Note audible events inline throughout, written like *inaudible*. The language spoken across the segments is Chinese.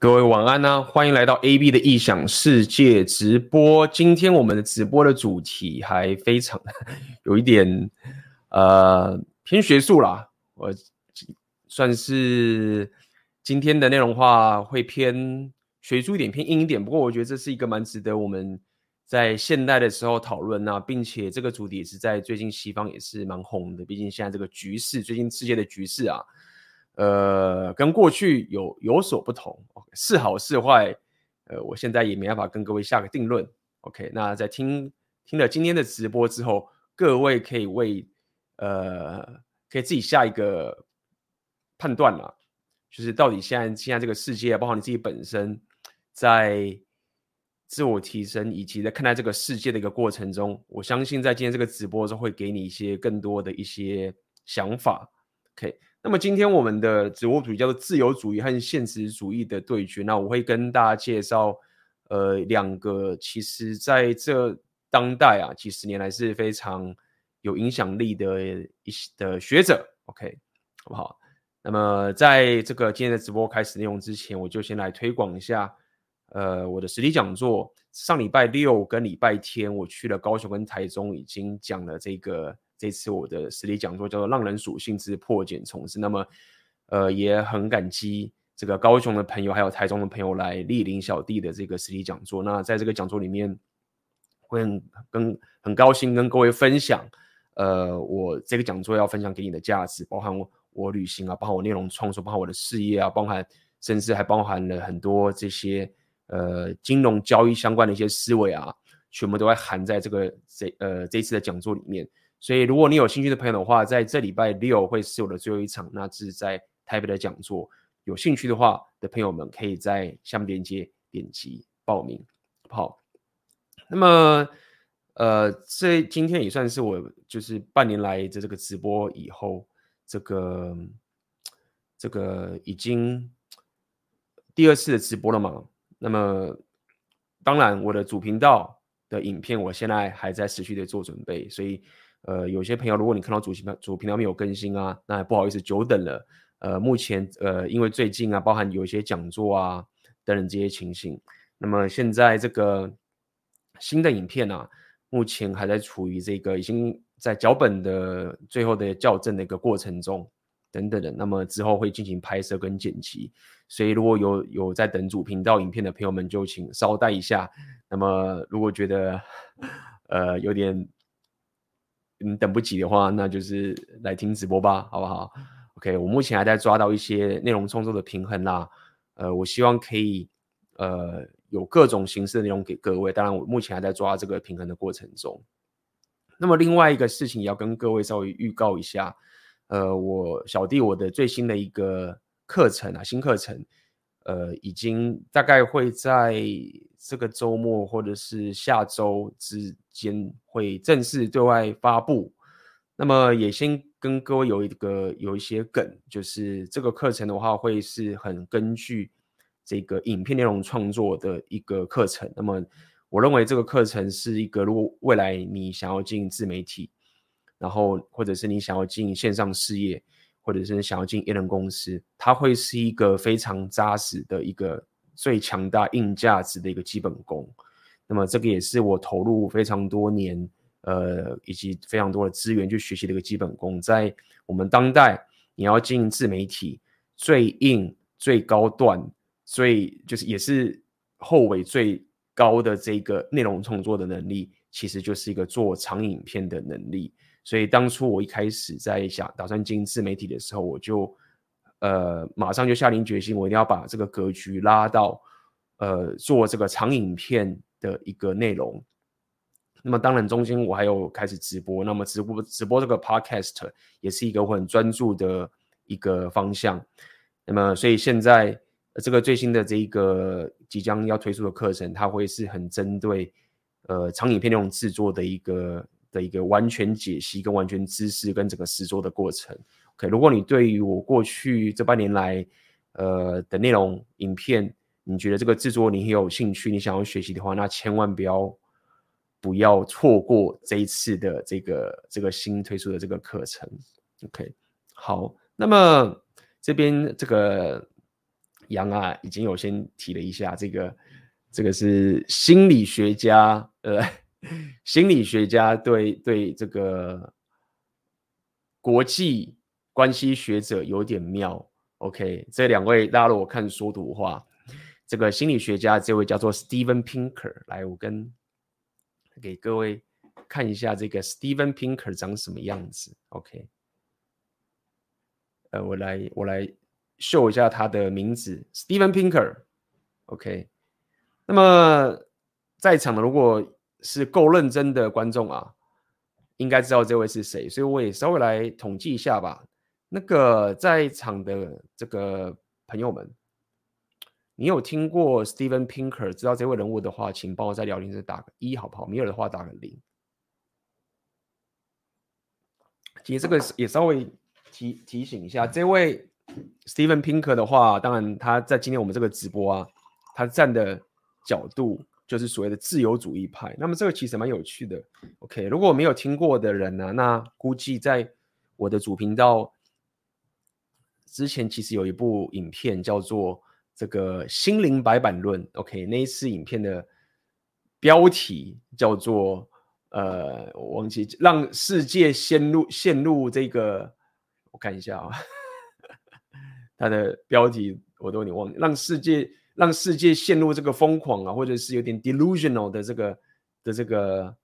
各位晚安啊，欢迎来到 AB 的异想世界直播。今天我们的直播的主题还非常有一点呃偏学术啦，我算是今天的内容话会偏学术一点，偏硬一点。不过我觉得这是一个蛮值得我们在现代的时候讨论啊，并且这个主题也是在最近西方也是蛮红的。毕竟现在这个局势，最近世界的局势啊。呃，跟过去有有所不同，是好是坏，呃，我现在也没办法跟各位下个定论。OK，那在听听了今天的直播之后，各位可以为呃，可以自己下一个判断了，就是到底现在现在这个世界，包括你自己本身，在自我提升以及在看待这个世界的一个过程中，我相信在今天这个直播中会给你一些更多的一些想法。OK。那么今天我们的直播主题叫做自由主义和现实主义的对决。那我会跟大家介绍，呃，两个其实在这当代啊几十年来是非常有影响力的一些的学者。OK，好不好？那么在这个今天的直播开始内容之前，我就先来推广一下，呃，我的实体讲座。上礼拜六跟礼拜天我去了高雄跟台中，已经讲了这个。这次我的实体讲座叫做《浪人属性之破茧重生》，那么，呃，也很感激这个高雄的朋友还有台中的朋友来莅临小弟的这个实体讲座。那在这个讲座里面，会很跟很高兴跟各位分享，呃，我这个讲座要分享给你的价值，包含我我旅行啊，包含我内容创作，包含我的事业啊，包含甚至还包含了很多这些呃金融交易相关的一些思维啊，全部都会含在这个这呃这次的讲座里面。所以，如果你有兴趣的朋友的话，在这礼拜六会是我的最后一场，那是在台北的讲座。有兴趣的话的朋友们，可以在下面链接点击报名。好不好，那么，呃，这今天也算是我就是半年来的这个直播以后，这个这个已经第二次的直播了嘛。那么，当然我的主频道的影片，我现在还在持续的做准备，所以。呃，有些朋友，如果你看到主频道主频道没有更新啊，那不好意思，久等了。呃，目前呃，因为最近啊，包含有一些讲座啊等等这些情形，那么现在这个新的影片啊，目前还在处于这个已经在脚本的最后的校正的一个过程中等等的，那么之后会进行拍摄跟剪辑，所以如果有有在等主频道影片的朋友们，就请稍待一下。那么如果觉得呃有点。你等不及的话，那就是来听直播吧，好不好？OK，我目前还在抓到一些内容创作的平衡啦。呃，我希望可以呃有各种形式的内容给各位。当然，我目前还在抓这个平衡的过程中。那么另外一个事情要跟各位稍微预告一下，呃，我小弟我的最新的一个课程啊，新课程。呃，已经大概会在这个周末或者是下周之间会正式对外发布。那么也先跟各位有一个有一些梗，就是这个课程的话会是很根据这个影片内容创作的一个课程。那么我认为这个课程是一个，如果未来你想要进自媒体，然后或者是你想要进线上事业。或者是想要进艺人公司，它会是一个非常扎实的一个最强大硬价值的一个基本功。那么这个也是我投入非常多年，呃，以及非常多的资源去学习的一个基本功。在我们当代，你要经营自媒体，最硬、最高段、最就是也是后尾最高的这个内容创作的能力，其实就是一个做长影片的能力。所以当初我一开始在想打算经营自媒体的时候，我就呃马上就下定决心，我一定要把这个格局拉到呃做这个长影片的一个内容。那么当然中间我还有开始直播，那么直播直播这个 podcast 也是一个我很专注的一个方向。那么所以现在这个最新的这一个即将要推出的课程，它会是很针对呃长影片内容制作的一个。的一个完全解析跟完全知识跟整个实作的过程。OK，如果你对于我过去这半年来，呃的内容影片，你觉得这个制作你很有兴趣，你想要学习的话，那千万不要不要错过这一次的这个这个新推出的这个课程。OK，好，那么这边这个杨啊，已经有先提了一下，这个这个是心理学家，呃，*laughs* 心理学家对对这个国际关系学者有点妙。OK，这两位大家如果看说图的话，这个心理学家这位叫做 Steven Pinker，来，我跟给各位看一下这个 Steven Pinker 长什么样子。OK，呃，我来我来。秀一下他的名字，Steven Pinker，OK。那么在场的如果是够认真的观众啊，应该知道这位是谁，所以我也稍微来统计一下吧。那个在场的这个朋友们，你有听过 Steven Pinker 知道这位人物的话，请帮我在聊天室打个一，好不好？没有的话打个零。其实这个也稍微提提醒一下这位。Steven Pinker 的话，当然他在今天我们这个直播啊，他站的角度就是所谓的自由主义派。那么这个其实蛮有趣的。OK，如果没有听过的人呢、那估计在我的主频道之前，其实有一部影片叫做《这个心灵白板论》。OK，那一次影片的标题叫做呃，我忘记让世界陷入陷入这个，我看一下啊。它的标题我都有点忘，让世界让世界陷入这个疯狂啊，或者是有点 delusional 的这个的这个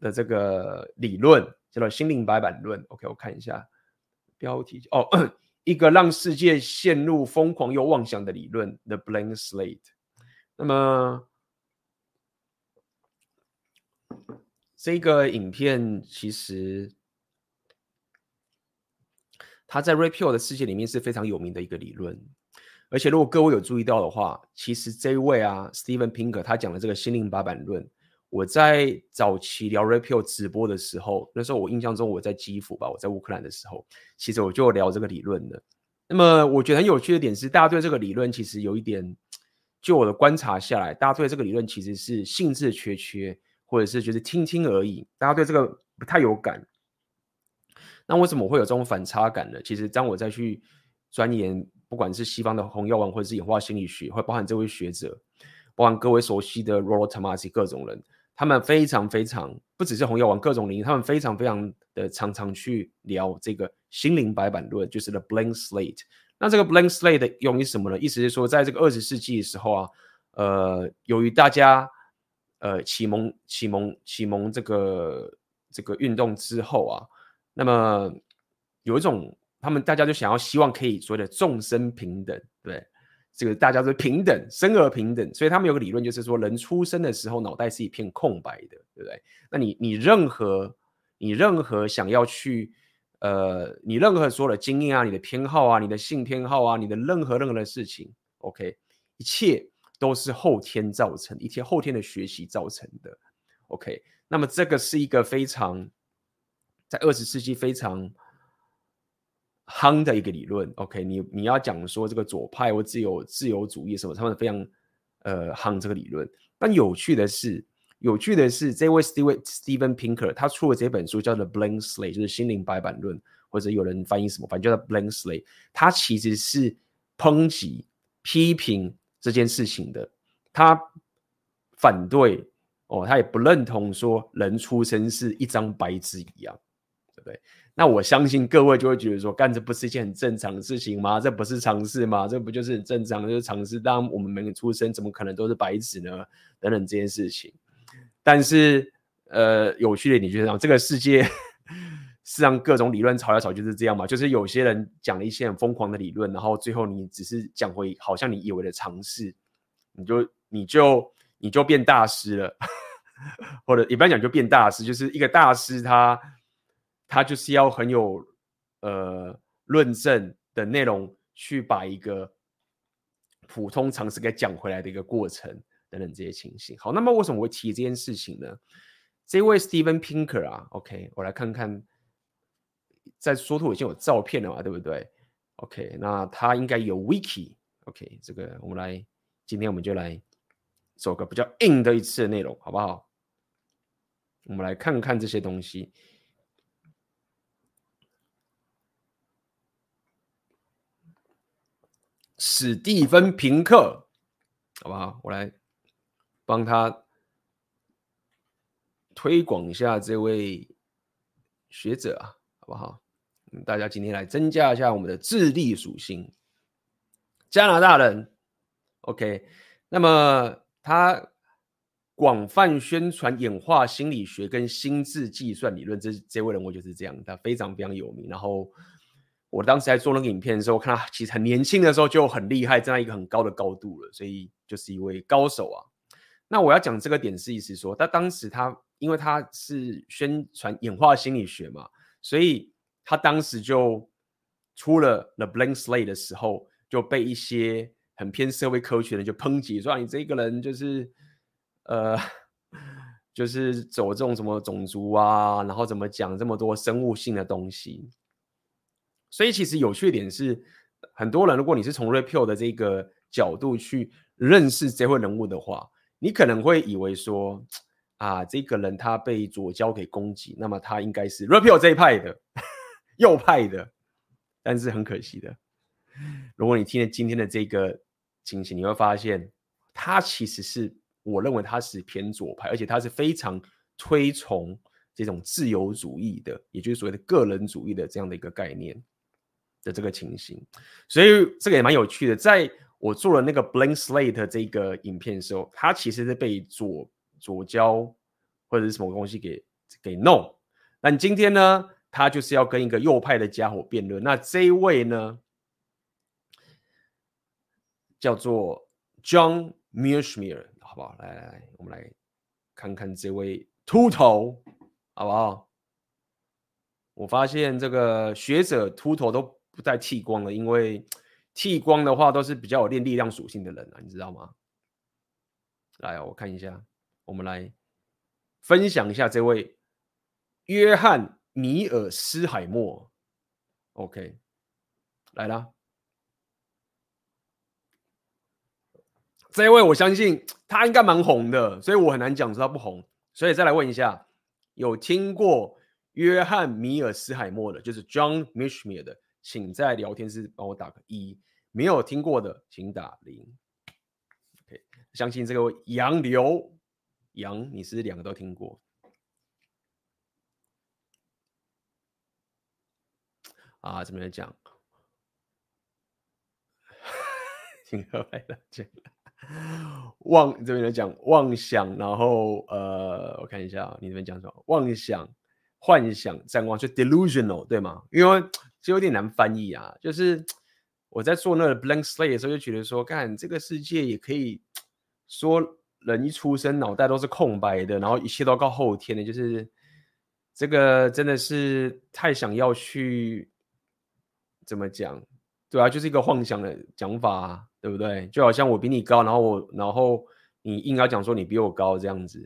的这个理论，叫做心灵白板论。OK，我看一下标题哦，一个让世界陷入疯狂又妄想的理论，The Blank Slate。那么这个影片其实。他在 Red Pill 的世界里面是非常有名的一个理论，而且如果各位有注意到的话，其实这一位啊，Steven Pinker 他讲的这个心灵八板论，我在早期聊 Red Pill 直播的时候，那时候我印象中我在基辅吧，我在乌克兰的时候，其实我就聊这个理论的。那么我觉得很有趣的点是，大家对这个理论其实有一点，就我的观察下来，大家对这个理论其实是兴致缺缺，或者是就是听听而已，大家对这个不太有感。那为什么会有这种反差感呢？其实当我再去钻研，不管是西方的红药丸，或者是演化心理学，会包含这位学者，包含各位熟悉的 Roll Tomassi 各种人，他们非常非常不只是红药丸各种领域，他们非常非常的常常去聊这个心灵白板论，就是 The Blank Slate。那这个 Blank Slate 的用于什么呢？意思是说，在这个二十世纪的时候啊，呃，由于大家呃启蒙启蒙启蒙这个这个运动之后啊。那么有一种，他们大家就想要希望可以所谓的众生平等，对，这个大家都平等，生而平等，所以他们有个理论，就是说人出生的时候脑袋是一片空白的，对不对？那你你任何你任何想要去呃，你任何所有的经验啊，你的偏好啊，你的性偏好啊，你的任何任何的事情，OK，一切都是后天造成，一切后天的学习造成的，OK，那么这个是一个非常。在二十世纪非常夯的一个理论，OK，你你要讲说这个左派或自由自由主义什么，他们非常呃夯这个理论。但有趣的是，有趣的是，这位 Steven Steven Pinker 他出了这本书叫做《Blank Slate》，就是心灵白板论，或者有人翻译什么，反正叫做《Blank Slate》。他其实是抨击、批评这件事情的，他反对哦，他也不认同说人出生是一张白纸一样。对，那我相信各位就会觉得说，干这不是一件很正常的事情吗？这不是常识吗？这不就是很正常的就是常识？当我们每个出生，怎么可能都是白纸呢？等等这件事情。但是，呃，有趣的你觉得这个世界是让各种理论吵来吵去是这样吗？就是有些人讲了一些很疯狂的理论，然后最后你只是讲回好像你以为的常识，你就你就你就变大师了，*laughs* 或者一般讲就变大师，就是一个大师他。他就是要很有呃论证的内容，去把一个普通常识给讲回来的一个过程等等这些情形。好，那么为什么我会提这件事情呢？这位 Steven Pinker 啊，OK，我来看看，在说图已经有照片了嘛，对不对？OK，那他应该有 Wiki，OK，这个我们来，今天我们就来走个比较硬的一次的内容，好不好？我们来看看这些东西。史蒂芬平克，好不好？我来帮他推广一下这位学者啊，好不好？大家今天来增加一下我们的智力属性。加拿大人，OK，那么他广泛宣传演化心理学跟心智计算理论，这这位人物就是这样，他非常非常有名。然后我当时在做那个影片的时候，看他其实很年轻的时候就很厉害，站在一个很高的高度了，所以就是一位高手啊。那我要讲这个点是意思说，他当时他因为他是宣传演化心理学嘛，所以。他当时就出了《The Blank Slate》的时候，就被一些很偏社会科学的人就抨击说：“你这个人就是，呃，*laughs* 就是走这种什么种族啊，然后怎么讲这么多生物性的东西。”所以其实有趣点是，很多人如果你是从 Red Pill 的这个角度去认识这位人物的话，你可能会以为说：“啊，这个人他被左胶给攻击，那么他应该是 Red Pill 这一派的。*laughs* ”右派的，但是很可惜的，如果你听了今天的这个情形，你会发现他其实是我认为他是偏左派，而且他是非常推崇这种自由主义的，也就是所谓的个人主义的这样的一个概念的这个情形。所以这个也蛮有趣的。在我做了那个 Blank Slate 这个影片的时候，他其实是被左左交或者是什么东西给给弄。那今天呢？他就是要跟一个右派的家伙辩论。那这一位呢，叫做 John Mearsheimer，好不好？来来来，我们来看看这位秃头，好不好？我发现这个学者秃头都不带剃光了，因为剃光的话都是比较有练力量属性的人啊，你知道吗？来，我看一下，我们来分享一下这位约翰。米尔斯海默，OK，来了。这位我相信他应该蛮红的，所以我很难讲说他不红。所以再来问一下，有听过约翰米尔斯海默的，就是 John Mishmier 的，请在聊天室帮我打个一；没有听过的，请打零。OK，相信这个杨刘杨，你是两个都听过。啊，怎么来讲？挺可爱的，讲妄这边来讲 *laughs* 妄想，然后呃，我看一下你这边讲什么？妄想、幻想、展望，就 delusional 对吗？因为这有点难翻译啊。就是我在做那个 blank slate 的时候，就觉得说，看这个世界也可以说，人一出生脑袋都是空白的，然后一切都靠后天的，就是这个真的是太想要去。怎么讲？对啊，就是一个幻想的讲法，对不对？就好像我比你高，然后我，然后你硬要讲说你比我高这样子，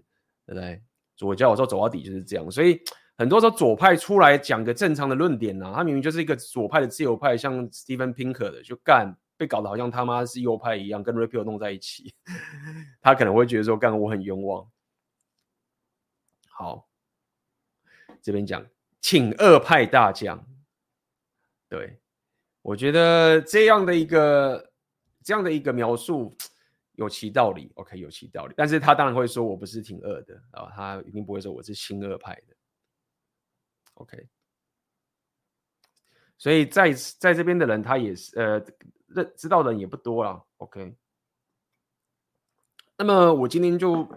对不对？左胶有时候走到底就是这样，所以很多时候左派出来讲个正常的论点啊，他明明就是一个左派的自由派，像 Stephen Pinker 的，就干被搞得好像他妈是右派一样，跟 Red Pill 弄在一起，*laughs* 他可能会觉得说干我很冤枉。好，这边讲请二派大将，对。我觉得这样的一个这样的一个描述有其道理，OK，有其道理。但是他当然会说我不是挺二的啊，他一定不会说我是亲二派的，OK。所以在在这边的人，他也是呃认知道的人也不多了，OK。那么我今天就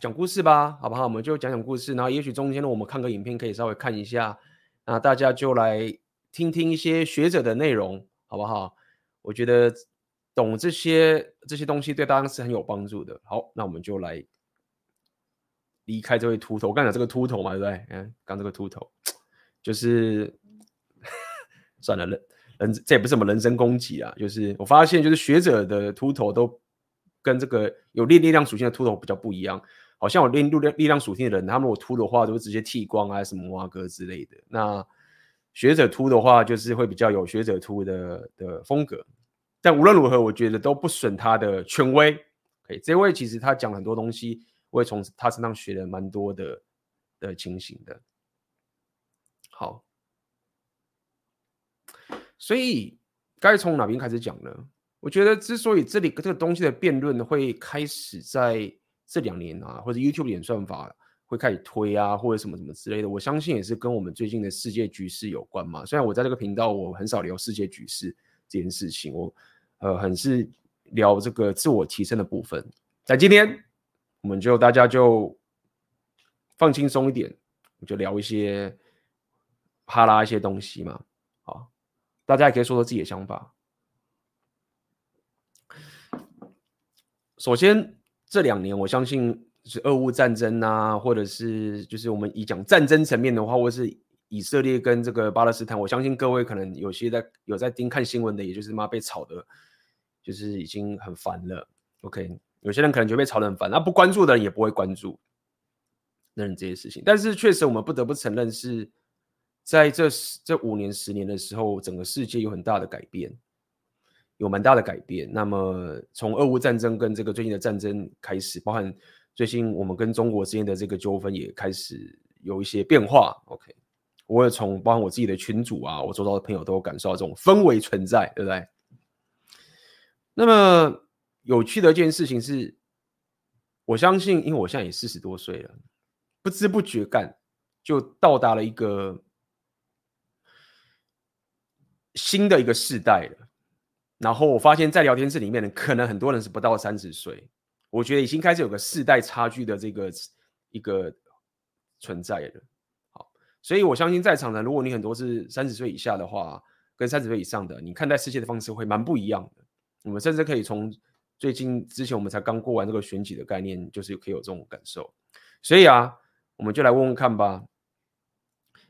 讲故事吧，好不好？我们就讲讲故事，然后也许中间呢，我们看个影片可以稍微看一下，那大家就来。听听一些学者的内容，好不好？我觉得懂这些这些东西对大家是很有帮助的。好，那我们就来离开这位秃头。我刚才讲这个秃头嘛，对不对？嗯，刚这个秃头 *tsk* 就是算了，人人这也不是什么人身攻击啊。就是我发现，就是学者的秃头都跟这个有练力量属性的秃头比较不一样。好像有练力量力量属性的人，他们如果秃的话，都会直接剃光啊，什么挖哥之类的。那学者秃的话，就是会比较有学者秃的的风格，但无论如何，我觉得都不损他的权威。OK，这位其实他讲很多东西，我也从他身上学了蛮多的的情形的。好，所以该从哪边开始讲呢？我觉得之所以这里这个东西的辩论会开始在这两年啊，或者 YouTube 演算法会开始推啊，或者什么什么之类的，我相信也是跟我们最近的世界局势有关嘛。虽然我在这个频道我很少聊世界局势这件事情，我呃很是聊这个自我提升的部分。但今天我们就大家就放轻松一点，就聊一些哈拉一些东西嘛。好，大家也可以说说自己的想法。首先，这两年我相信是俄乌战争啊，或者是就是我们以讲战争层面的话，或是以色列跟这个巴勒斯坦，我相信各位可能有些在有在盯看新闻的，也就是妈被炒的，就是已经很烦了。OK，有些人可能觉得被炒冷饭，那不关注的人也不会关注那这些事情。但是确实，我们不得不承认是在这这五年、十年的时候，整个世界有很大的改变。有蛮大的改变。那么，从俄乌战争跟这个最近的战争开始，包含最近我们跟中国之间的这个纠纷也开始有一些变化。OK，我也从包含我自己的群组啊，我周遭的朋友都感受到这种氛围存在，对不对？那么有趣的一件事情是，我相信，因为我现在也四十多岁了，不知不觉干就到达了一个新的一个世代了。然后我发现，在聊天室里面呢，可能很多人是不到三十岁，我觉得已经开始有个世代差距的这个一个存在了。好，所以我相信在场的，如果你很多是三十岁以下的话，跟三十岁以上的，你看待世界的方式会蛮不一样的。我们甚至可以从最近之前我们才刚过完这个选举的概念，就是可以有这种感受。所以啊，我们就来问问看吧。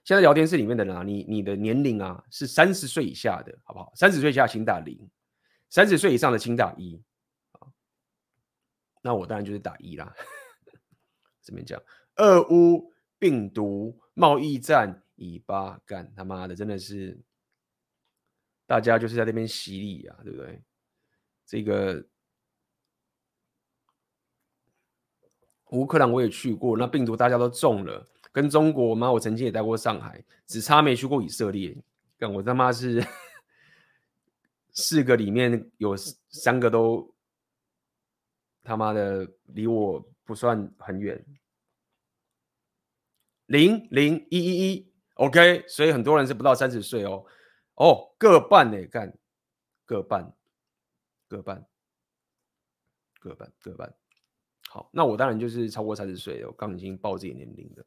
现在聊天室里面的人啊，你你的年龄啊是三十岁以下的，好不好？三十岁以下请打零。三十岁以上的请打一，那我当然就是打一啦。这边讲，俄乌病毒贸易战以巴干他妈的，真的是大家就是在那边洗礼啊，对不对？这个乌克兰我也去过，那病毒大家都中了，跟中国妈，我曾经也待过上海，只差没去过以色列，干我他妈是。四个里面有三个都他妈的离我不算很远，零零一一一，OK，所以很多人是不到三十岁哦，哦，各半呢，干，各半，各半，各半，各半，好，那我当然就是超过三十岁了，我刚已经报自己年龄了。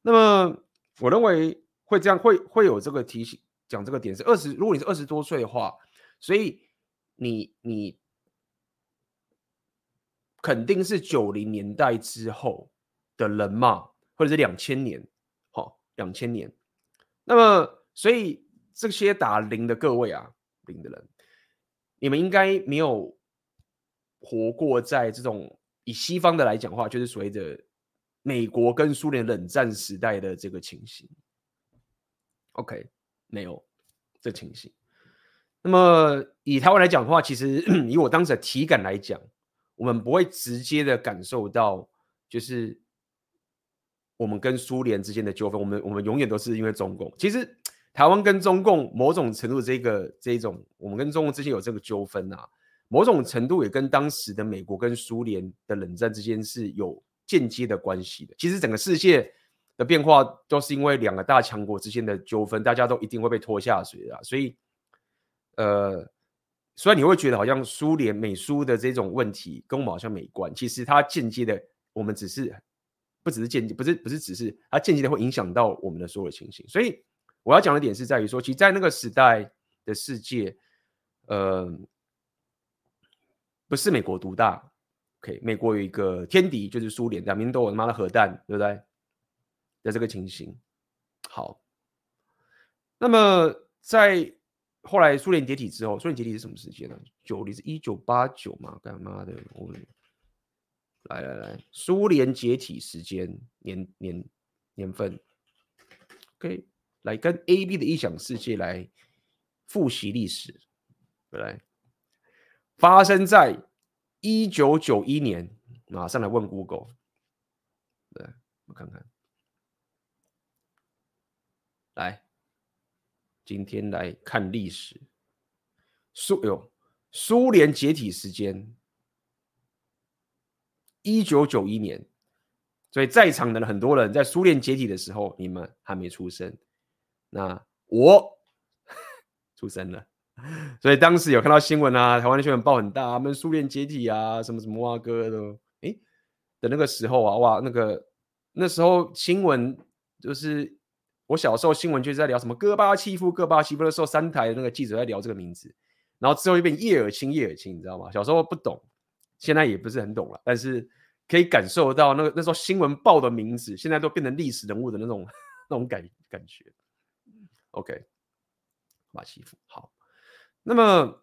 那么我认为会这样，会会有这个提醒，讲这个点是二十，如果你是二十多岁的话。所以你你肯定是九零年代之后的人嘛，或者是两千年，好，两千年。那么，所以这些打零的各位啊，零的人，你们应该没有活过在这种以西方的来讲话，就是所谓的美国跟苏联冷战时代的这个情形。OK，没有这情形。那么以台湾来讲的话，其实 *clears throat* 以我当时的体感来讲，我们不会直接的感受到，就是我们跟苏联之间的纠纷，我们我们永远都是因为中共。其实台湾跟中共某种程度这个这种，我们跟中共之间有这个纠纷啊，某种程度也跟当时的美国跟苏联的冷战之间是有间接的关系的。其实整个世界的变化都是因为两个大强国之间的纠纷，大家都一定会被拖下水啊，所以。呃，虽然你会觉得好像苏联、美苏的这种问题跟我们好像没关，其实它间接的，我们只是不只是间接，不是不是只是它间接的会影响到我们的所有情形。所以我要讲的点是在于说，其实，在那个时代的世界，呃，不是美国独大，OK，美国有一个天敌就是苏联，两边都有他妈的核弹，对不对？在这个情形。好，那么在。后来苏联解体之后，苏联解体是什么时间呢？九零是一九八九嘛？干嘛的？我们来来来，苏联解体时间年年年份，OK，来跟 AB 的异想世界来复习历史，来发生在一九九一年，马上来问 Google，对我看看，来。今天来看历史，苏哟，苏联解体时间一九九一年，所以在场的很多人在苏联解体的时候，你们还没出生。那我 *laughs* 出生了，所以当时有看到新闻啊，台湾的新闻报很大，他们苏联解体啊，什么什么哇哥的，诶的那个时候啊，哇，那个那时候新闻就是。我小时候新闻就是在聊什么戈巴契夫，戈巴契夫的时候，三台的那个记者在聊这个名字，然后之后又变叶尔钦，叶尔钦，你知道吗？小时候不懂，现在也不是很懂了，但是可以感受到那个那时候新闻报的名字，现在都变成历史人物的那种 *laughs* 那种感感觉。OK，戈巴契夫好，那么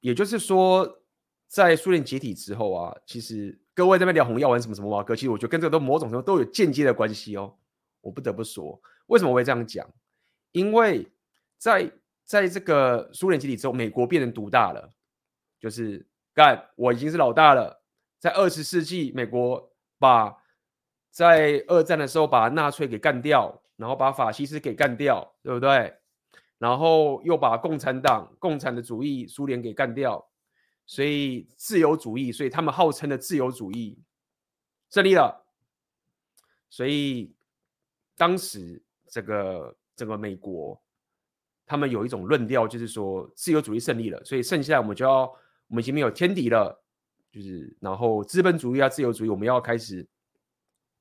也就是说，在苏联解体之后啊，其实各位在那边聊红药丸什么什么哇哥，其实我觉得跟这个都某种程度都有间接的关系哦。我不得不说，为什么我会这样讲？因为在在这个苏联解体之后，美国变成独大了，就是干，我已经是老大了。在二十世纪，美国把在二战的时候把纳粹给干掉，然后把法西斯给干掉，对不对？然后又把共产党、共产的主义苏联给干掉，所以自由主义，所以他们号称的自由主义胜利了，所以。当时这个整个美国，他们有一种论调，就是说自由主义胜利了，所以剩下我们就要，我们已经没有天敌了，就是然后资本主义啊、自由主义，我们要开始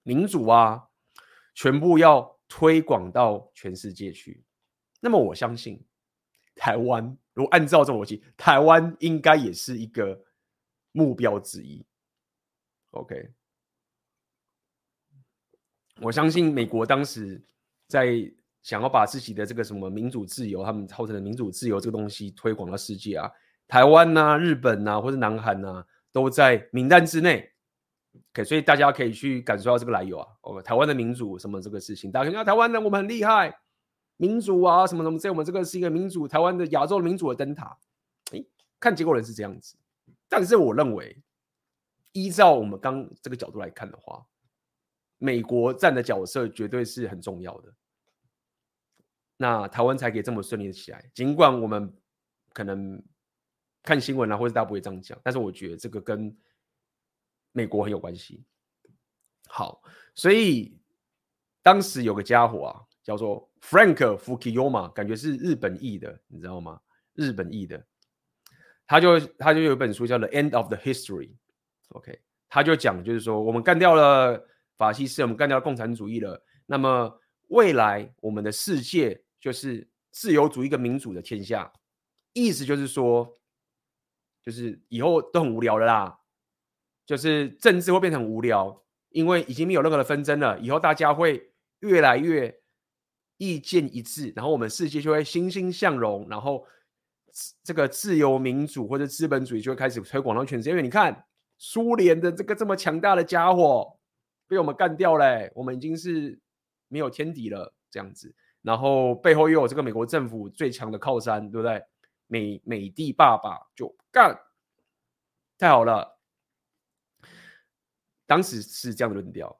民主啊，全部要推广到全世界去。那么我相信，台湾如果按照这逻辑，台湾应该也是一个目标之一。OK。我相信美国当时在想要把自己的这个什么民主自由，他们号称的民主自由这个东西推广到世界啊，台湾呐、啊、日本呐、啊、或者南韩呐、啊，都在名单之内。OK，所以大家可以去感受到这个来由啊。OK，台湾的民主什么这个事情，大家看台湾人我们很厉害，民主啊什么什么，在我们这个是一个民主，台湾的亚洲民主的灯塔。诶，看结果人是这样子，但是我认为，依照我们刚这个角度来看的话。美国站的角色绝对是很重要的，那台湾才可以这么顺利的起来。尽管我们可能看新闻啊，或者大家不会这样讲，但是我觉得这个跟美国很有关系。好，所以当时有个家伙啊，叫做 Frank Fukuyama，感觉是日本裔的，你知道吗？日本裔的，他就他就有一本书叫《The End of the History》，OK，他就讲就是说我们干掉了。法西斯，我们干掉了共产主义了。那么未来我们的世界就是自由主义跟民主的天下。意思就是说，就是以后都很无聊了啦，就是政治会变成无聊，因为已经没有任何的纷争了。以后大家会越来越意见一致，然后我们世界就会欣欣向荣，然后这个自由民主或者资本主义就会开始推广到全世界。因为你看苏联的这个这么强大的家伙。被我们干掉嘞，我们已经是没有天敌了，这样子。然后背后又有这个美国政府最强的靠山，对不对？美美帝爸爸就干，太好了。当时是这样的论调。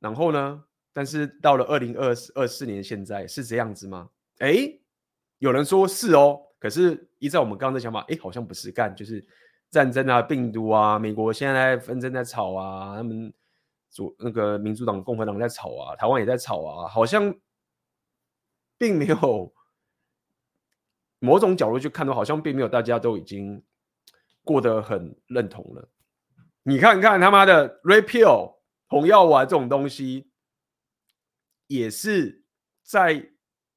然后呢？但是到了二零二二四年，现在是这样子吗？哎，有人说是哦，可是依照我们刚刚的想法，哎，好像不是干，就是。战争啊，病毒啊，美国现在纷争在吵啊，他们主那个民主党、共和党在吵啊，台湾也在吵啊，好像并没有某种角度去看的，好像并没有大家都已经过得很认同了。你看看他妈的 repeal 红药丸这种东西，也是在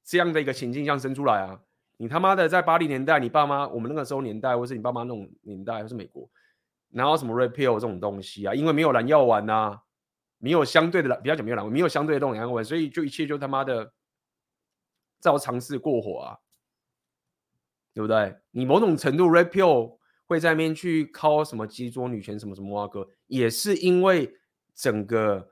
这样的一个情境下生出来啊。你他妈的在八零年代，你爸妈我们那个时候年代，或是你爸妈那种年代，或是美国，然后什么 repeal 这种东西啊？因为没有蓝药丸呐、没有相对的蓝，不要讲没有蓝，没有相对的这种蓝药丸，所以就一切就他妈的照常识过火啊，对不对？你某种程度 repeal 会在那边去靠什么激捉女权什么什么哇哥，也是因为整个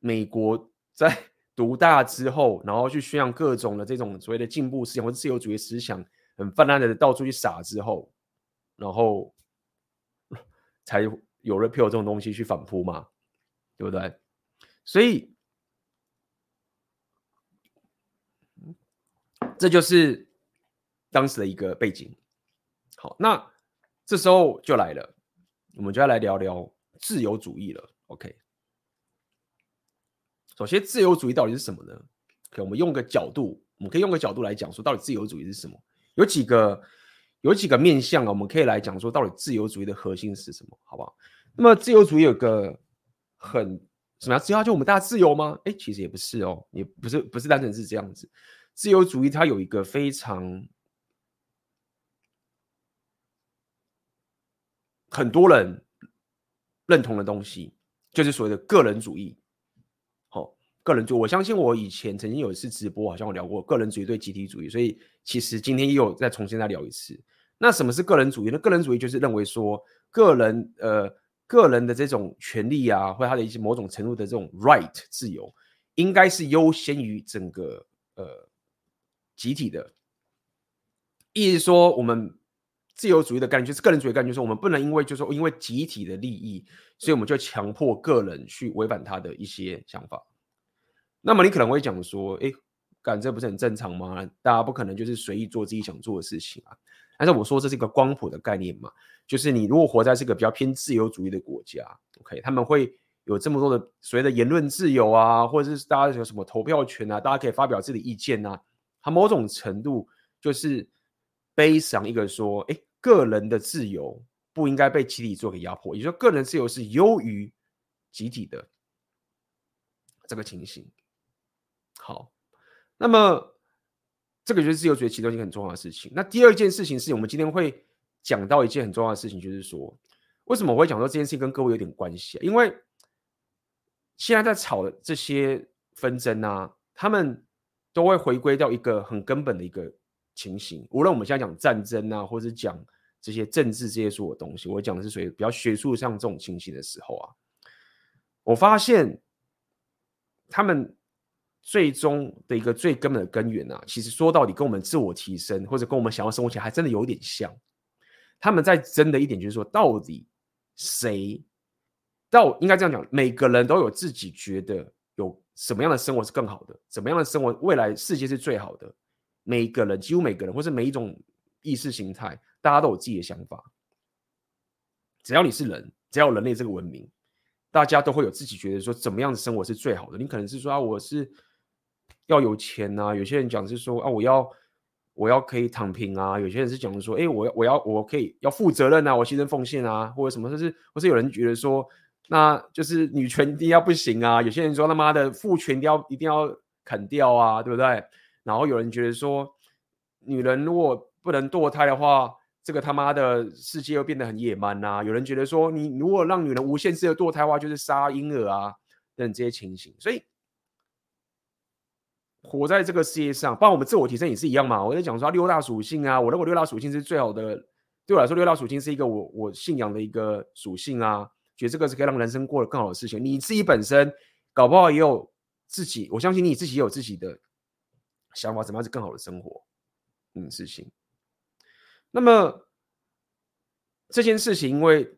美国在。独大之后，然后去宣扬各种的这种所谓的进步思想或者自由主义思想，很泛滥的到处去撒之后，然后才有了 p 这种东西去反扑嘛，对不对？所以这就是当时的一个背景。好，那这时候就来了，我们就要来聊聊自由主义了。OK，首先自由主义到底是什么呢？OK，我们用个角度，我们可以用个角度来讲说，到底自由主义是什么？有几个有几个面向啊，我们可以来讲说，到底自由主义的核心是什么？好不好？那么自由主义有个很什么样？自由就我们大家自由吗？哎，其实也不是哦，也不是不是单纯是这样子。自由主义它有一个非常。很多人认同的东西，就是所谓的个人主义。个人主义，我相信我以前曾经有一次直播，好像我聊过个人主义对集体主义，所以其实今天又再重新再聊一次。那什么是个人主义呢？个人主义就是认为说，个人呃个人的这种权利啊，或他的一些某种程度的这种 right 自由，应该是优先于整个呃集体的。意思说，我们。自由主义的概念就是个人主义概念，就是我们不能因为就是说因为集体的利益，所以我们就强迫个人去违反他的一些想法。那么你可能会讲说，哎，干这不是很正常吗？大家不可能就是随意做自己想做的事情啊。但是我说这是一个光谱的概念嘛，就是你如果活在这个比较偏自由主义的国家，OK，他们会有这么多的所谓的言论自由啊，或者是大家有什么投票权啊，大家可以发表自己的意见啊，它某种程度就是。悲伤一个说，哎，个人的自由不应该被集体做给压迫，也就是说，个人自由是优于集体的这个情形。好，那么这个就是自由主义其中一个很重要的事情。那第二件事情是我们今天会讲到一件很重要的事情，就是说，为什么我会讲说这件事情跟各位有点关系啊？因为现在在吵的这些纷争啊，他们都会回归到一个很根本的一个。情形，无论我们现在讲战争啊，或者讲这些政治这些所有东西，我讲的是属于比较学术上这种情形的时候啊，我发现他们最终的一个最根本的根源啊，其实说到底跟我们自我提升或者跟我们想要生活起来还真的有点像。他们在争的一点就是说，到底谁到应该这样讲，每个人都有自己觉得有什么样的生活是更好的，怎么样的生活未来世界是最好的。每个人，几乎每个人，或是每一种意识形态，大家都有自己的想法。只要你是人，只要人类这个文明，大家都会有自己觉得说怎么样的生活是最好的。你可能是说啊，我是要有钱啊，有些人讲是说啊，我要我要可以躺平啊，有些人是讲的说，哎，我要我要我可以要负责任啊，我牺牲奉献啊，或者什么，就是或是有人觉得说，那就是女权一定要不行啊，有些人说他妈的父权一定要一定要砍掉啊，对不对？然后有人觉得说，女人如果不能堕胎的话，这个他妈的世界又变得很野蛮呐、啊。有人觉得说，你如果让女人无限制的堕胎的话，就是杀婴儿啊等这些情形。所以，活在这个世界上，包括我们自我提升也是一样嘛。我在讲说六大属性啊，我认为六大属性是最好的。对我来说，六大属性是一个我我信仰的一个属性啊，觉得这个是可以让人生过得更好的事情。你自己本身搞不好也有自己，我相信你自己也有自己的。想法怎么样是更好的生活？嗯，事情。那么这件事情，因为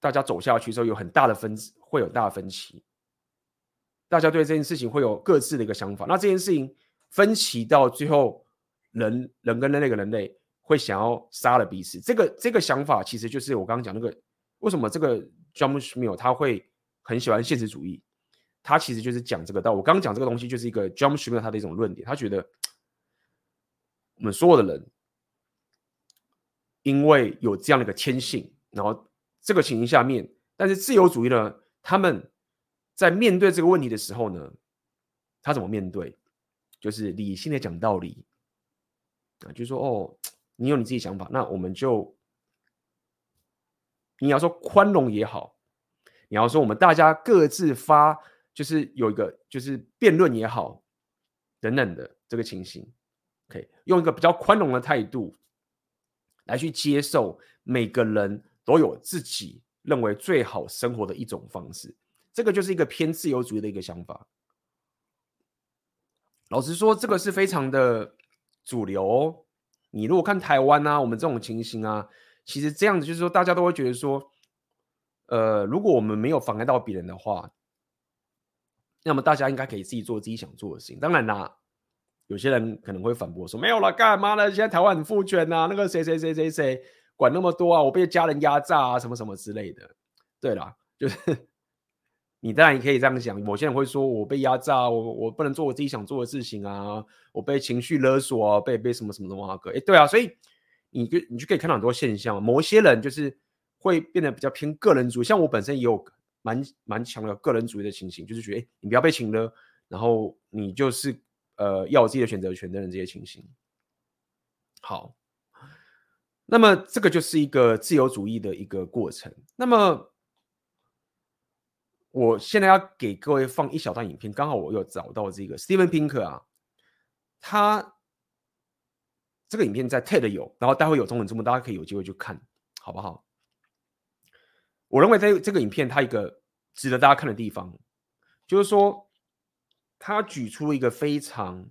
大家走下去之后有很大的分，会有大的分歧。大家对这件事情会有各自的一个想法。那这件事情分歧到最后，人人跟那个人类会想要杀了彼此。这个这个想法其实就是我刚刚讲那个，为什么这个 John Schmiel 他会很喜欢现实主义？他其实就是讲这个道。我刚刚讲这个东西就是一个 John Schmiel 他的一种论点。他觉得。*tsk* 我们所有的人，因为有这样的一个天性，然后这个情形下面，但是自由主义呢，他们在面对这个问题的时候呢，他怎么面对？就是理性的讲道理啊，就是说哦，你有你自己想法，那我们就你要说宽容也好，你要说我们大家各自发，就是有一个就是辩论也好，等等的这个情形。可以用一个比较宽容的态度来去接受每个人都有自己认为最好生活的一种方式，这个就是一个偏自由主义的一个想法。老实说，这个是非常的主流哦。你如果看台湾啊，我们这种情形啊，其实这样子就是说，大家都会觉得说，呃，如果我们没有妨碍到别人的话，那么大家应该可以自己做自己想做的事情。当然啦。有些人可能会反驳说：“没有了，干嘛呢？现在台湾很父权啊，那个谁谁谁谁谁管那么多啊，我被家人压榨啊，什么什么之类的。”对啦，就是你当然也可以这样想。某些人会说：“我被压榨，我我不能做我自己想做的事情啊，我被情绪勒索啊，被被什么什么的哇哥。”哎，对啊，所以你就你就可以看到很多现象。某些人就是会变得比较偏个人主义，像我本身也有蛮蛮强的个人主义的情形，就是觉得哎，你不要被情勒，然后你就是。呃，要有自己的选择权的人，这些情形。好，那么这个就是一个自由主义的一个过程。那么，我现在要给各位放一小段影片，刚好我有找到这个 Steven Pinker 啊，他这个影片在 TED 有，然后待会有中文字幕，大家可以有机会去看，好不好？我认为在这个影片，它一个值得大家看的地方，就是说。他举出了一个非常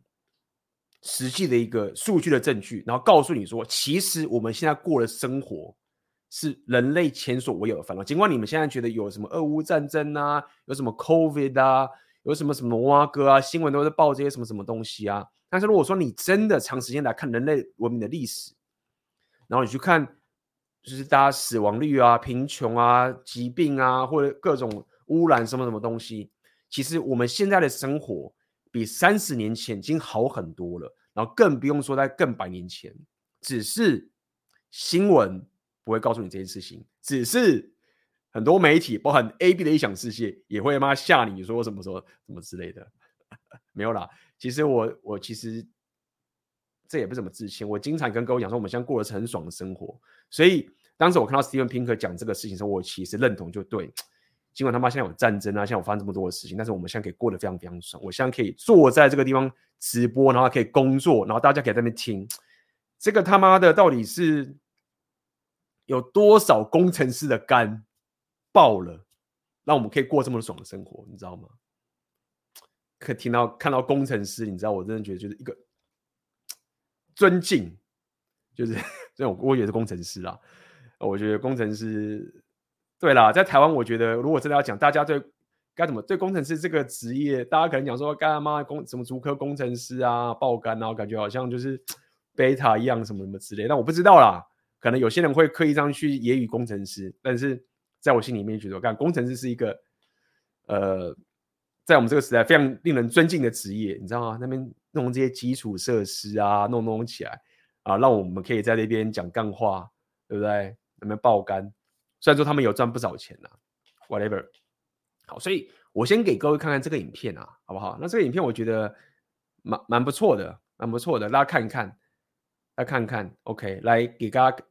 实际的一个数据的证据，然后告诉你说，其实我们现在过的生活是人类前所未有的烦恼。尽管你们现在觉得有什么俄乌战争啊，有什么 COVID 啊，有什么什么挖哥啊，新闻都在报这些什么什么东西啊，但是如果说你真的长时间来看人类文明的历史，然后你去看，就是大家死亡率啊、贫穷啊、疾病啊，或者各种污染什么什么东西。其实我们现在的生活比三十年前已经好很多了，然后更不用说在更百年前。只是新闻不会告诉你这件事情，只是很多媒体，包含 AB 的异想世界，也会妈吓你说什么什么什么之类的。*laughs* 没有啦，其实我我其实这也不怎么自信，我经常跟各位讲说，我们现在过的是很爽的生活。所以当时我看到 Steven Pinker 讲这个事情的时候，我其实认同，就对。尽管他妈现在有战争啊，现在我发生这么多的事情，但是我们现在可以过得非常非常爽。我现在可以坐在这个地方直播，然后可以工作，然后大家可以在那边听。这个他妈的到底是有多少工程师的肝爆了，让我们可以过这么爽的生活？你知道吗？可听到看到工程师，你知道我真的觉得就是一个尊敬，就是 *laughs* 这种我也是工程师啦。我觉得工程师。对啦，在台湾，我觉得如果真的要讲，大家对该怎么对工程师这个职业，大家可能讲说，干嘛工什么足科工程师啊，爆肝啊，感觉好像就是 *tsk* 贝塔一样，什么什么之类。但我不知道啦，可能有些人会刻意这样去揶揄工程师，但是在我心里面觉得，干工程师是一个呃，在我们这个时代非常令人尊敬的职业，你知道吗？那边弄这些基础设施啊，弄弄起来啊，让我们可以在那边讲干话，对不对？那边爆肝。虽然说他们有赚不少钱呐，whatever，好，所以我先给各位看看这个影片啊，好不好？那这个影片我觉得蛮蛮不错的，蛮不错的，大家看一看，来看看，OK，来给大家，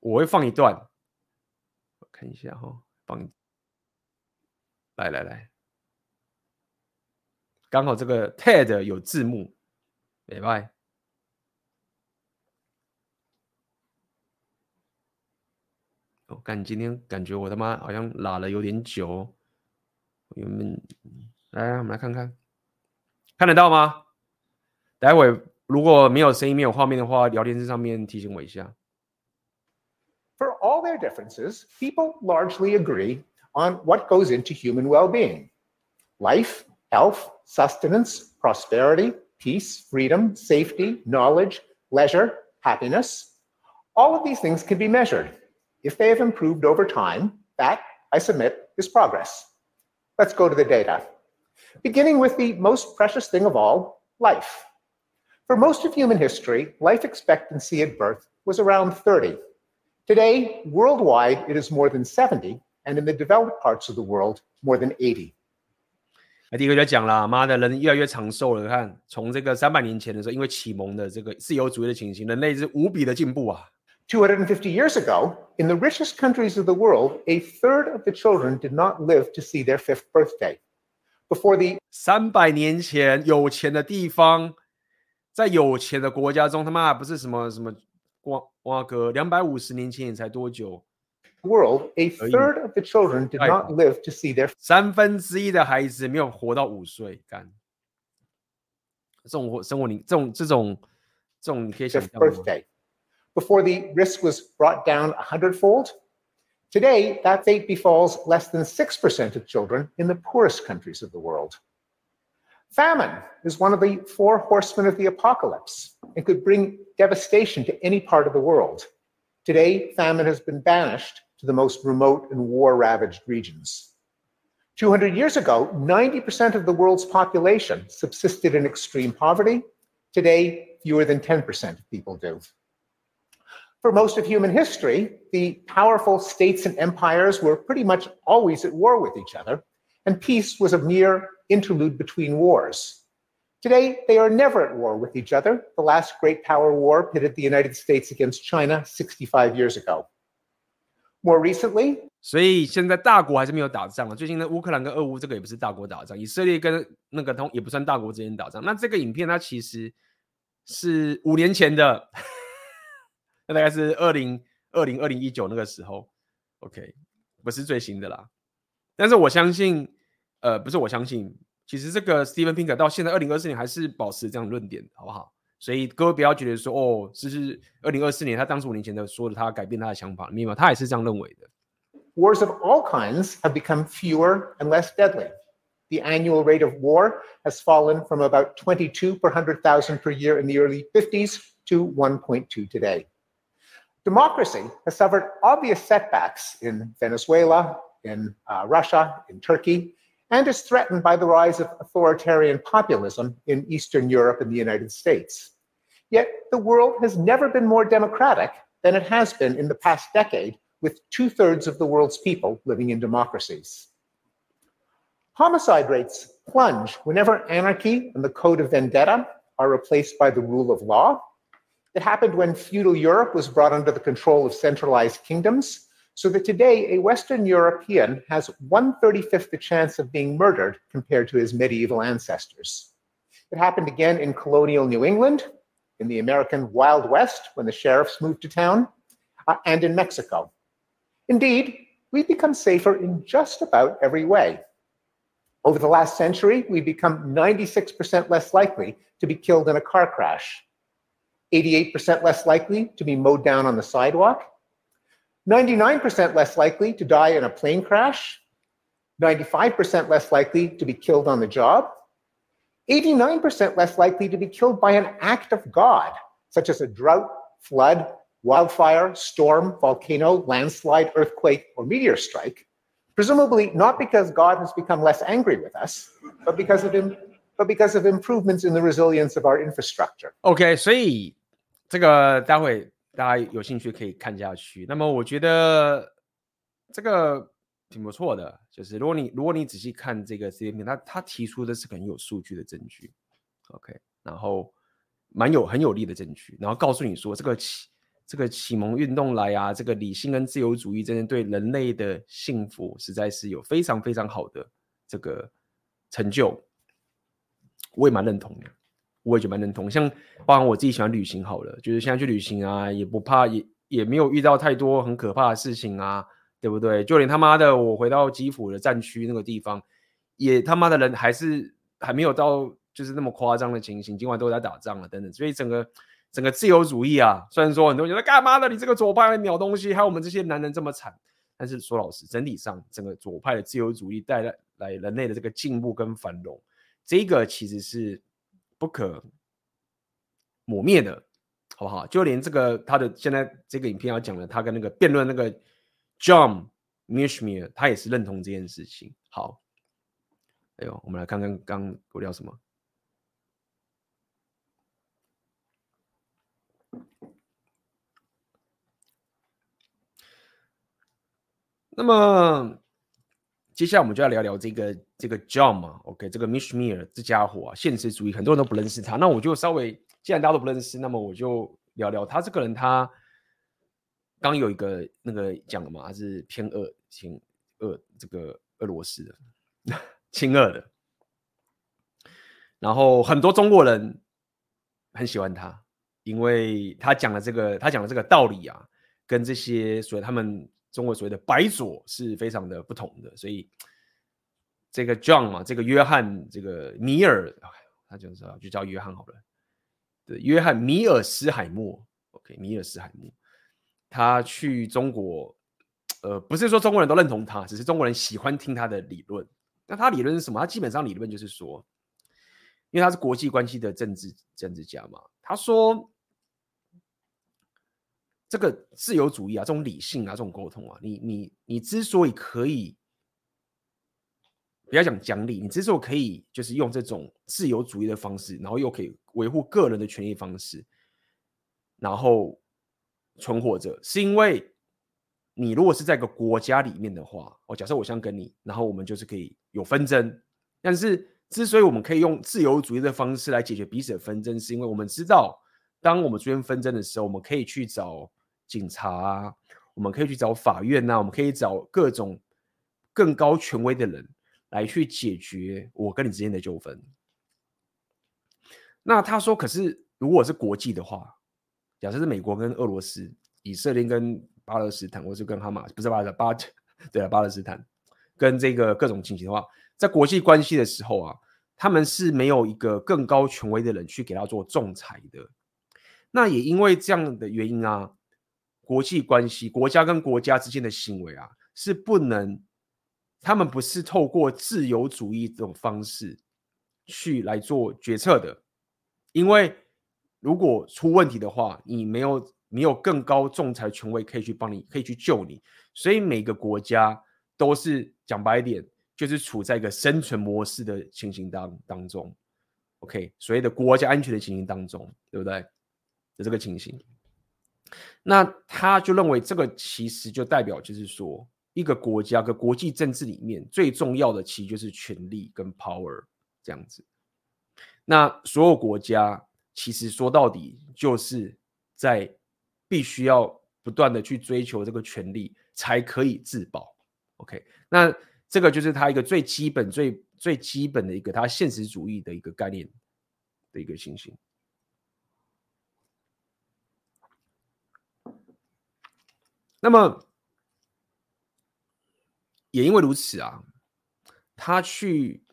我会放一段，我看一下哈、哦，放，来来来，刚好这个 TED 有字幕，拜拜。我感、哦、今天感觉我他妈好像拉了有点久，原本来，我们来看看，看得到吗？待会如果没有声音、没有画面的话，聊天室上面提醒我一下。For all their differences, people largely agree on what goes into human well-being: life, health, sustenance, prosperity, peace, freedom, safety, knowledge, leisure, happiness. All of these things can be measured. If they have improved over time, that, I submit, is progress. Let's go to the data. Beginning with the most precious thing of all, life. For most of human history, life expectancy at birth was around 30. Today, worldwide, it is more than 70, and in the developed parts of the world, more than 80. 那第一个就讲了，妈的，人越来越长寿了。看，从这个三百年前的时候，因为启蒙的这个自由主义的情形，人类是无比的进步啊。250 years ago, in the richest countries of the world, a third of the children did not live to see their fifth birthday. Before the 三百年前有钱的地方， 在有钱的国家中，他妈不是什么什么哇哇哥，两百五十年前也才多久？World, a third of the children did not live to see their 三分之一的孩子没有活到五岁，干这种活生活你这种这种这种你可以想象吗？before the risk was brought down a hundredfold. Today, that fate befalls less than 6% of children in the poorest countries of the world. Famine is one of the four horsemen of the apocalypse and could bring devastation to any part of the world. Today, famine has been banished to the most remote and war ravaged regions. 200 years ago, 90% of the world's population subsisted in extreme poverty. Today, fewer than 10% of people do. For most of human history, the powerful states and empires were pretty much always at war with each other, and peace was a mere interlude between wars. Today, they are never at war with each other. The last great power war pitted the United States against China 65 years ago. More recently, 所以现在大国还是没有打仗啊。最近的乌克兰跟俄乌这个也不是大国打仗，以色列跟那个通也不算大国之间打仗。那这个影片它其实是五年前的，那大概是二零二零二零一九那个时候，OK，不是最新的啦。但是我相信， *laughs* 呃，不是我相信，其实这个 Steven Pinker 到现在二零二四年还是保持这样的论点，好不好？所以各位不要觉得说哦，这是二零二四年他当时五年前的说的，他改变他的想法，明白吗？他也是这样认为的。Wars of all kinds have become fewer and less deadly. The annual rate of war has fallen from about 22 per 100,000 per year in the early 50s to 1.2 today. Democracy has suffered obvious setbacks in Venezuela, in uh, Russia, in Turkey, and is threatened by the rise of authoritarian populism in Eastern Europe and the United States. Yet the world has never been more democratic than it has been in the past decade, with two thirds of the world's people living in democracies. Homicide rates plunge whenever anarchy and the code of vendetta are replaced by the rule of law. It happened when feudal Europe was brought under the control of centralized kingdoms, so that today a Western European has 135th the chance of being murdered compared to his medieval ancestors. It happened again in colonial New England, in the American Wild West when the sheriffs moved to town, uh, and in Mexico. Indeed, we've become safer in just about every way. Over the last century, we've become 96% less likely to be killed in a car crash, 88% less likely to be mowed down on the sidewalk, 99% less likely to die in a plane crash, 95% less likely to be killed on the job, 89% less likely to be killed by an act of God, such as a drought, flood, wildfire, storm, volcano, landslide, earthquake, or meteor strike, presumably not because God has become less angry with us, but because of him, but because of improvements in the resilience of our infrastructure. OK，所以这个待会 大家有兴趣可以看下去。那么我觉得这个挺不错的，就是如果你如果你仔细看这个 C N 他他提出的是很有数据的证据，OK，然后蛮有很有力的证据，然后告诉你说这个启这个启蒙运动来啊，这个理性跟自由主义真的对人类的幸福实在是有非常非常好的这个成就，我也蛮认同的，我也觉得蛮认同。像包含我自己喜欢旅行好了，就是现在去旅行啊，也不怕，也也没有遇到太多很可怕的事情啊，对不对？就连他妈的我回到基辅的战区那个地方，也他妈的人还是还没有到就是那么夸张的情形，今晚都在打仗了等等，所以整个。整个自由主义啊，虽然说很多人觉得干嘛的，你这个左派鸟东西，还有我们这些男人这么惨，但是说老实，整体上整个左派的自由主义带来来人类的这个进步跟繁荣，这个其实是不可磨灭的，好不好？就连这个他的现在这个影片要讲的，他跟那个辩论那个 John Mishmir，他也是认同这件事情。好，哎呦，我们来看看刚我聊什么。那么接下来我们就要聊聊这个这个 John 嘛，OK，这个 Mishmir 这家伙啊，现实主义很多人都不认识他。那我就稍微，既然大家都不认识，那么我就聊聊他这个人。他刚有一个那个讲了嘛，他是偏恶、亲俄这个俄罗斯的，*laughs* 亲俄的。然后很多中国人很喜欢他，因为他讲的这个，他讲的这个道理啊，跟这些所以他们。中国所谓的白左是非常的不同的，所以这个 John 嘛，这个约翰，这个米尔，他就是就叫约翰好了。对，约翰米尔斯海默，OK，米尔斯海默，他去中国，呃，不是说中国人都认同他，只是中国人喜欢听他的理论。那他理论是什么？他基本上理论就是说，因为他是国际关系的政治政治家嘛。他说，这个自由主义啊，这种理性啊，这种沟通啊，你你你之所以可以，不要讲讲理，你之所以可以就是用这种自由主义的方式，然后又可以维护个人的权益方式，然后存活着，是因为。你如果是在一个国家里面的话，哦，假设我想跟你，然后我们就是可以有纷争。但是，之所以我们可以用自由主义的方式来解决彼此的纷争，是因为我们知道，当我们出现纷争的时候，我们可以去找警察啊，我们可以去找法院呐，我们可以找各种更高权威的人来去解决我跟你之间的纠纷。那他说，可是如果是国际的话，假设是美国跟俄罗斯、以色列跟巴勒斯坦，或是跟哈马，不是巴勒巴，对啊，巴勒斯坦跟这个各种情形的话，在国际关系的时候啊，他们是没有一个更高权威的人去给他做仲裁的。那也因为这样的原因啊，国际关系，国家跟国家之间的行为啊，是不能，他们不是透过自由主义这种方式去来做决策的，因为如果出问题的话，你没有。没有更高仲裁权威可以去帮你，可以去救你，所以每个国家都是讲白一点，就是处在一个生存模式的情形当当中。OK，所谓的国家安全的情形当中，对不对？的这个情形，那他就认为这个其实就代表，就是说一个国家跟国际政治里面最重要的，其实就是权力跟 power 这样子。那所有国家其实说到底就是在。必须要不断的去追求这个权利，才可以自保。OK，那这个就是他一个最基本、最最基本的一个他现实主义的一个概念的一个情形。那么也因为如此啊，他去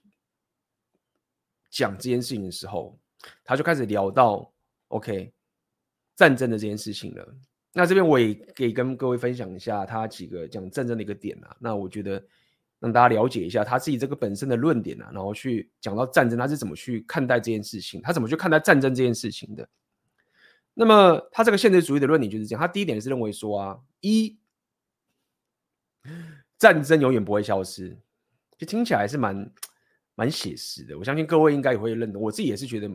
讲这件事情的时候，他就开始聊到 OK。战争的这件事情了，那这边我也可以跟各位分享一下他几个讲战争的一个点啊。那我觉得让大家了解一下他自己这个本身的论点啊，然后去讲到战争他是怎么去看待这件事情，他怎么去看待战争这件事情的。那么他这个现实主义的论点就是这样，他第一点是认为说啊，一战争永远不会消失，就听起来是蛮蛮写实的。我相信各位应该也会认同，我自己也是觉得。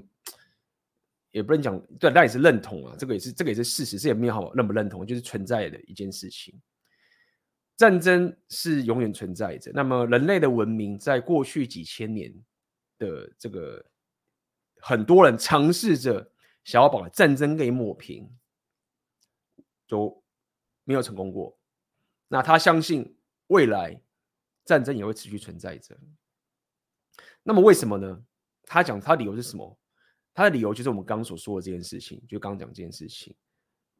也不能讲对，那也是认同啊，这个也是这个也是事实，这也没有好认不认同，就是存在的一件事情。战争是永远存在着。那么人类的文明在过去几千年的这个，很多人尝试着想要把战争给抹平，都没有成功过。那他相信未来战争也会持续存在着。那么为什么呢？他讲他理由是什么？他的理由就是我们刚刚所说的这件事情，就刚刚讲这件事情，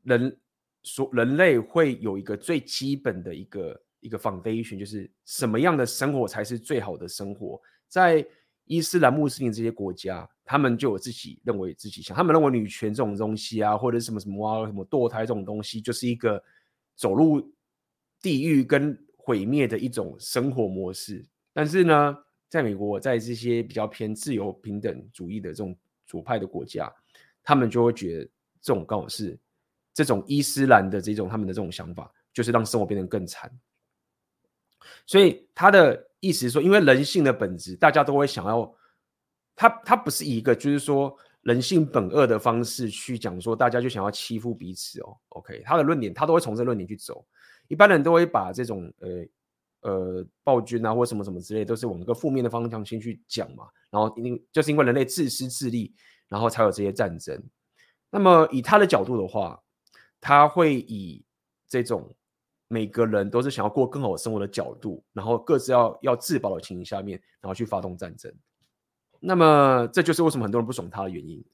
人说人类会有一个最基本的一个一个 foundation，就是什么样的生活才是最好的生活？在伊斯兰穆斯林这些国家，他们就有自己认为自己想，他们认为女权这种东西啊，或者什么什么啊，什么堕胎这种东西，就是一个走入地狱跟毁灭的一种生活模式。但是呢，在美国，在这些比较偏自由平等主义的这种。左派的国家，他们就会觉得这种刚好是这种伊斯兰的这种他们的这种想法，就是让生活变得更惨。所以他的意思是说，因为人性的本质，大家都会想要他，他不是一个就是说人性本恶的方式去讲说，大家就想要欺负彼此哦。OK，他的论点他都会从这论点去走。一般人都会把这种呃呃暴君啊或什么什么之类，都是往一个负面的方向先去讲嘛。然后因就是因为人类自私自利，然后才有这些战争。那么以他的角度的话，他会以这种每个人都是想要过更好生活的角度，然后各自要要自保的情形下面，然后去发动战争。那么这就是为什么很多人不爽他的原因，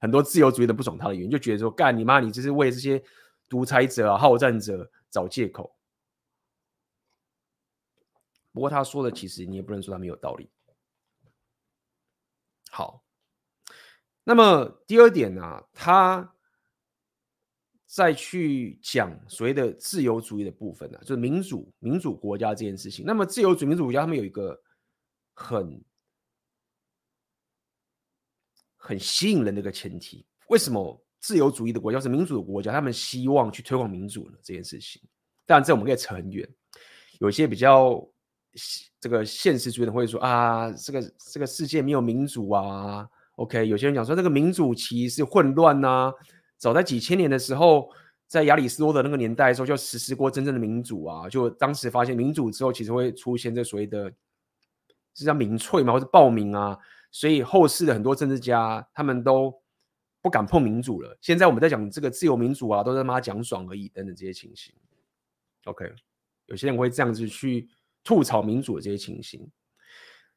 很多自由主义的不爽他的原因，就觉得说干你妈，你这是为这些独裁者啊、好战者找借口。不过他说的其实你也不能说他没有道理。好，那么第二点呢、啊，他再去讲所谓的自由主义的部分呢、就是民主民主国家这件事情。那么自由主义民主国家他们有一个很很吸引人的一个前提。为什么自由主义的国家是民主的国家，他们希望去推广民主呢？这件事情，当然这我们可以扯很远。有些比较这个现实主义的会说啊，这个这个世界没有民主啊。OK，有些人讲说这个民主其实是混乱呐、早在几千年的时候，在亚里士多德那个年代的时候，就实施过真正的民主啊。就当时发现民主之后，其实会出现这所谓的，是叫民粹嘛，或者暴民啊。所以后世的很多政治家他们都不敢碰民主了。现在我们在讲这个自由民主啊，都在妈讲爽而已等等这些情形。OK，有些人会这样子去吐槽民主的这些情形，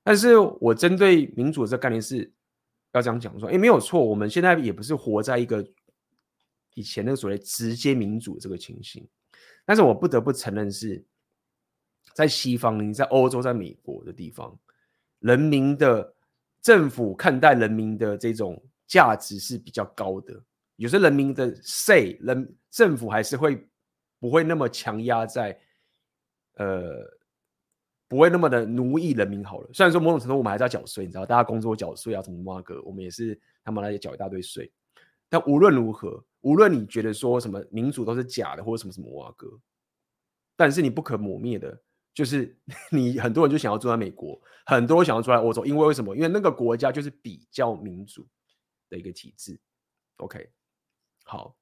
但是我针对民主的这个概念是要这样讲说，诶，没有错，我们现在也不是活在一个以前那个所谓直接民主这个情形，但是我不得不承认是在西方，你在欧洲，在美国的地方，人民的。政府看待人民的这种价值是比较高的，有些人民的 say，人政府还是会不会那么强压在，呃，不会那么的奴役人民好了。虽然说某种程度我们还是要缴税，你知道，大家工作缴税啊，什么挖哥，我们也是他们来缴一大堆税。但无论如何，无论你觉得说什么民主都是假的，或者什么什么挖哥，但是你不可磨灭的。就是 *laughs* 你很多人就想要住在美国，很多人想要住在欧洲，因为为什么？因为那个国家就是比较民主的一个体制。OK，好，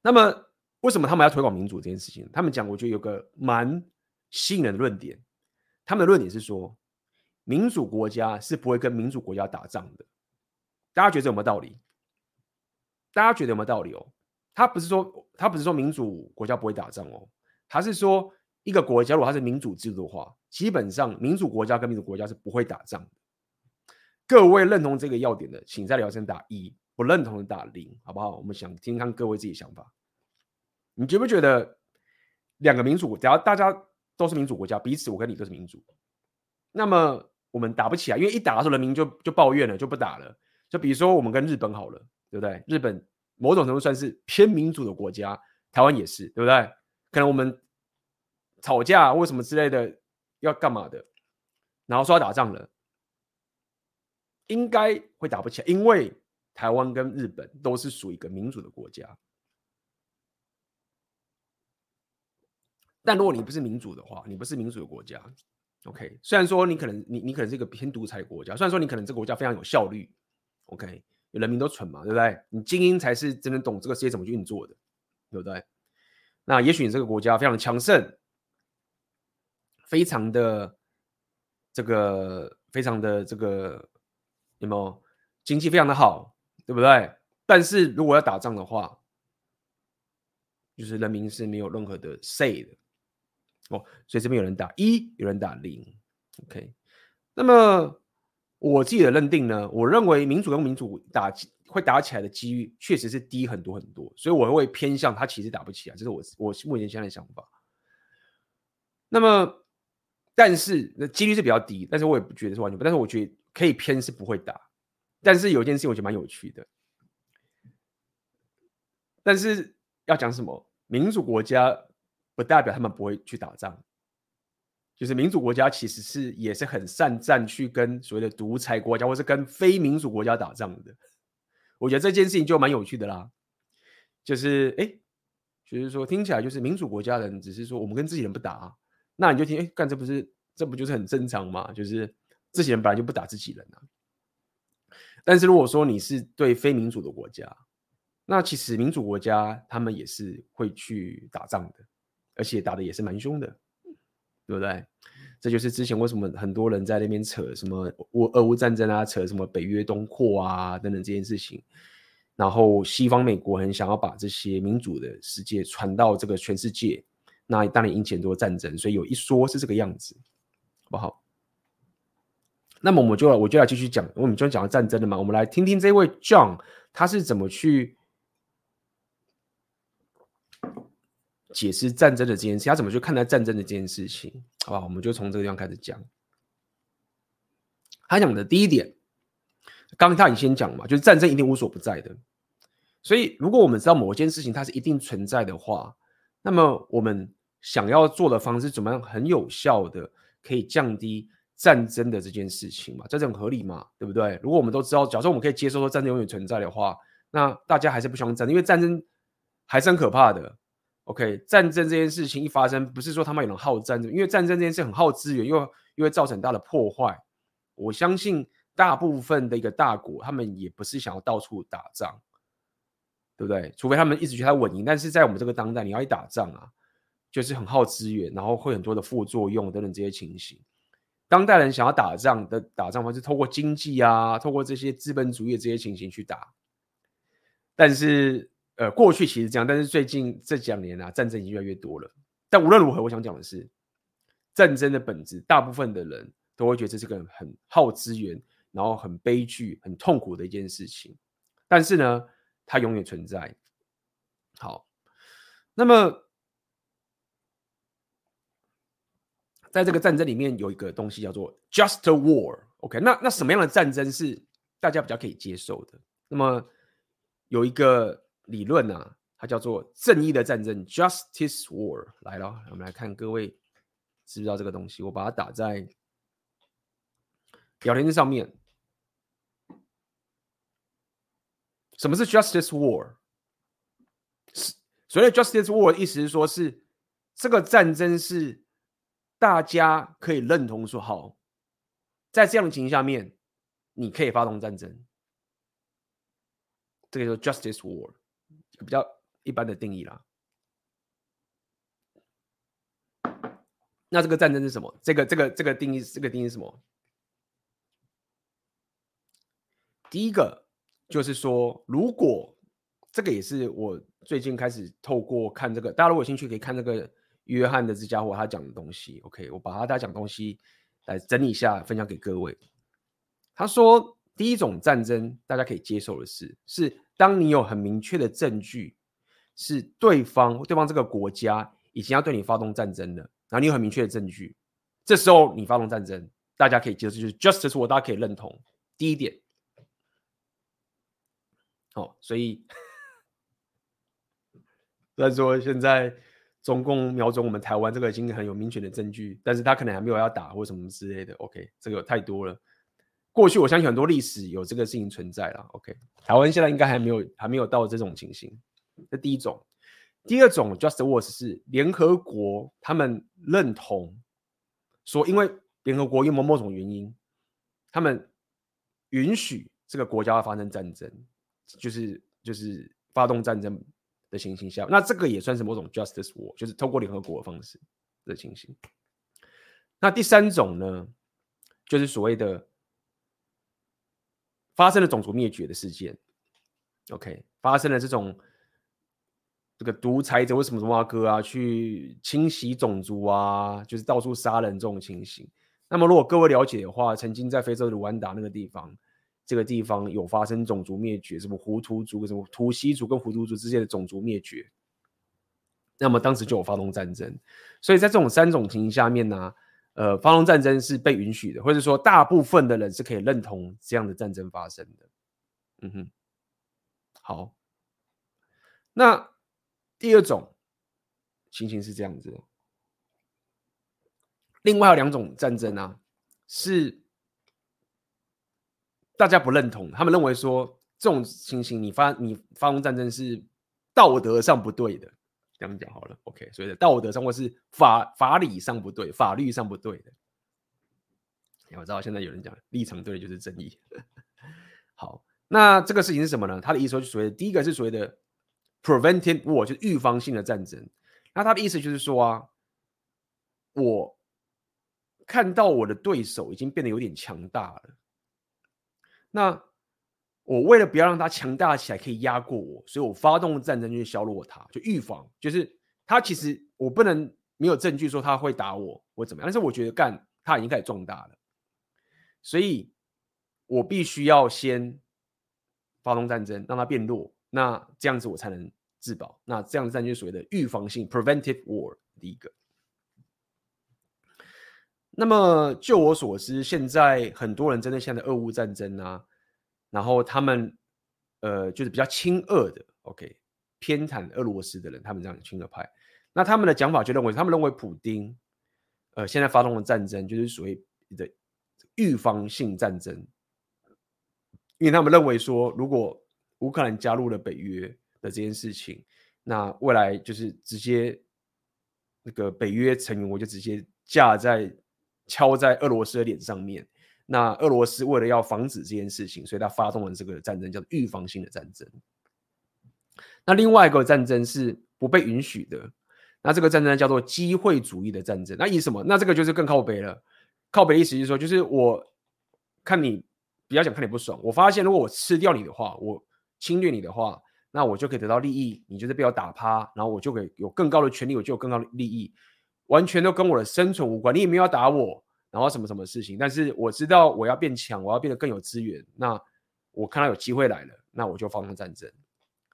那么为什么他们要推广民主这件事情？他们讲，我觉得有个蛮吸引人的论点。他们的论点是说，民主国家是不会跟民主国家打仗的。大家觉得有没有道理？大家觉得有没有道理哦？他不是说他不是说民主国家不会打仗哦，他是说。一个国家如果它是民主制度的话，基本上民主国家跟民主国家是不会打仗的。各位认同这个要点的，请在聊天打一；不认同的打零，好不好？我们想听看各位自己想法。你觉不觉得两个民主，只要大家都是民主国家，彼此我跟你都是民主，那么我们打不起来，因为一打的时候人民就就抱怨了，就不打了。就比如说我们跟日本好了，对不对？日本某种程度算是偏民主的国家，台湾也是，对不对？可能我们。吵架或什么之类的，要干嘛的？然后说要打仗了，应该会打不起来，因为台湾跟日本都是属于一个民主的国家。但如果你不是民主的话，你不是民主的国家，OK？虽然说你可能你你可能是一个偏独裁国家，虽然说你可能这个国家非常有效率，OK？人民都蠢嘛，对不对？你精英才是真正懂这个世界怎么运作的，对不对？那也许你这个国家非常强盛。非常的这个，非常的这个，有没有经济非常的好，对不对？但是如果要打仗的话，就是人民是没有任何的 say 的哦。所以这边有人打一，有人打零，OK。那么我自己的认定呢，我认为民主跟民主打会打起来的几率确实是低很多很多，所以我会偏向他其实打不起来，这是我我目前现在的想法。那么。但是那几率是比较低，但是我也不觉得是完全不，但是我觉得可以偏是不会打。但是有一件事情我觉得蛮有趣的，但是要讲什么？民主国家不代表他们不会去打仗，就是民主国家其实是也是很善战去跟所谓的独裁国家或是跟非民主国家打仗的。我觉得这件事情就蛮有趣的啦，就是哎，就是说听起来就是民主国家人只是说我们跟自己人不打。那你就听，哎，干这不是这不就是很正常吗？就是自己人本来就不打自己人啊。但是如果说你是对非民主的国家，那其实民主国家他们也是会去打仗的，而且打的也是蛮凶的，对不对？这就是之前为什么很多人在那边扯什么乌俄乌战争啊，扯什么北约东扩啊等等这件事情。然后西方美国很想要把这些民主的世界传到这个全世界。那当然引起很多战争，所以有一说是这个样子，好不好？那么我们就我就要继续讲，我们就讲到战争了嘛。我们来听听这位 John 他是怎么去解释战争的这件事，他怎么去看待战争的这件事情，好不好？我们就从这个地方开始讲。他讲的第一点，刚刚他已经先讲嘛，就是战争一定无所不在的。所以如果我们知道某一件事情它是一定存在的话，那么我们想要做的方式，怎么样很有效的可以降低战争的这件事情嘛，这很合理嘛，对不对？如果我们都知道，假设我们可以接受说战争永远存在的话，那大家还是不希望战争，因为战争还是很可怕的。OK，战争这件事情一发生，不是说他们有人好战争，因为战争这件事很耗资源，又又会造成很大的破坏。我相信大部分的一个大国，他们也不是想要到处打仗，对不对？除非他们一直觉得他稳赢，但是在我们这个当代，你要一打仗啊，就是很耗资源，然后会很多的副作用等等这些情形。当代人想要打仗的打仗方式，透过经济啊，透过这些资本主义的这些情形去打，但是。呃，过去其实这样，但是最近这几年啊，战争已经越来越多了。但无论如何，我想讲的是，战争的本质，大部分的人都会觉得这是个很耗资源，然后很悲剧、很痛苦的一件事情。但是呢，它永远存在。好，那么在这个战争里面，有一个东西叫做 just war。OK，那那什么样的战争是大家比较可以接受的？那么有一个。理论啊，它叫做正义的战争 （Justice War）。来了，我们来看各位知不知道这个东西？我把它打在聊天上面。什么是 Justice War？所谓 Justice War 的意思是说，是这个战争是大家可以认同说，好，在这样的情形下面，你可以发动战争。这个叫 Justice War。比较一般的定义啦。那这个战争是什么？这个这个这个定义，这个定义是什么？第一个就是说，如果这个也是我最近开始透过看这个，大家如果有兴趣可以看这个约翰的这家伙他讲的东西。OK，我把他他讲东西来整理一下，分享给各位。他说，第一种战争大家可以接受的是是。当你有很明确的证据，是对方对方这个国家已经要对你发动战争了，然后你有很明确的证据，这时候你发动战争，大家可以接受，就是 justice war，大家可以认同。第一点，哦，所以，*laughs* 再说现在中共瞄准我们台湾，这个已经很有明确的证据，但是他可能还没有要打或什么之类的。OK，这个太多了。过去我相信很多历史有这个事情存在了，OK，台湾现在应该还没有还没有到这种情形。这第一种，第二种 just war 是联合国他们认同说，因为联合国因为某种原因，他们允许这个国家发生战争，就是就是发动战争的情形下，那这个也算是某种 justice war，就是透过联合国的方式的情形。那第三种呢，就是所谓的。发生了种族灭绝的事件，OK，发生了这种这个独裁者为什么什么哥啊去清洗种族啊，就是到处杀人这种情形。那么如果各位了解的话，曾经在非洲的卢安达那个地方，这个地方有发生种族灭绝，什么胡图族、什么图西族跟胡图族之间的种族灭绝，那么当时就有发动战争。所以在这种三种情形下面呢、啊。呃，发动战争是被允许的，或者说大部分的人是可以认同这样的战争发生的。嗯哼，好。那第二种情形是这样子，另外有两种战争啊，是大家不认同，他们认为说这种情形你发你发动战争是道德上不对的。这样讲好了，OK，所以道德上或是法法理上不对，法律上不对的。我知道现在有人讲立场对就是正义。好，那这个事情是什么呢？他的意思就所谓的第一个是所谓的 preventive war，就是预防性的战争。那他的意思就是说啊，我看到我的对手已经变得有点强大了，那。我为了不要让他强大起来，可以压过我，所以我发动战争去削弱他，就预防，就是他其实我不能没有证据说他会打我或怎么样，但是我觉得干他已经开始壮大了，所以我必须要先发动战争让他变弱，那这样子我才能自保。那这样子战争就所谓的预防性 （preventive war） 第一个。那么就我所知，现在很多人针对现在的俄乌战争啊。然后他们，呃，就是比较亲俄的，OK，偏袒俄罗斯的人，他们这样亲俄派。那他们的讲法就认为，他们认为普丁，呃，现在发动的战争就是所谓的预防性战争，因为他们认为说，如果乌克兰加入了北约的这件事情，那未来就是直接那个北约成员国就直接架在敲在俄罗斯的脸上面。那俄罗斯为了要防止这件事情，所以他发动了这个战争，叫预防性的战争。那另外一个战争是不被允许的，那这个战争叫做机会主义的战争。那以什么？那这个就是更靠北了。靠北的意思就是说，就是我看你比较想看你不爽，我发现如果我吃掉你的话，我侵略你的话，那我就可以得到利益。你就是被我打趴，然后我就可以有更高的权利，我就有更高的利益，完全都跟我的生存无关。你也没有要打我。然后什么什么事情，但是我知道我要变强，我要变得更有资源。那我看到有机会来了，那我就发动战争。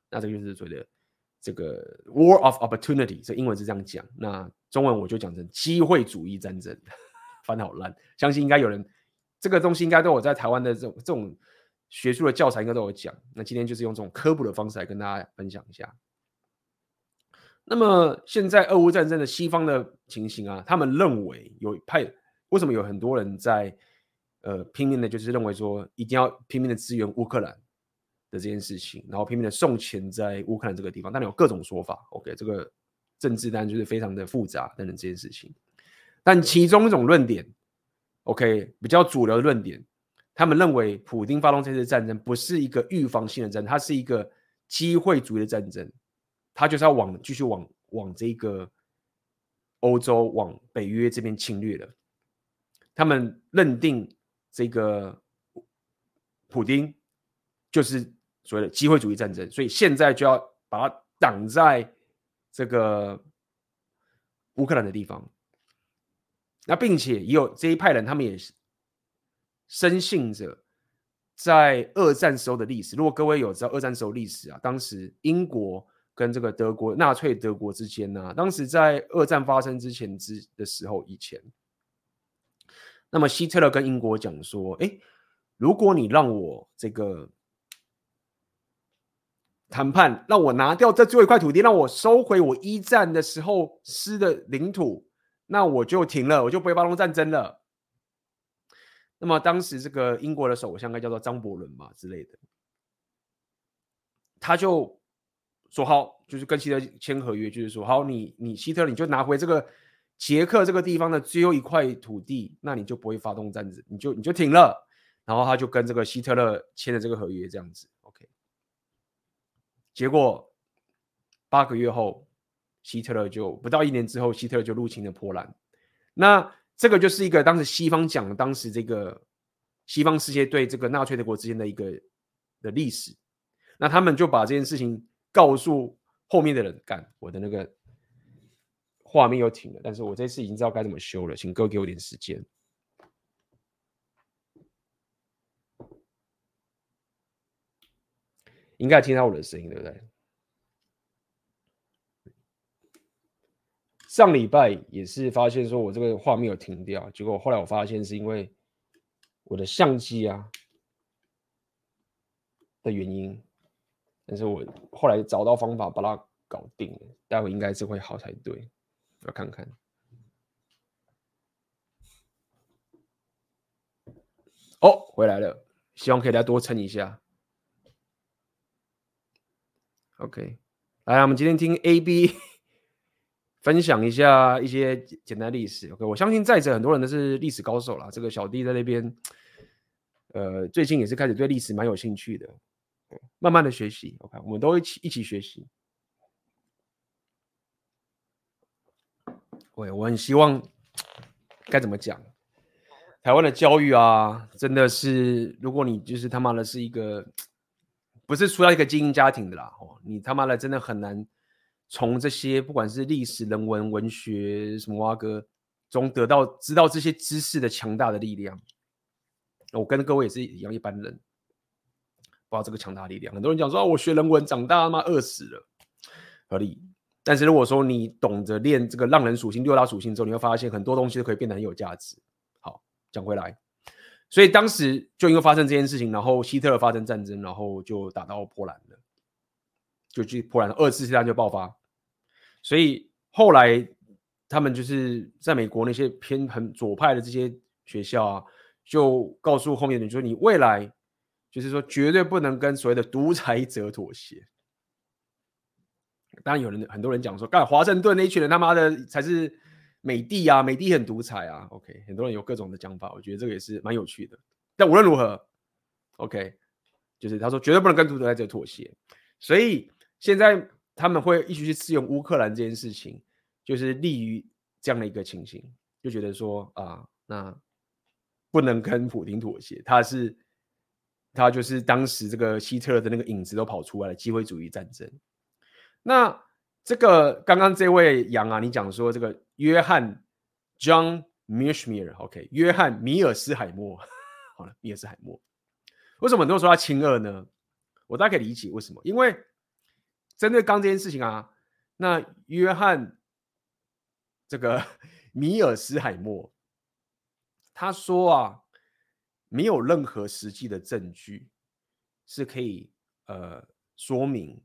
那这个就是所谓的这个 war of opportunity，这英文是这样讲。那中文我就讲成机会主义战争，翻得好烂。相信应该有人这个东西应该都有在台湾的这种这种学术的教材应该都有讲。那今天就是用这种科普的方式来跟大家分享一下。那么现在俄乌战争的西方的情形啊，他们认为有派。为什么有很多人在呃拼命的，就是认为说一定要拼命的支援乌克兰的这件事情，然后拼命的送钱在乌克兰这个地方，当然有各种说法。OK，这个政治当然就是非常的复杂等等这件事情。但其中一种论点，OK，比较主流的论点，他们认为普丁发动这次战争不是一个预防性的战争，它是一个机会主义的战争，他就是要往继续往往这个欧洲往北约这边侵略了。他们认定这个普丁就是所谓的机会主义战争，所以现在就要把它挡在这个乌克兰的地方。那并且也有这一派人，他们也是深信着在二战时候的历史。如果各位有知道二战时候历史啊，当时英国跟这个德国纳粹德国之间呢、当时在二战发生之前之的时候以前。那么希特勒跟英国讲说：“哎，如果你让我这个谈判，让我拿掉这最后一块土地，让我收回我一战的时候失的领土，那我就停了，我就不会发动战争了。”那么当时这个英国的首相该叫做张伯伦吧之类的，他就说：“好，就是跟希特勒签合约，就是说好，你你希特勒你就拿回这个。”捷克这个地方的最后一块土地，那你就不会发动战争，你就你就停了。然后他就跟这个希特勒签了这个合约，这样子。OK。结果八个月后，希特勒就不到一年之后，希特勒就入侵了波兰。那这个就是一个当时西方讲当时这个西方世界对这个纳粹德国之间的一个的历史。那他们就把这件事情告诉后面的人，干我的那个。画面又停了，但是我这次已经知道该怎么修了，请哥给我点时间。应该听到我的声音，对不对？上礼拜也是发现说我这个画面有停掉，结果后来我发现是因为我的相机啊的原因，但是我后来找到方法把它搞定了，待会应该是会好才对。我看看，哦，回来了，希望可以再多撑一下。OK，来，我们今天听 AB *laughs* 分享一下一些简单历史。OK，我相信在座很多人都是历史高手啦。这个小弟在那边，呃，最近也是开始对历史蛮有兴趣的，慢慢的学习。OK，我们都一起一起学习。对，我很希望该怎么讲？台湾的教育啊，真的是，如果你就是他妈的是一个不是出来一个精英家庭的啦，哦，你他妈的真的很难从这些不管是历史、人文、文学什么哇哥中得到知道这些知识的强大的力量。我跟各位也是一样，一般人不知道这个强大力量。很多人讲说，我学人文长大他妈饿死了，合理。但是如果说你懂得练这个浪人属性、六大属性之后，你会发现很多东西都可以变得很有价值。好，讲回来，所以当时就因为发生这件事情，然后希特勒发生战争，然后就打到波兰了，就去波兰，二次世界大战就爆发。所以后来他们就是在美国那些偏很左派的这些学校啊，就告诉后面的人说：“你未来就是说绝对不能跟所谓的独裁者妥协。”当然，有人很多人讲说，干华盛顿那一群人他妈的才是美帝啊，美帝很独裁啊。OK，很多人有各种的讲法，我觉得这个也是蛮有趣的。但无论如何，OK，就是他说绝对不能跟独裁者妥协。所以现在他们会一起去支援乌克兰这件事情，就是利于这样的一个情形，就觉得说啊，那不能跟普丁妥协，他是他就是当时这个希特勒的那个影子都跑出来了，机会主义战争。那这个刚刚这位杨啊，你讲说这个约翰 John Mearsheimer，OK，约翰米尔斯海默，好了，米尔斯海默，为什么很多人说他亲俄呢？我大概可以理解为什么，因为针对刚这件事情啊，那约翰这个 *laughs* 米尔斯海默，他说啊，没有任何实际的证据是可以呃说明。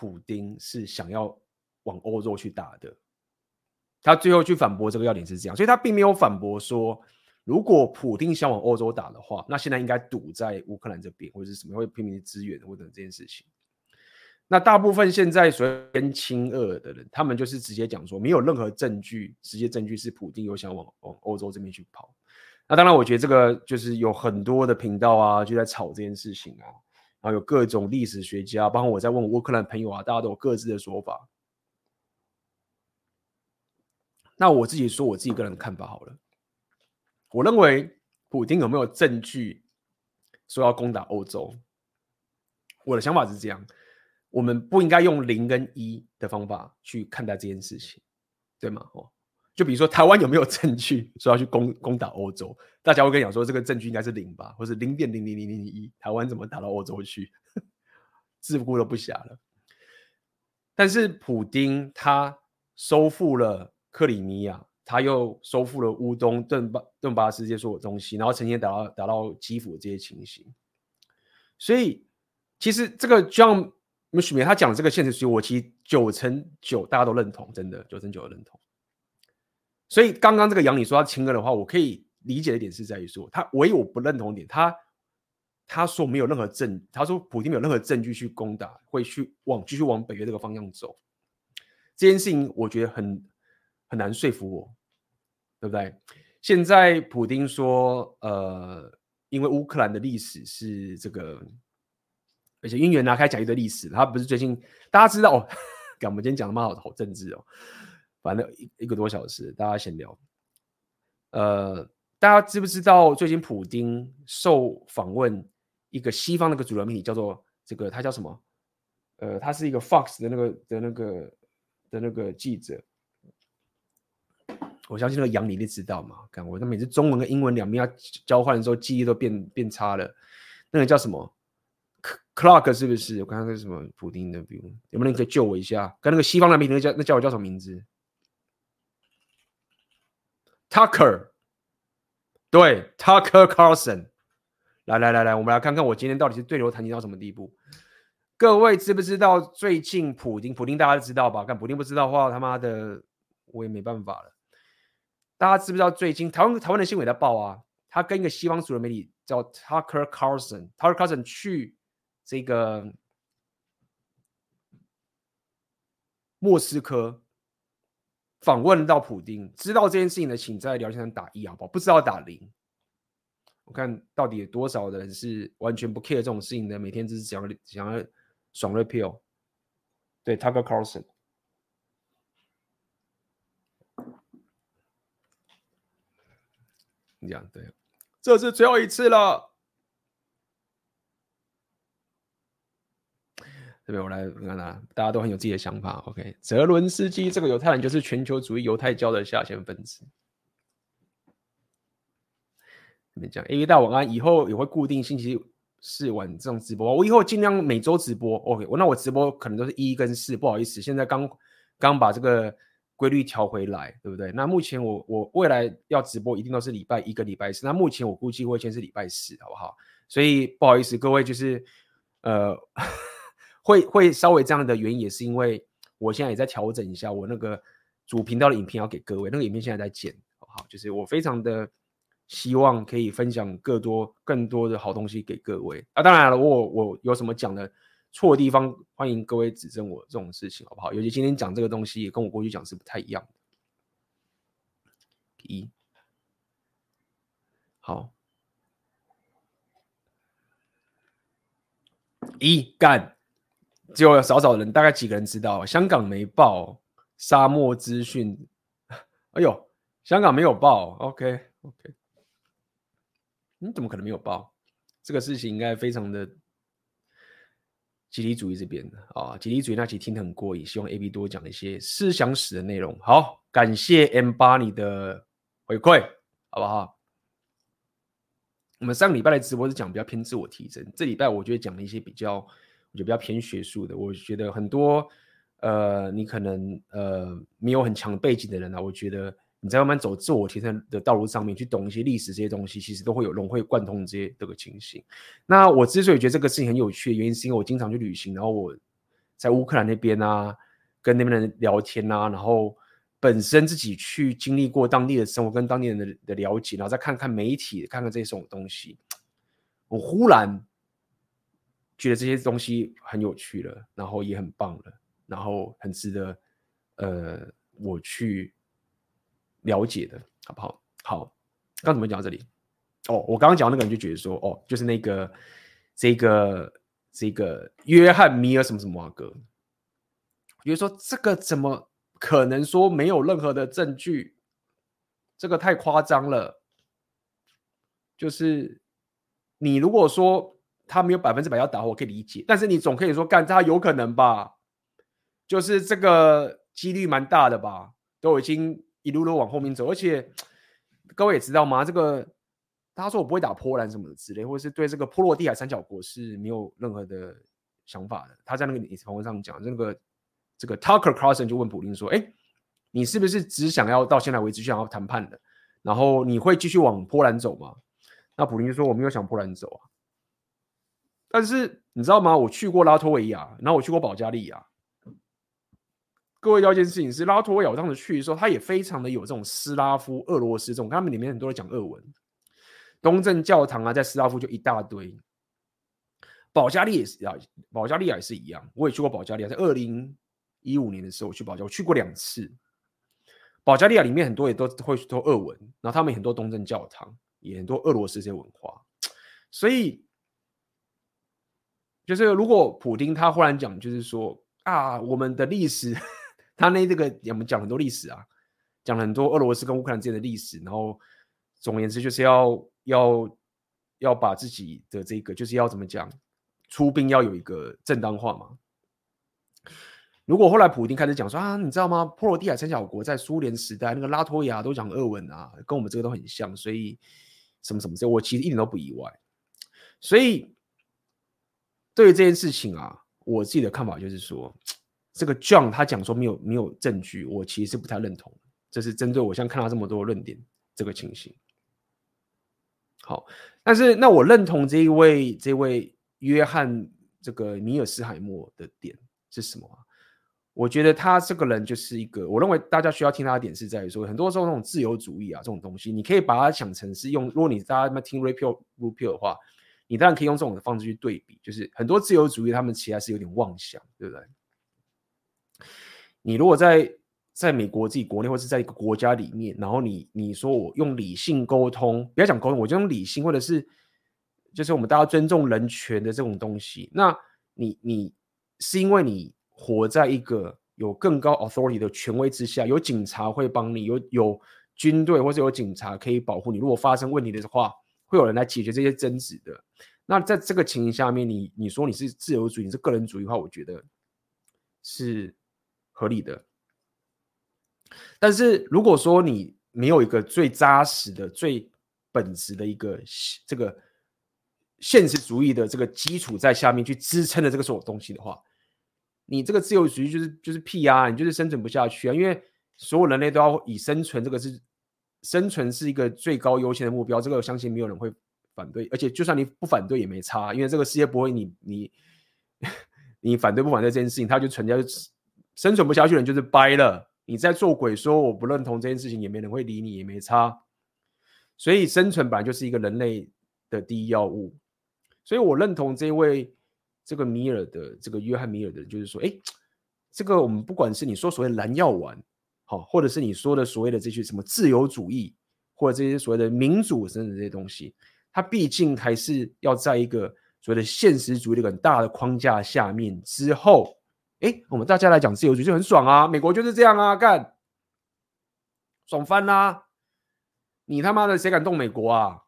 普丁是想要往欧洲去打的，他最后去反驳这个要点是这样，所以他并没有反驳说，如果普丁想往欧洲打的话，那现在应该堵在乌克兰这边，或者是什么会拼命支援或者这件事情。那大部分现在所谓跟亲俄的人，他们就是直接讲说，没有任何证据，直接证据是普丁有想往往欧洲这边去跑。那当然，我觉得这个就是有很多的频道啊，就在吵这件事情啊。然后有各种历史学家，包括我在问乌克兰朋友啊，大家都有各自的说法。那我自己说我自己个人的看法好了。我认为普丁有没有证据说要攻打欧洲？我的想法是这样：我们不应该用零跟一的方法去看待这件事情，对吗？哦。就比如说，台湾有没有证据说要去攻攻打欧洲？大家会跟你讲说，这个证据应该是零吧，或是零点零零零零零一。台湾怎么打到欧洲去？*laughs* 自顾都不暇了。但是普丁他收复了克里米亚，他又收复了乌东顿巴顿巴斯这些所有东西，然后曾经打到打到基辅这些情形。所以，其实这个 John Mishm 他讲的这个现实主义，我其实九成九大家都认同，真的九成九的认同。所以刚刚这个杨你说他亲俄的话，我可以理解的一点是在于说，他唯一我不认同点，他他说没有任何证，他说普丁没有任何证据去攻打，会去往继续往北约这个方向走，这件事情我觉得很很难说服我，对不对？现在普丁说，呃，因为乌克兰的历史是这个，而且渊源拿开讲一堆历史，他不是最近大家知道，哦，我们今天讲的蛮好好政治哦。反正一一个多小时，大家闲聊。呃，大家知不知道最近普丁受访问一个西方那个主流媒体叫做这个，他叫什么？呃，他是一个 Fox 的那个的那个的那个记者。我相信那个杨你一定知道嘛？看我，他每次中文跟英文两边要交换的时候，记忆都变变差了。那个叫什么？Clark 是不是？我看看是什么？普丁的，比如有没有人可以救我一下？跟那个西方的媒体那叫那叫我叫什么名字？Tucker，对，Tucker Carlson，来来来来，我们来看看我今天到底是对牛弹琴到什么地步。各位知不知道最近普丁？普丁大家都知道吧？看普丁不知道的话，他妈的我也没办法了。大家知不知道最近台湾台湾的新闻在报啊？他跟一个西方主流媒体叫 Tucker Carlson，Tucker Carlson 去这个莫斯科。访问到普丁，知道这件事情的，请在聊天上打一好不好？不知道打零。我看到底有多少人是完全不 care 这种事情的，每天只是想要想要爽热票。对，Tucker Carlson，你讲对，这是最后一次了。这边我来看看，大家都很有自己的想法。OK，泽伦斯基这个犹太人就是全球主义犹太教的下线分子。这边讲 A V 大晚安，以后也会固定星期四晚这种直播。我以后尽量每周直播。OK，我那我直播可能都是一跟四，不好意思，现在刚刚把这个规律调回来，对不对？那目前我我未来要直播一定都是礼拜一跟礼拜四。那目前我估计会先是礼拜四，好不好？所以不好意思，各位就是呃。会会稍微这样的原因，也是因为我现在也在调整一下我那个主频道的影片，要给各位那个影片现在在剪，好不好？就是我非常的希望可以分享更多更多的好东西给各位啊。当然了，我我有什么讲的错的地方，欢迎各位指正我这种事情，好不好？尤其今天讲这个东西，也跟我过去讲是不太一样的。一，好，一干，只有少少人，大概几个人知道？香港没报沙漠资讯，*laughs* 哎呦，香港没有报，OK OK，你怎么可能没有报？这个事情应该非常的集体主义这边的啊，集体主义那期听得很过瘾，希望 AB 多讲一些思想史的内容。好，感谢 M 八你的。回馈好不好？我们上礼拜的直播是讲比较偏自我提升，这礼拜我觉得讲了一些比较，就比较偏学术的。我觉得很多呃，你可能呃没有很强背景的人啊，我觉得你在慢慢走自我提升的道路上面，去懂一些历史这些东西，其实都会有融会贯通这些这个情形。那我之所以觉得这个事情很有趣的原因，是因为我经常去旅行，然后我在乌克兰那边啊，跟那边的人聊天啊，然后。本身自己去经历过当地的生活，跟当地人的的了解，然后再看看媒体，看看这种东西，*tsk* 我忽然觉得这些东西很有趣了，然后也很棒了，然后很值得呃我去了解的，好不好？好，刚怎么讲到这里？哦，我刚刚讲那个人就觉得说，哦，就是那个这个这个约翰米尔什么什么瓦格，比如说这个怎么？可能说没有任何的证据，这个太夸张了。就是你如果说他没有百分之百要打，我可以理解，但是你总可以说干他有可能吧？就是这个几率蛮大的吧？都已经一路路往后面走，而且各位也知道吗？这个他说我不会打波兰什么的之类，或者是对这个波罗的海三角国是没有任何的想法的。他在那个访问上讲，那个。这个 Tucker Carlson 就问普林说：“哎，你是不是只想要到现在为止想要谈判的？然后你会继续往波兰走吗？”那普林就说：“我没有想波兰走啊。但是你知道吗？我去过拉脱维亚，然后我去过保加利亚。各位要一件事情是，拉脱维亚我当时去的时候，他也非常的有这种斯拉夫、俄罗斯这种，他们里面很多人讲俄文，东正教堂啊，在斯拉夫就一大堆。保加利亚也是啊，保加利亚也是一样，我也去过保加利亚，在二零。一五年的时候我去保加，我去过两次。保加利亚里面很多也都会说俄文，然后他们很多东正教堂，也很多俄罗斯这些文化。所以，就是如果普丁他忽然讲，就是说啊，我们的历史，*laughs* 他那这个我们讲很多历史啊，讲了很多俄罗斯跟乌克兰之间的历史，然后总而言之就是要要要把自己的这个就是要怎么讲，出兵要有一个正当化嘛。如果后来普丁开始讲说啊，你知道吗？波罗的海三小国在苏联时代，那个拉脱维亚都讲俄文啊，跟我们这个都很像，所以什么什么这，我其实一点都不意外。所以对于这件事情啊，我自己的看法就是说，这个 John 他讲说没有没有证据，我其实是不太认同。这是针对我现在看到这么多论点这个情形。好，但是那我认同这一位这位约翰这个米尔斯海默的点是什么？我觉得他这个人就是一个，我认为大家需要听他的点是在于说，很多时候那种自由主义啊，这种东西，你可以把它想成是用，如果你大家在听 Repeal Repeal 的话，你当然可以用这种的方式去对比，就是很多自由主义他们其实是有点妄想，对不对？你如果在在美国自己国内或是在一个国家里面，然后你你说我用理性沟通，不要讲沟通，我就用理性，或者是就是我们大家尊重人权的这种东西，那你你是因为你。活在一个有更高 authority 的权威之下，有警察会帮你，有有军队或者有警察可以保护你。如果发生问题的话，会有人来解决这些争执的。那在这个情形下面，你你说你是自由主义，你是个人主义的话，我觉得是合理的。但是如果说你没有一个最扎实的、最本质的一个这个现实主义的这个基础在下面去支撑的这个所有东西的话，你这个自由主义就是就是屁啊！你就是生存不下去啊！因为所有人类都要以生存这个是生存是一个最高优先的目标，这个我相信没有人会反对。而且就算你不反对也没差，因为这个世界不会你你 *laughs* 你反对不反对这件事情，它就存在生存不下去的人就是掰了。你在做鬼说我不认同这件事情，也没人会理你，也没差。所以生存本来就是一个人类的第一要务。所以我认同这位这个米尔的这个约翰米尔的，就是说，哎，这个我们不管是你说所谓蓝药丸，好，或者是你说的所谓的这些什么自由主义，或者这些所谓的民主等等这些东西，它毕竟还是要在一个所谓的现实主义的很大的框架下面之后。哎，我们大家来讲自由主义就很爽啊！美国就是这样啊，干爽翻啦、你他妈的谁敢动美国啊？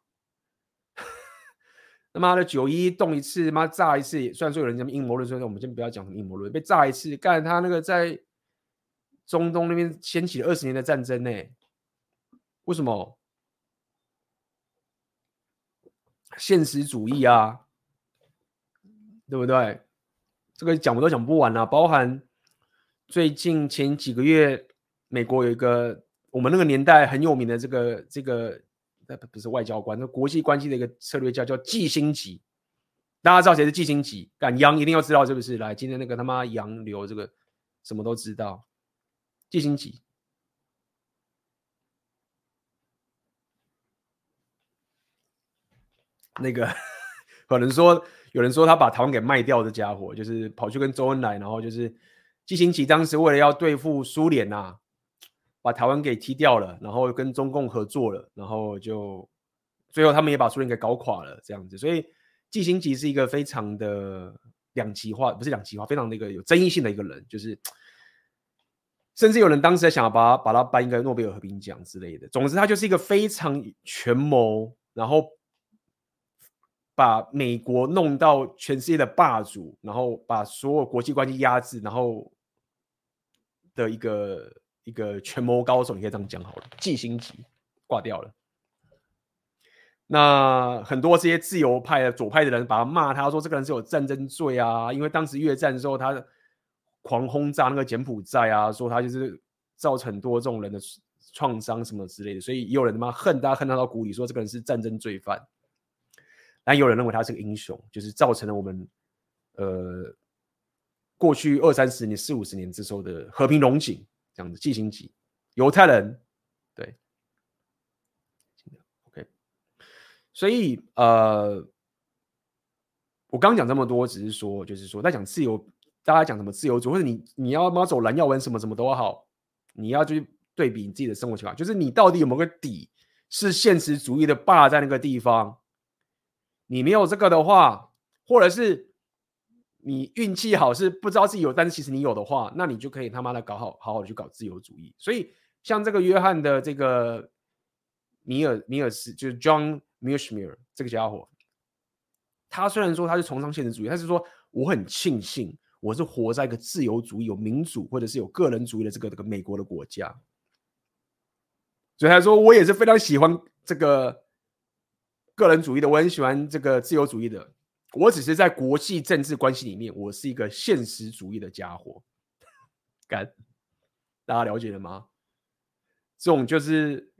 *laughs* 他妈的九一动一次，妈炸一次。虽然说有人讲阴谋论，所以我们先不要讲什么阴谋论。被炸一次，干他那个在中东那边掀起了二十年的战争呢？为什么？现实主义啊，对不对？这个讲我都讲不完了，包含最近前几个月，美国有一个我们那个年代很有名的这个这个，不是外交官，那国际关系的一个策略家叫季星级，大家知道谁是季星级？敢杨一定要知道是不是？来，今天那个他妈杨流这个什么都知道，季辛吉，那个可能说。有人说他把台湾给卖掉的家伙，就是跑去跟周恩来，然后就是季新奇当时为了要对付苏联呐，把台湾给踢掉了，然后跟中共合作了，然后就最后他们也把苏联给搞垮了，这样子。所以季新奇是一个非常的两极化，不是两极化，非常的一个有争议性的一个人，就是甚至有人当时想要把他把他颁一个诺贝尔和平奖之类的。总之，他就是一个非常权谋，然后。把美国弄到全世界的霸主，然后把所有国际关系压制，然后的一个一个权谋高手，你可以这样讲好了。季辛吉挂掉了，那很多这些自由派的左派的人把他骂他说这个人是有战争罪啊，因为当时越战的时候他狂轰炸那个柬埔寨啊，说他就是造成很多这种人的创伤什么之类的，所以也有人他妈恨他恨他到骨里，说这个人是战争罪犯。但有人认为他是个英雄，就是造成了我们呃过去二三十年、四五十年之后的和平荣景，这样子。季辛吉，犹太人，对，OK。所以呃，我刚讲这么多，只是说，就是说，在讲自由，大家讲什么自由主义，或者你你要么走蓝药丸什么什么都好，你要去对比你自己的生活情况，就是你到底有没有个底，是现实主义的霸在那个地方。你没有这个的话，或者是你运气好是不知道自己有，但是其实你有的话，那你就可以他妈的搞好好好的去搞自由主义。所以像这个约翰的这个米尔米尔斯，就是 John Mearsheimer 这个家伙，他虽然说他是崇尚现实主义，他是说我很庆幸我是活在一个自由主义、有民主或者是有个人主义的这个这个美国的国家，所以他说我也是非常喜欢这个。个人主义的，我很喜欢这个自由主义的。我只是在国际政治关系里面，我是一个现实主义的家伙。干，大家了解了吗？这种就是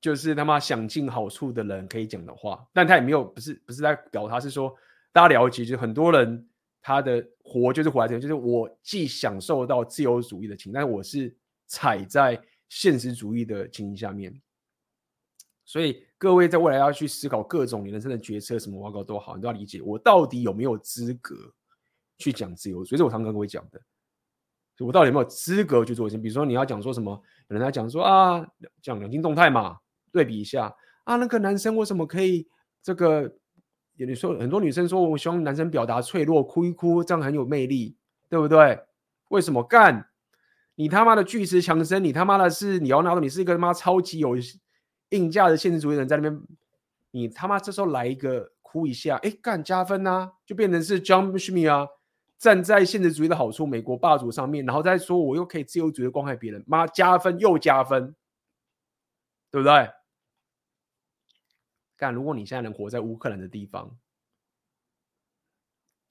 就是他妈想尽好处的人可以讲的话，但他也没有不是不是在表达，是说大家了解，就很多人他的活就是活在这，就是我既享受到自由主义的情，但是我是踩在现实主义的情形下面，所以。各位在未来要去思考各种你人生的决策，什么报告都好，你都要理解我到底有没有资格去讲自由。所以，这是我常常跟各位讲的，我到底有没有资格去做一些？比如说，你要讲说什么？有人在讲说啊，讲两性动态嘛，对比一下啊，那个男生为什么可以这个？有你说很多女生说，我希望男生表达脆弱，哭一哭，这样很有魅力，对不对？为什么干？你他妈的巨石强森，你他妈的是你要拿到你是一个他妈超级有。硬价的现实主义人在那边，你他妈这时候来一个哭一下，哎，干加分呐、啊，就变成是 John Mearsheimer 啊，站在现实主义的好处，美国霸主上面，然后再说我又可以自由主义的关爱别人，妈加分又加分，对不对？干，如果你现在能活在乌克兰的地方，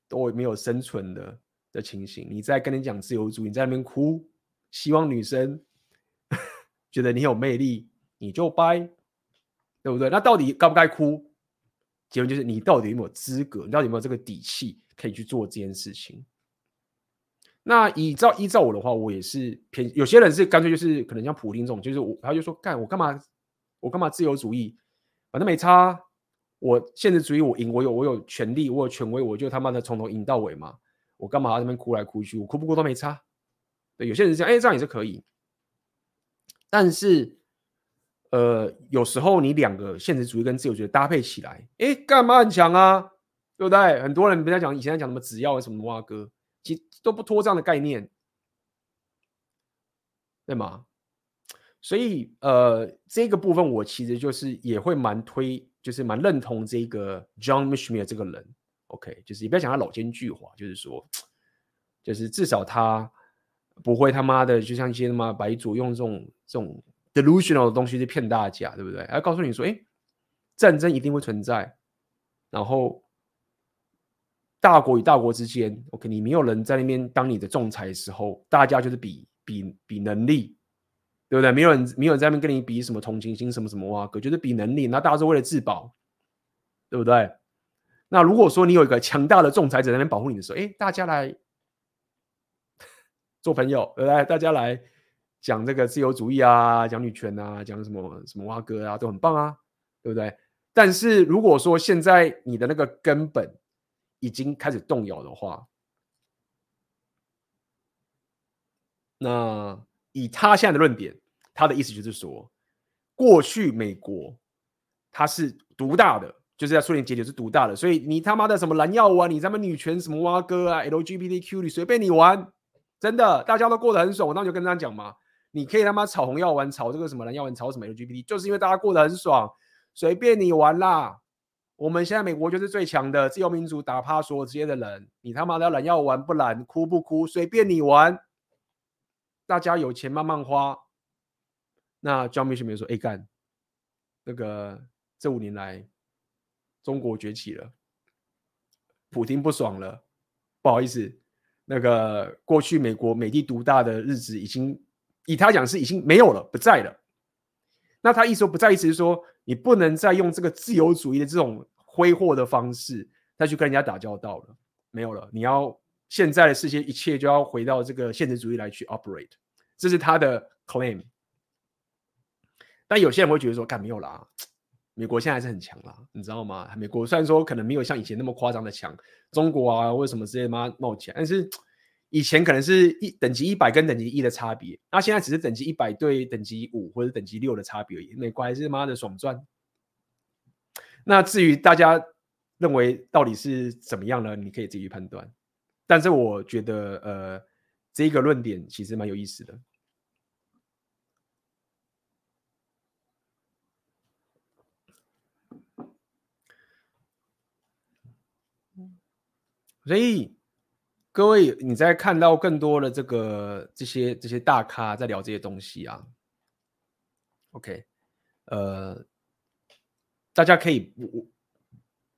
都没有生存的的情形，你在跟你讲自由主义，你在那边哭，希望女生 *laughs* 觉得你有魅力。你就掰，对不对？那到底该不该哭？结论就是你到底有没有资格？你到底有没有这个底气可以去做这件事情？那依照依照我的话，我也是偏有些人是干脆就是可能像普丁这种，就是我他就说干我干嘛我干嘛自由主义？反正没差。我现实主义，我赢，我有我有权利，我有权威，我就他妈的从头赢到尾嘛。我干嘛要这边哭来哭去？我哭不哭都没差。对，有些人是这样，哎，这样也是可以。但是，呃，有时候你两个现实主义跟自由主义搭配起来，哎，干嘛很强啊？对不对？很多人不在讲以前在讲什么只要什么蛙哥，其实都不脱这样的概念，对吗？所以，呃，这个部分我其实就是也会蛮推。就是蛮认同这个 John Mishmir 这个人，OK，就是也不要讲他老奸巨猾，就是说，就是至少他不会他妈的就像一些他妈白左用这种这种 delusional 的东西去骗大家，对不对？还告诉你说，哎，战争一定会存在，然后大国与大国之间，OK，你没有人在那边当你的仲裁的时候，大家就是比比比能力。对不对？没有人，没有人在那边跟你比什么同情心，什么什么哇，可就是比能力。那大家是为了自保，对不对？那如果说你有一个强大的仲裁者在那边保护你的时候，哎，大家来做朋友，对不对？大家来讲这个自由主义啊，讲女权啊，讲什么什么哇哥啊，都很棒啊，对不对？但是如果说现在你的那个根本已经开始动摇的话，那以他现在的论点。他的意思就是说，过去美国他是独大的，就是在苏联解体是独大的，所以你他妈的什么蓝药丸，你他妈女权什么蛙哥啊，LGBTQ 你随便你玩，真的大家都过得很爽。我当时就跟他讲嘛，你可以他妈炒红药丸，炒这个什么蓝药丸，炒什么 LGBT，就是因为大家过得很爽，随便你玩啦。我们现在美国就是最强的自由民主，打趴所有这些的人，你他妈的蓝药丸不蓝，哭不哭，随便你玩，大家有钱慢慢花。那 John Mishmir 说：“哎干，那个这五年来，中国崛起了，普丁不爽了，不好意思，那个过去美国美帝独大的日子已经，以他讲是已经没有了，不在了。那他意思说不在，意思是说你不能再用这个自由主义的这种挥霍的方式再去跟人家打交道了，没有了。你要现在的世界一切就要回到这个现实主义来去 operate，这是他的 claim。”但有些人会觉得说，干没有啦，美国现在还是很强啦，你知道吗？美国虽然说可能没有像以前那么夸张的强，中国啊为什么之类妈冒起来，但是以前可能是一等级一百跟等级一的差别，那现在只是等级一百对等级五或者等级六的差别而已。美国还是妈的爽赚。那至于大家认为到底是怎么样呢？你可以自己判断。但是我觉得，呃，这个论点其实蛮有意思的。所以，各位，你在看到更多的这个这些这些大咖在聊这些东西啊？OK，呃，大家可以我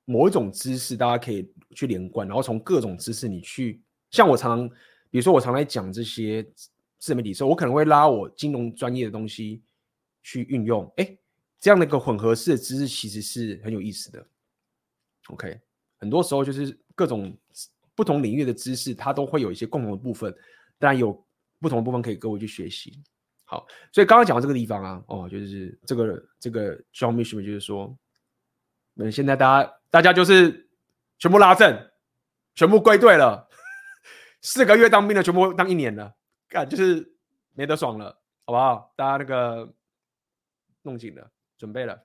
某一种知识，大家可以去连贯，然后从各种知识你去，像我常常，比如说我常来讲这些自媒体的时候，我可能会拉我金融专业的东西去运用，哎，这样的一个混合式的知识其实是很有意思的。OK，很多时候就是。各种不同领域的知识，它都会有一些共同的部分，当然有不同的部分可以各位去学习。好，所以刚刚讲到这个地方啊，哦，就是这个这个 John m i s h m 就是说，嗯，现在大家大家就是全部拉正，全部归队了，四个月当兵的全部当一年了，干就是没得爽了，好不好？大家那个弄紧了，准备了。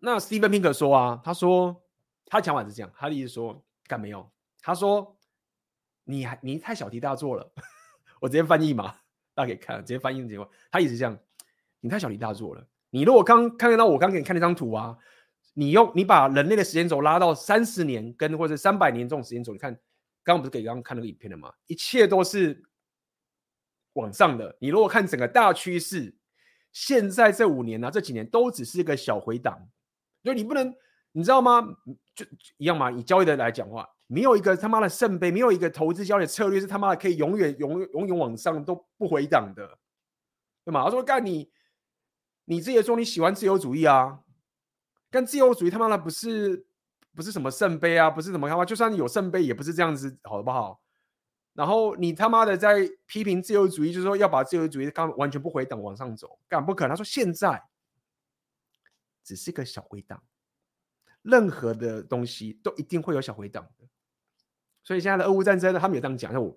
那 Steven Pink 说啊，他说。他讲法是这样，他的意思说，干没有？他说，你还你太小题大做了。我直接翻译嘛，大家可以看，直接翻译的情况。他一直这样，你太小题大做了。你如果刚看得到我刚给你看那张图啊，你用你把人类的时间轴拉到三十年跟或者三百年这种时间轴，你看，刚刚不是给刚刚看那个影片了吗？一切都是往上的。你如果看整个大趋势，现在这五年呢、啊，这几年都只是一个小回档，就你不能。你知道吗？就一样嘛。以交易的来讲话，没有一个他妈的圣杯，没有一个投资交易策略是他妈的可以永远、永远、永远往上都不回档的，对吗？他说干你，你自己说你喜欢自由主义啊，但自由主义他妈的不是不是什么圣杯啊，不是什么他妈，就算有圣杯也不是这样子，好不好？然后你他妈的在批评自由主义，就是说要把自由主义刚完全不回档往上走，干不可能。他说现在。只是个小回档。任何的东西都一定会有小回档的。所以现在的俄乌战争呢，他们也这样讲，那我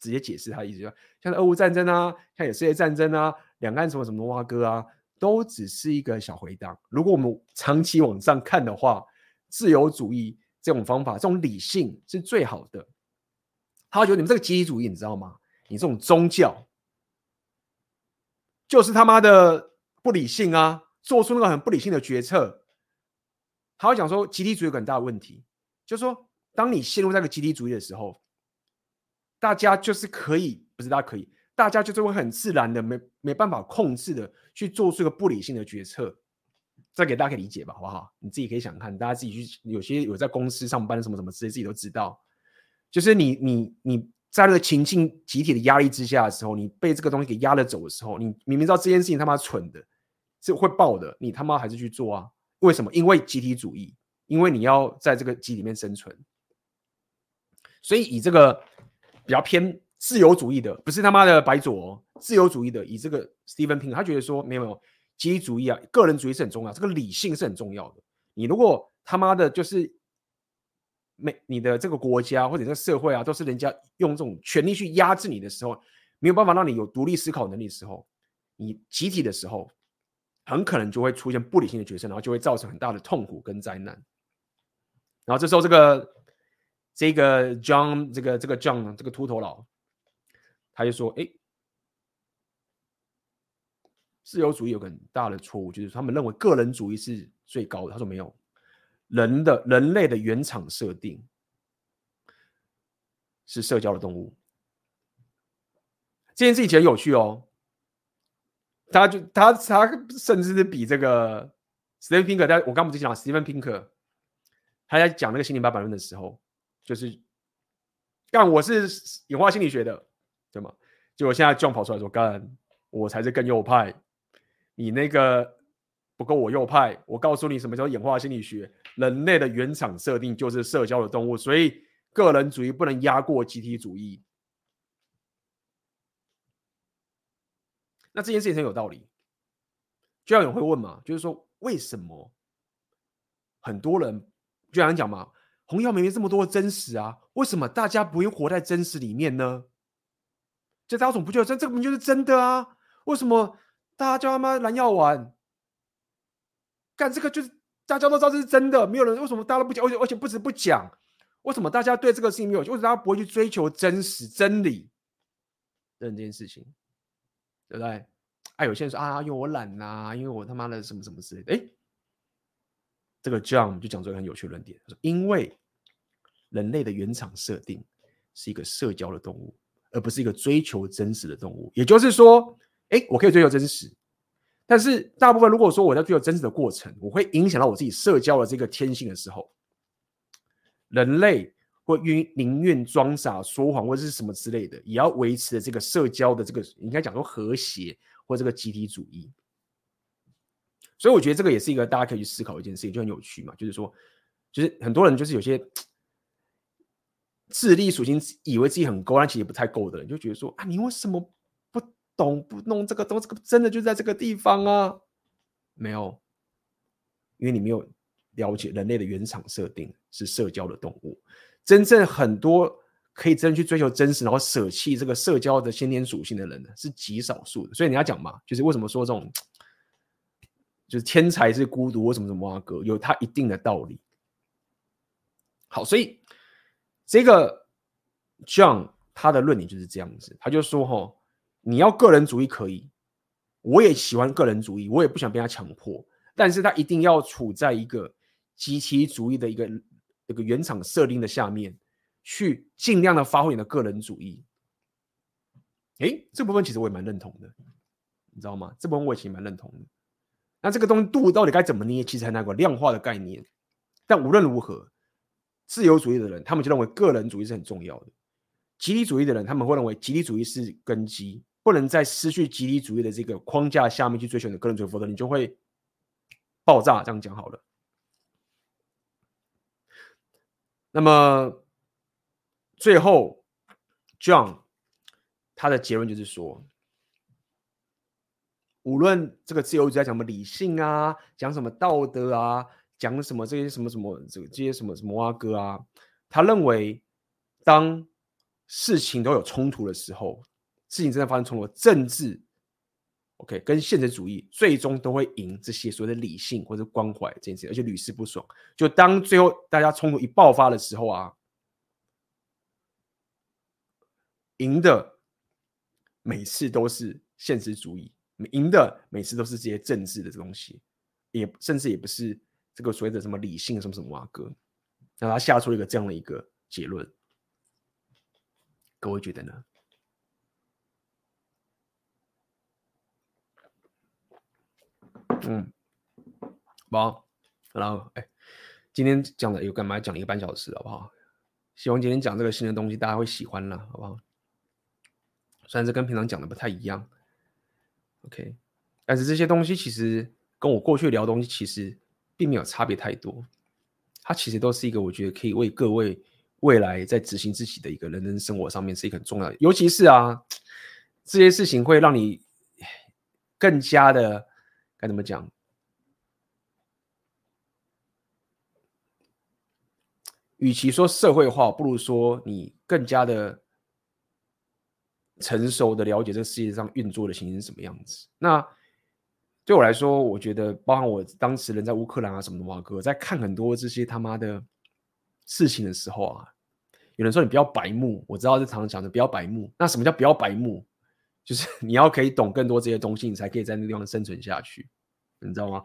直接解释他的意思，就像俄乌战争啊，像有世界战争啊，两岸什么什么挖哥啊，都只是一个小回档。如果我们长期往上看的话，自由主义这种方法，这种理性是最好的。他觉得你们这个集体主义，你知道吗？你这种宗教就是他妈的不理性啊！做出那个很不理性的决策。他会讲说，集体主义有个很大的问题，就是说，当你陷入那个集体主义的时候，大家就是可以，不是大家可以，大家就是会很自然的，没没办法控制的去做出一个不理性的决策。这给大家可以理解吧，好不好？你自己可以想看，大家自己去，有些有在公司上班什么什么之类，自己都知道。就是你你你在那个情境集体的压力之下的时候，你被这个东西给压了走的时候，你明明知道这件事情他妈蠢的，是会爆的，你他妈还是去做啊？为什么？因为集体主义，因为你要在这个集里面生存。所以以这个比较偏自由主义的，不是他妈的白左哦，自由主义的，以这个 Steven Pink，他觉得说没有没有集体主义啊，个人主义是很重要，这个理性是很重要的。你如果他妈的就是。没，你的这个国家或者这个社会啊，都是人家用这种权力去压制你的时候，没有办法让你有独立思考能力的时候，你集体的时候，很可能就会出现不理性的决策，然后就会造成很大的痛苦跟灾难。然后这时候，这个这个 John，这个这个 John，这个秃头佬，他就说：“哎，自由主义有个很大的错误，就是他们认为个人主义是最高的。”他说：“没有。”人的人类的原厂设定是社交的动物，这件事情很有趣哦。他就他他甚至是比这个 Steven Pinker，在我刚不是讲 Steven Pinker，他在讲那个心灵八百论的时候，就是干我是演化心理学的，对吗？结果现在 John 跑出来说干我才是更右派，你那个。不够我右派，我告诉你什么叫演化心理学。人类的原厂设定就是社交的动物，所以个人主义不能压过集体主义。那这件事情很有道理。就像有人会问嘛，就是说为什么很多人就像讲嘛，红药明明这么多的真实啊，为什么大家不用活在真实里面呢？这大家总不觉得这这个不就是真的啊？为什么大家叫他妈蓝药丸？干这个就是大家都知道这是真的，没有人为什么大家都不讲，而且而且不止不讲，为什么大家对这个事情没有？为什么大家不会去追求真实真理？这件事情，对不对？哎，有些人说啊，因为我懒呐、因为我他妈的什么什么之类的。哎，这个 John 就讲出一个很有趣的论点，他说因为人类的原厂设定是一个社交的动物，而不是一个追求真实的动物。也就是说，哎，我可以追求真实。但是大部分，如果说我在追求真实的过程，我会影响到我自己社交的这个天性的时候，人类会愿宁愿装傻说谎或者是什么之类的，也要维持这个社交的这个应该讲说和谐或这个集体主义。所以我觉得这个也是一个大家可以去思考一件事情，就很有趣嘛。就是说，就是很多人就是有些智力属性以为自己很高，但其实不太够的人，就觉得说啊，你为什么不？懂不弄这个东西，这个真的就在这个地方啊？没有，因为你没有了解人类的原厂设定是社交的动物。真正很多可以真正去追求真实，然后舍弃这个社交的先天属性的人呢，是极少数的。所以你要讲嘛，就是为什么说这种就是天才是孤独，为什么什么啊哥有他一定的道理。好，所以这个 John 他的论点就是这样子，他就说哈。你要个人主义可以，我也喜欢个人主义，我也不想被他强迫，但是他一定要处在一个集体主义的一个这个原厂设定的下面，去尽量的发挥你的个人主义。诶，这部分其实我也蛮认同的，你知道吗？这部分我也其实蛮认同的。那这个东西度到底该怎么捏，其实很难有个量化的概念。但无论如何，自由主义的人他们就认为个人主义是很重要的，集体主义的人他们会认为集体主义是根基。不能在失去集体主义的这个框架下面去追求你的个人主义，否则你就会爆炸。这样讲好了。那么最后，John 他的结论就是说，无论这个自由主义在讲什么理性啊，讲什么道德啊，讲什么这些什么什么这这些什么什么啊哥啊，他认为当事情都有冲突的时候，事情真的发生冲突，政治，OK，跟现实主义最终都会赢这些所谓的理性或者关怀这件事，而且屡试不爽。就当最后大家冲突一爆发的时候啊，赢的每次都是现实主义，赢的每次都是这些政治的东西，也甚至也不是这个所谓的什么理性什么什么啊哥，那他下出一个这样的一个结论，各位觉得呢？嗯，好，然后哎，今天讲的有干嘛？讲了一个半小时，好不好？希望今天讲这个新的东西，大家会喜欢啦，好不好？虽然是跟平常讲的不太一样，OK，但是这些东西其实跟我过去聊的东西其实并没有差别太多，它其实都是一个我觉得可以为各位未来在执行自己的一个人生生活上面是一个很重要的，尤其是啊，这些事情会让你更加的。该怎么讲？与其说社会化，不如说你更加的成熟的了解这个世界上运作的情形是什么样子。那对我来说，我觉得，包含我当时人在乌克兰啊什么的嘛，哥在看很多这些他妈的事情的时候啊，有人说你不要白目，我知道是常常讲的不要白目。那什么叫不要白目？就是 *laughs* 你要可以懂更多这些东西，你才可以在那地方生存下去，你知道吗？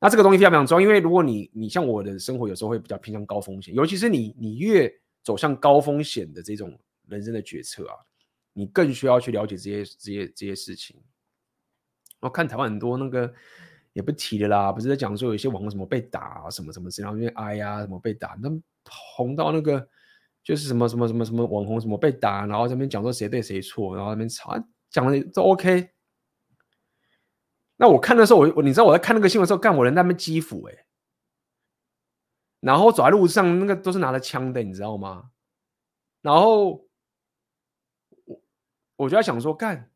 那这个东西非常非常重要，因为如果你你像我的生活有时候会比较偏向高风险，尤其是你你越走向高风险的这种人生的决策啊，你更需要去了解这些这些这些事情。我看台湾很多那个也不提的啦，不是在讲说有一些网红什么被打啊，什么什么，然后因为哎呀什么被打，那红到那个就是什么什么什么什么网红什么被打，然后这边讲说谁对谁错，然后那边吵。讲的都 OK，那我看的时候，我我你知道我在看那个新闻的时候，干我人在那边基辅哎，然后走在路上，那个都是拿着枪的，你知道吗？然后我我就在想说，干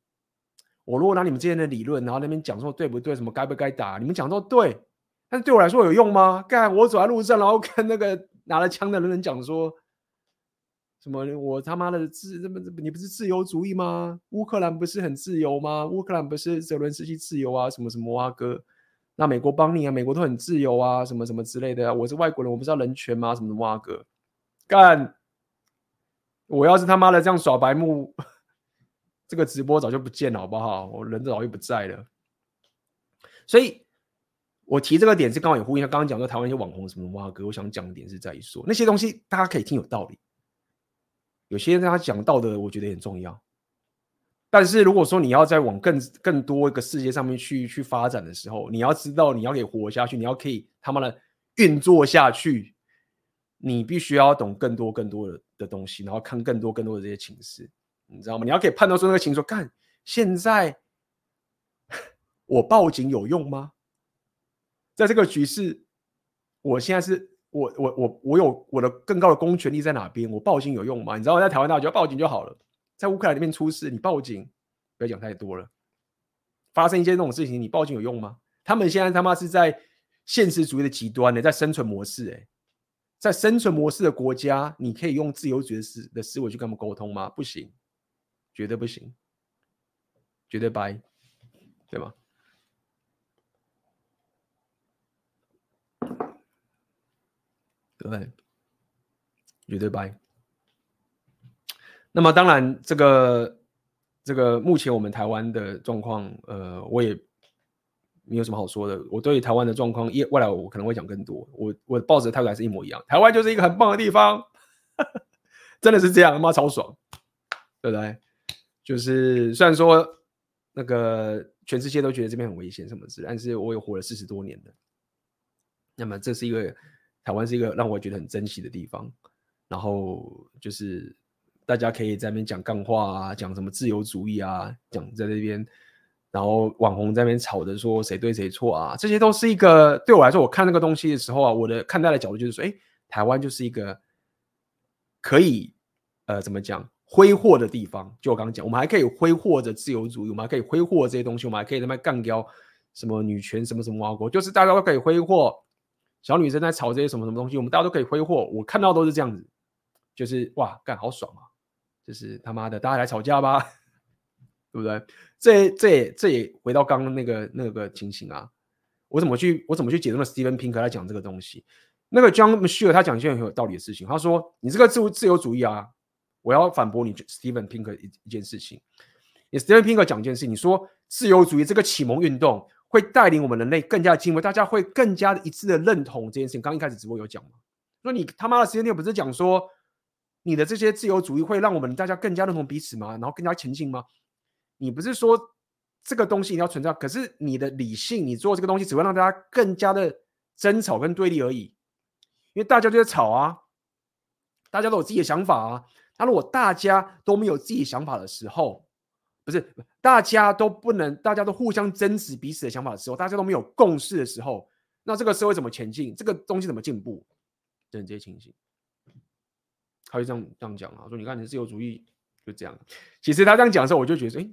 我如果拿你们之间的理论，然后那边讲说对不对，什么该不该打，你们讲说对，但是对我来说有用吗？干我走在路上，然后跟那个拿着枪的人讲说。什么？我他妈的自这么你不是自由主义吗？乌克兰不是很自由吗？乌克兰不是泽伦斯基自由啊？什么什么啊哥？那美国帮你啊？美国都很自由啊？什么什么之类的啊？我是外国人，我不知道人权吗？什么什么啊哥？干！我要是他妈的这样耍白目，这个直播早就不见了，好不好？我人早就不在了。所以，我提这个点是刚好也呼应他刚刚讲的台湾一些网红什么什么啊哥。我想讲的点是在于说那些东西大家可以听有道理。有些人他讲道德，我觉得很重要。但是如果说你要再往更更多一个世界上面去去发展的时候，你要知道你要可以活下去，你要可以他妈的运作下去，你必须要懂更多更多的的东西，然后看更多更多的这些情势，你知道吗？你要可以判断出那个情况，看现在我报警有用吗？在这个局势，我现在是。我我我我有我的更高的公权力在哪边？我报警有用吗？你知道我在台湾，大家就报警就好了。在乌克兰那边出事，你报警不要讲太多了。发生一些这种事情，你报警有用吗？他们现在他妈是在现实主义的极端呢，在生存模式哎，在生存模式的国家，你可以用自由主义的思的思维去跟他们沟通吗？不行，绝对不行，绝对掰，对吗？对不对？绝对掰。那么当然，这个这个目前我们台湾的状况，呃，我也没有什么好说的。我对台湾的状况，未未来我可能会讲更多。我我抱着的态度还是一模一样。台湾就是一个很棒的地方，*laughs* 真的是这样，妈超爽，对不对？就是虽然说那个全世界都觉得这边很危险什么之类，但是我也活了四十多年了。那么这是一个。台湾是一个让我觉得很珍惜的地方，然后就是大家可以在那边讲干话啊，讲什么自由主义啊，讲在那边，然后网红在那边吵着说谁对谁错啊，这些都是一个对我来说，我看那个东西的时候啊，我的看待的角度就是说，哎，台湾就是一个可以呃怎么讲挥霍的地方，就我刚刚讲，我们还可以挥霍着自由主义，我们还可以挥霍这些东西，我们还可以在那干掉什么女权什么什么王国，就是大家都可以挥霍。小女生在吵这些什么什么东西，我们大家都可以挥霍。我看到都是这样子，就是哇，干好爽啊！就是他妈的，大家来吵架吧，*laughs* 对不对？这这这也回到刚刚那个那个情形啊。我怎么去我怎么去解读那 Steven Pinker 来讲这个东西？那个 John Matthieu 他讲一件很有道理的事情，他说：“你这个自自由主义啊。”我要反驳你，Steven Pinker 一一件事情。你 Steven Pinker 讲一件事，你说自由主义这个启蒙运动会带领我们人类更加进步，大家会更加的一致的认同这件事情。刚一开始直播有讲嘛？说你他妈的时间点不是讲说你的这些自由主义会让我们大家更加认同彼此吗？然后更加前进吗？你不是说这个东西你要存在，可是你的理性，你做这个东西只会让大家更加的争吵跟对立而已。因为大家就在吵啊，大家都有自己的想法啊。那如果大家都没有自己想法的时候，不是大家都不能，大家都互相争执彼此的想法的时候，大家都没有共识的时候，那这个社会怎么前进？这个东西怎么进步？等这些情形，他就这样这样讲啊，说你看你自由主义就这样。其实他这样讲的时候，我就觉得，哎，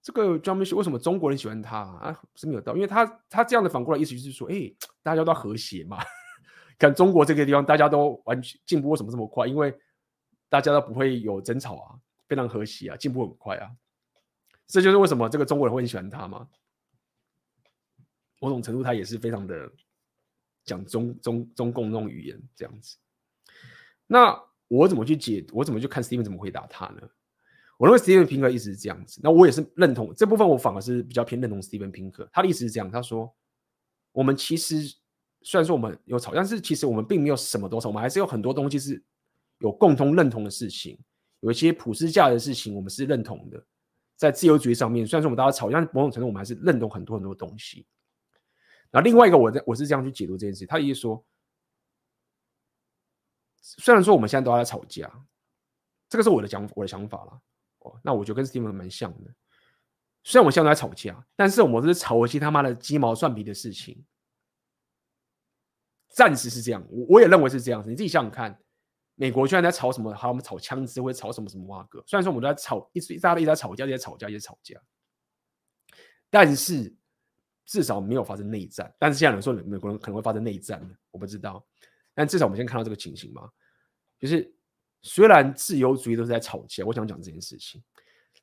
这个专门是为什么中国人喜欢他啊？是没有道理，因为他他这样的反过来意思就是说，哎，大家都要和谐嘛。*laughs* 看中国这个地方，大家都完全进步为什么这么快？因为大家都不会有争吵啊，非常和谐啊，进步很快啊，这就是为什么这个中国人会很喜欢他吗？某种程度，他也是非常的讲中中中共那种语言这样子。那我怎么去解？我怎么去看 Steven 怎么回答他呢？我认为 Steven Pinker 意思是这样子。那我也是认同这部分，我反而是比较偏认同 Steven 平克。他的意思是这样，他说：我们其实虽然说我们有吵，但是其实我们并没有什么多吵，我们还是有很多东西是。有共同认同的事情，有一些普世价的事情，我们是认同的。在自由主义上面，虽然说我们大家吵架，但某种程度我们还是认同很多很多东西。那另外一个，我在我是这样去解读这件事，他意思说，虽然说我们现在都在吵架，这个是我的讲我的想法了。哦，那我觉得跟 Steven 蛮像的。虽然我们现在都在吵架，但是我们是吵一些他妈的鸡毛蒜皮的事情。暂时是这样，我我也认为是这样子。你自己想想看。美国居然在吵什么？好，我们吵枪支，或者吵什么什么哇哥。虽然说我们都在吵，一直大家一直在吵架，一直在吵架，一直吵架，但是至少没有发生内战。但是现在有人说美国人可能会发生内战，我不知道。但至少我们先看到这个情形嘛，就是虽然自由主义都是在吵架，我想讲这件事情，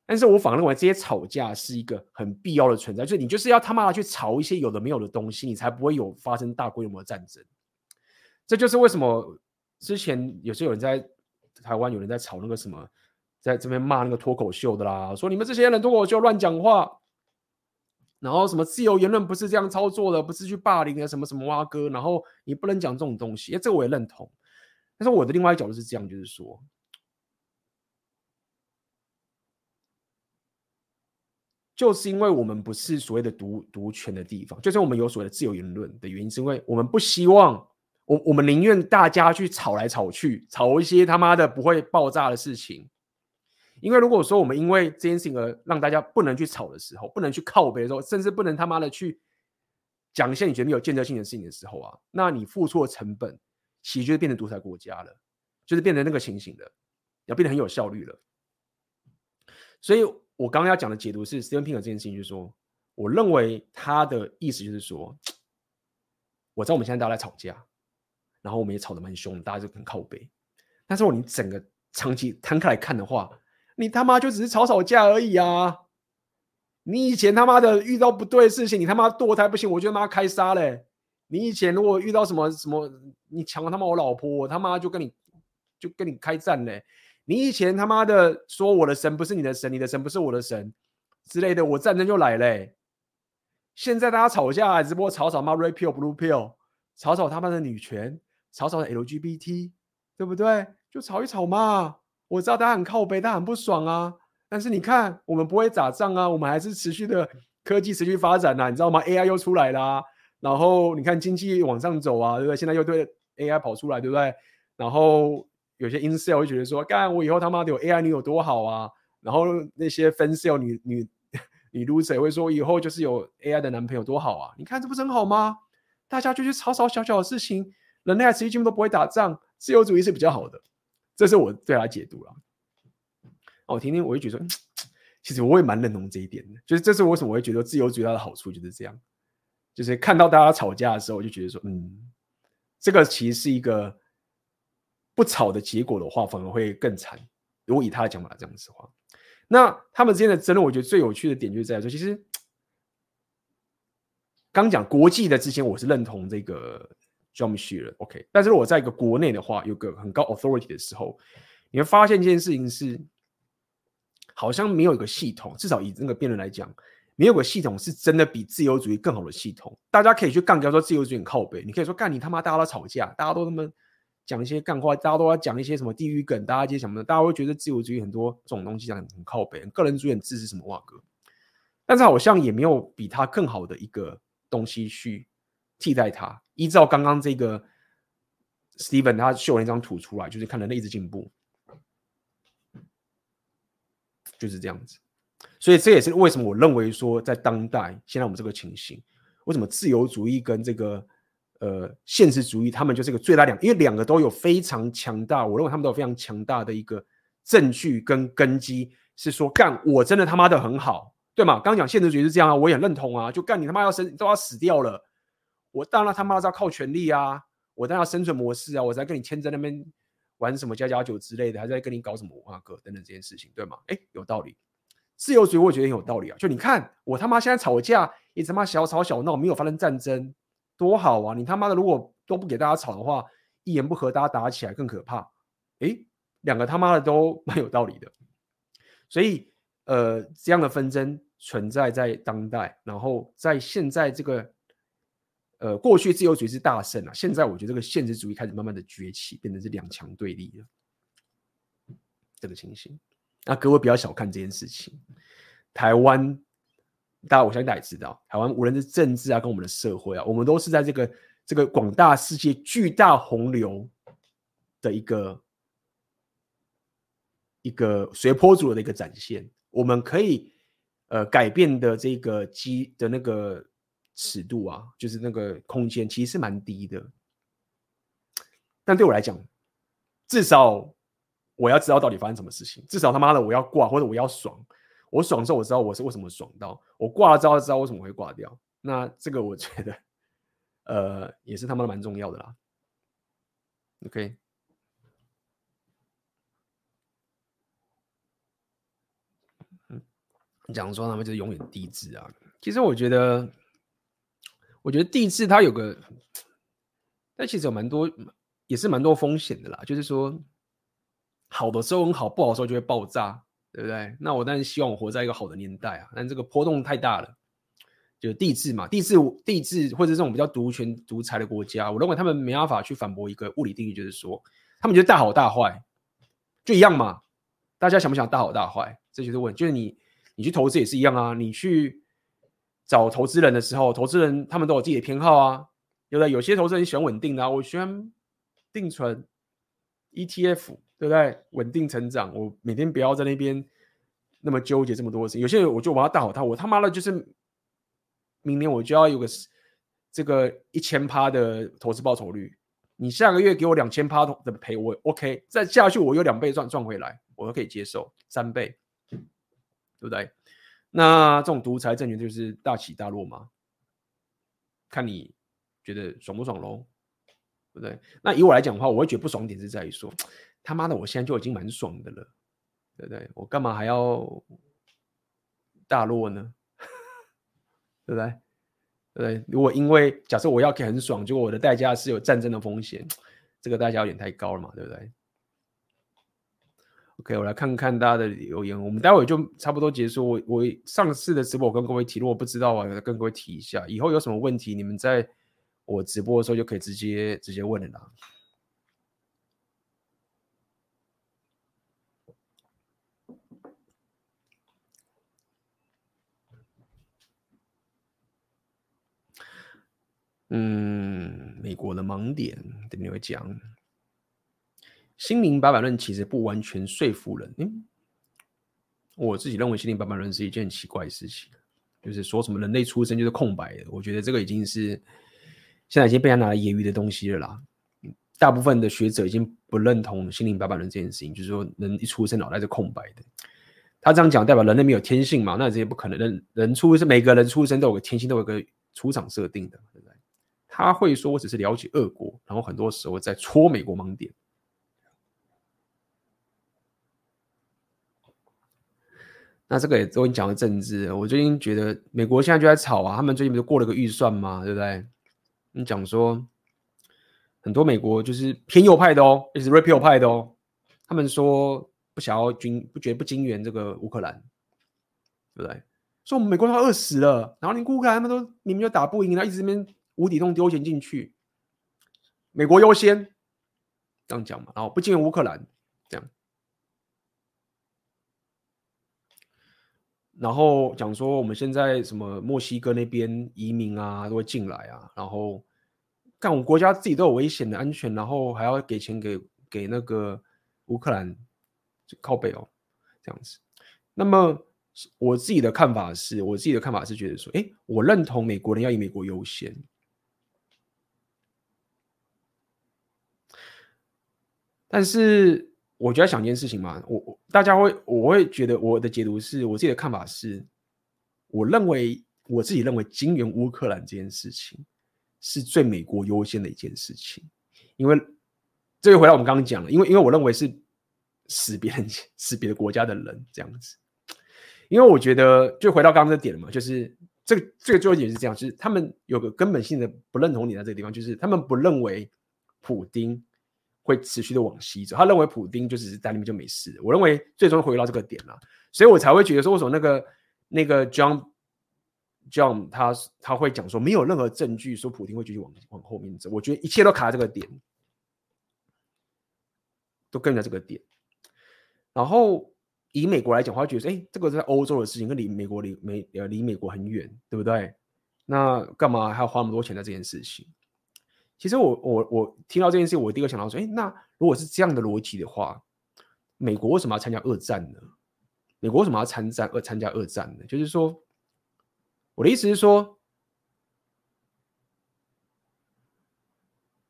但是我反而认为这些吵架是一个很必要的存在，就是你就是要他妈的去吵一些有的没有的东西，你才不会有发生大规模的战争。这就是为什么。之前有些有人在台湾，有人在吵那个什么，在这边骂那个脱口秀的啦，说你们这些人脱口秀乱讲话，然后什么自由言论不是这样操作的，不是去霸凌的什么什么蛙哥，然后你不能讲这种东西，哎，这个我也认同。但是我的另外一角度是这样，就是说，就是因为我们不是所谓的独独权的地方，就是我们有所谓的自由言论的原因，是因为我们不希望。我我们宁愿大家去吵来吵去，吵一些他妈的不会爆炸的事情，因为如果说我们因为这件事情而让大家不能去吵的时候，不能去靠北的时候，甚至不能他妈的去讲一些你觉得没有建设性的事情的时候啊，那你付出的成本其实就变成独裁国家了，就是变成那个情形了，要变得很有效率了。所以我刚刚要讲的解读是 s t e p i n k 这件事情，就是说，我认为他的意思就是说，*tsk* 我知道我们现在大家在吵架。然后我们也吵得蛮凶，大家就很靠北。但是如果你整个长期摊开来看的话，你他妈就只是吵吵架而已啊！你以前他妈的遇到不对的事情，你他妈堕胎不行，我就他妈开杀嘞！你以前如果遇到什么什么，你抢了他妈我老婆，我他妈就跟你就跟你开战嘞！你以前他妈的说我的神不是你的神，你的神不是我的神之类的，我战争就来嘞！现在大家吵架，直播吵吵妈 red pill blue pill，吵吵他妈的女权。吵吵的 LGBT，对不对？就吵一吵嘛。我知道大家很靠背，大家很不爽啊。但是你看，我们不会打仗啊，我们还是持续的科技持续发展啊，你知道吗？AI 又出来啦，然后你看经济往上走啊，对不对？现在又对 AI 跑出来，对不对？然后有些 in sale 会觉得说，干我以后他妈的有 AI 你有多好啊。然后那些 fancel 女女女 loser 会说，以后就是有 AI 的男朋友多好啊。你看这不是很好吗？大家就去吵吵小小的事情。人类持续进步都不会打仗，自由主义是比较好的，这是我对他解读了。我听听我就觉得，*tsk* 其实我也蛮认同这一点的，就是这是为什么我会觉得自由主义它的好处就是这样，就是看到大家吵架的时候，我就觉得说，嗯，这个其实是一个不吵的结果的话，反而会更惨。如果以他的讲法这样子的话，那他们之间的争论，我觉得最有趣的点就是在于说，其实刚讲国际的之前，我是认同这个 John Michel，OK，但是如果在一个国内的话，有个很高 authority 的时候，你会发现一件事情是，好像没有一个系统，至少以那个辩论来讲，没有个系统是真的比自由主义更好的系统。大家可以去杠杆说自由主义很靠北，你可以说干你他妈，大家都吵架，大家都那么讲一些干话，大家都要讲一些什么地域梗，大家一些什么的，大家会觉得自由主义很多这种东西讲很靠北，个人主义很支持什么哇哥，但是好像也没有比它更好的一个东西去替代它。依照刚刚这个 Steven 他秀了一张图出来，就是看人类一直进步。就是这样子，所以这也是为什么我认为说，在当代现在我们这个情形，为什么自由主义跟这个呃现实主义，他们就是一个最大两，因为两个都有非常强大，我认为他们都有非常强大的一个证据跟根基，是说干我真的他妈的很好，对吗？刚讲现实主义是这样啊，我也认同啊，就干你他妈要生都要死掉了，我当然他妈是要靠权力啊，我当然要生存模式啊，我才跟你签在那边。玩什么家家酒之类的，还在跟你搞什么文化课等等这件事情，对吗？哎，有道理。自由主义我觉得很有道理啊。就你看，我他妈现在吵架，你他妈小吵小闹，没有发生战争，多好啊！你他妈的如果都不给大家吵的话，一言不合大家打起来更可怕。哎，两个他妈的都 *laughs* 蛮有道理的。所以，呃，这样的纷争存在在当代，然后在现在这个。呃，过去自由主义是大胜啊，现在我觉得这个现实主义开始慢慢的崛起，变成是两强对立了，这个情形。那各位不要小看这件事情，台湾，大家我相信大家也知道，台湾无论是政治啊，跟我们的社会啊，我们都是在这个这个广大世界巨大洪流的一个一个随波逐流的一个展现。我们可以呃改变的这个机的那个。尺度啊，就是那个空间其实是蛮低的，但对我来讲，至少我要知道到底发生什么事情。至少他妈的我要挂或者我要爽，我爽之后我知道我是为什么爽到，我挂了之后知道为什么会挂掉。那这个我觉得，呃，也是他妈的蛮重要的啦。OK，嗯，讲说他们就是永远帝制啊，其实我觉得。我觉得地质它有个，但其实有蛮多，也是蛮多风险的啦。就是说，好的时候很好，不好的时候就会爆炸，对不对？那我当然希望我活在一个好的年代啊，但这个波动太大了。就地质嘛，地质地质或者这种比较独权独裁的国家，我认为他们没办法去反驳一个物理定律，就是说，他们觉得大好大坏就一样嘛。大家想不想大好大坏？这就是问，就是你你去投资也是一样啊，你去。找投资人的时候，投资人他们都有自己的偏好啊，对不对？有些投资人喜欢稳定的啊，我喜欢定存 ETF，对不对？稳定成长，我每天不要在那边那么纠结这么多事情。有些人我就把它大好他，我他妈的就是明年我就要有个这个一千趴的投资报酬率，你下个月给我两千趴的赔我 OK，再下去我有两倍赚赚回来，我都可以接受，三倍，对不对？那这种独裁政权就是大起大落嘛，看你觉得爽不爽喽，对不对？那以我来讲的话，我会觉得不爽点是在于说，他妈的，我现在就已经蛮爽的了，对不对？我干嘛还要大落呢？*laughs* 对不对？对？如果因为假设我要很爽，结果我的代价是有战争的风险，这个代价有点太高了嘛，对不对？OK，我来看看大家的留言。我们待会就差不多结束。我我上次的直播我跟各位提，如果不知道啊，跟各位提一下。以后有什么问题，你们在我直播的时候就可以直接直接问了啦。嗯，美国的盲点等你会讲。心灵八百论其实不完全说服人。我自己认为心灵八百论是一件很奇怪的事情，就是说什么人类出生就是空白的。我觉得这个已经是现在已经被他拿来揶揄的东西了啦。大部分的学者已经不认同心灵八百论这件事情，就是说人一出生脑袋是空白的。他这样讲代表人类没有天性嘛？那这些不可能，人人出生，每个人出生都有个天性，都有个出厂设定的，对不对？他会说我只是了解恶国，然后很多时候在戳美国盲点。那这个也都已经讲了政治，我最近觉得美国现在就在吵啊，他们最近不是过了个预算嘛，对不对？你讲说很多美国就是偏右派的哦，也是 repeal 派的哦，他们说不想要军，不觉得不经援这个乌克兰，对不对？说我们美国都要饿死了，然后你乌克兰他们都明明就打不赢，他一直这边无底洞丢钱进去，美国优先这样讲嘛，然后不经援乌克兰这样。然后讲说我们现在什么墨西哥那边移民啊都会进来啊，然后看我们国家自己都有危险的安全，然后还要给钱给给那个乌克兰就靠北哦，这样子。那么我自己的看法是，我自己的看法是觉得说，哎，我认同美国人要以美国优先，但是。我就在想一件事情嘛，我我大家会我会觉得我的解读是我自己的看法是，我认为我自己认为经援乌克兰这件事情是最美国优先的一件事情，因为这又回到我们刚刚讲了，因为因为我认为是死别人 *laughs* 死别的国家的人这样子，因为我觉得就回到刚刚的点了嘛，就是这个这个最后一点是这样，就是他们有个根本性的不认同你在这个地方，就是他们不认为普丁。会持续的往西走，他认为普丁就只是在那边就没事。我认为最终回到这个点了，所以我才会觉得说，为什么那个那个 John John 他他会讲说，没有任何证据说普丁会继续往往后面走。我觉得一切都卡在这个点，都跟在这个点。然后以美国来讲，他会觉得，哎，这个在欧洲的事情，跟离美国离美呃离美国很远，对不对？那干嘛还要花那么多钱在这件事情？其实我我我听到这件事，我第一个想到说，哎，那如果是这样的逻辑的话，美国为什么要参加二战呢？美国为什么要参战二参加二战呢？就是说，我的意思是说，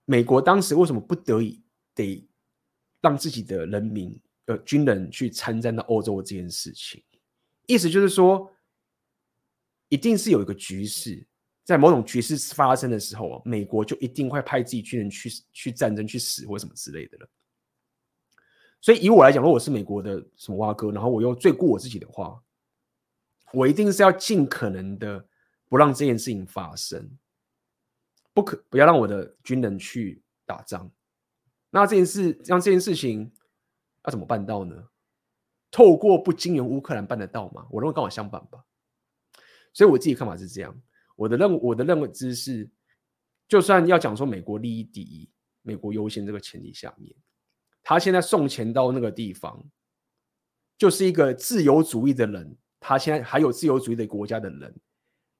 美国当时为什么不得已得让自己的人民呃军人去参战到欧洲这件事情？意思就是说，一定是有一个局势。在某种局势发生的时候，美国就一定会派自己军人去去战争去死或什么之类的了。所以以我来讲，如果我是美国的什么蛙哥，然后我又最顾我自己的话，我一定是要尽可能的不让这件事情发生，不可不要让我的军人去打仗。那这件事让这件事情要怎么办到呢？透过不经援乌克兰办得到吗？我认为刚好相反吧。所以我自己看法是这样。我的认我的认知是，就算要讲说美国利益第一、美国优先这个前提下面，他现在送钱到那个地方，就是一个自由主义的人，他现在还有自由主义的国家的人，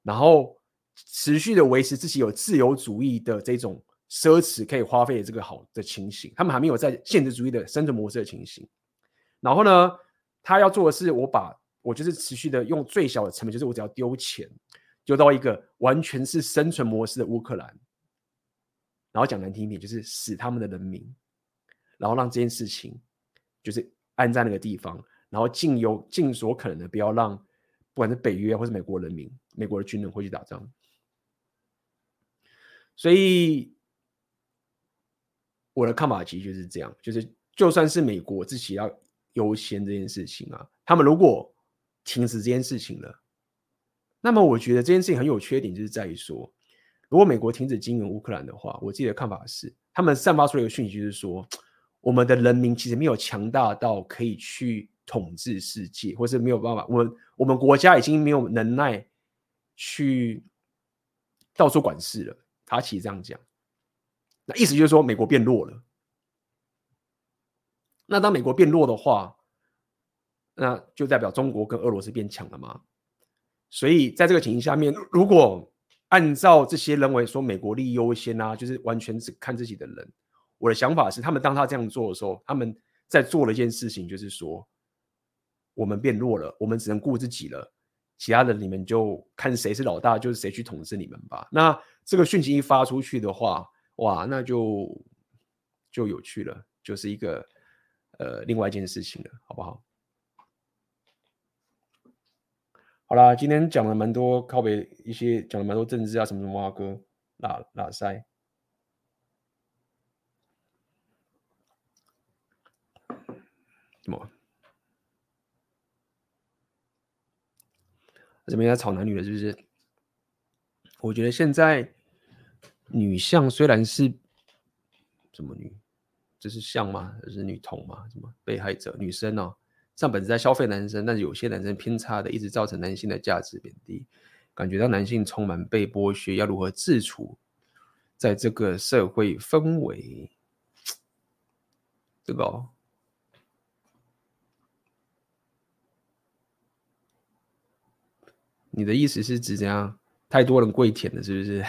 然后持续的维持自己有自由主义的这种奢侈可以花费的这个好的情形，他们还没有在现实主义的生存模式的情形。然后呢，他要做的是，我把我就是持续的用最小的成本，就是我只要丢钱。就到一个完全是生存模式的乌克兰，然后讲难听一点，就是死他们的人民，然后让这件事情就是安在那个地方，然后尽有尽所可能的不要让不管是北约或是美国人民、美国的军人会去打仗。所以我的看法其实就是这样，就是就算是美国自己要优先这件事情啊，他们如果停止这件事情了。那么我觉得这件事情很有缺点，就是在于说，如果美国停止经营乌克兰的话，我自己的看法是，他们散发出一个讯息，就是说，我们的人民其实没有强大到可以去统治世界，或是没有办法，我我们国家已经没有能耐去到处管事了。他其实这样讲，那意思就是说，美国变弱了。那当美国变弱的话，那就代表中国跟俄罗斯变强了吗？所以在这个情形下面，如果按照这些认为说美国利益优先啊，就是完全只看自己的人，我的想法是，他们当他这样做的时候，他们在做了一件事情，就是说我们变弱了，我们只能顾自己了，其他的你们就看谁是老大，就是谁去统治你们吧。那这个讯息一发出去的话，哇，那就就有趣了，就是一个呃另外一件事情了，好不好？好啦，今天讲了蛮多靠北一些，讲了蛮多政治啊，什么什么啊哥，拉拉塞，什么？这边在吵男女了，是不是？我觉得现在女相虽然是什么女，这是相吗？这是女同吗？什么被害者女生哦？上本是在消费男生，但是有些男生偏差的，一直造成男性的价值贬低，感觉到男性充满被剥削，要如何自处在这个社会氛围？这个、哦，你的意思是指怎样？太多人跪舔了，是不是？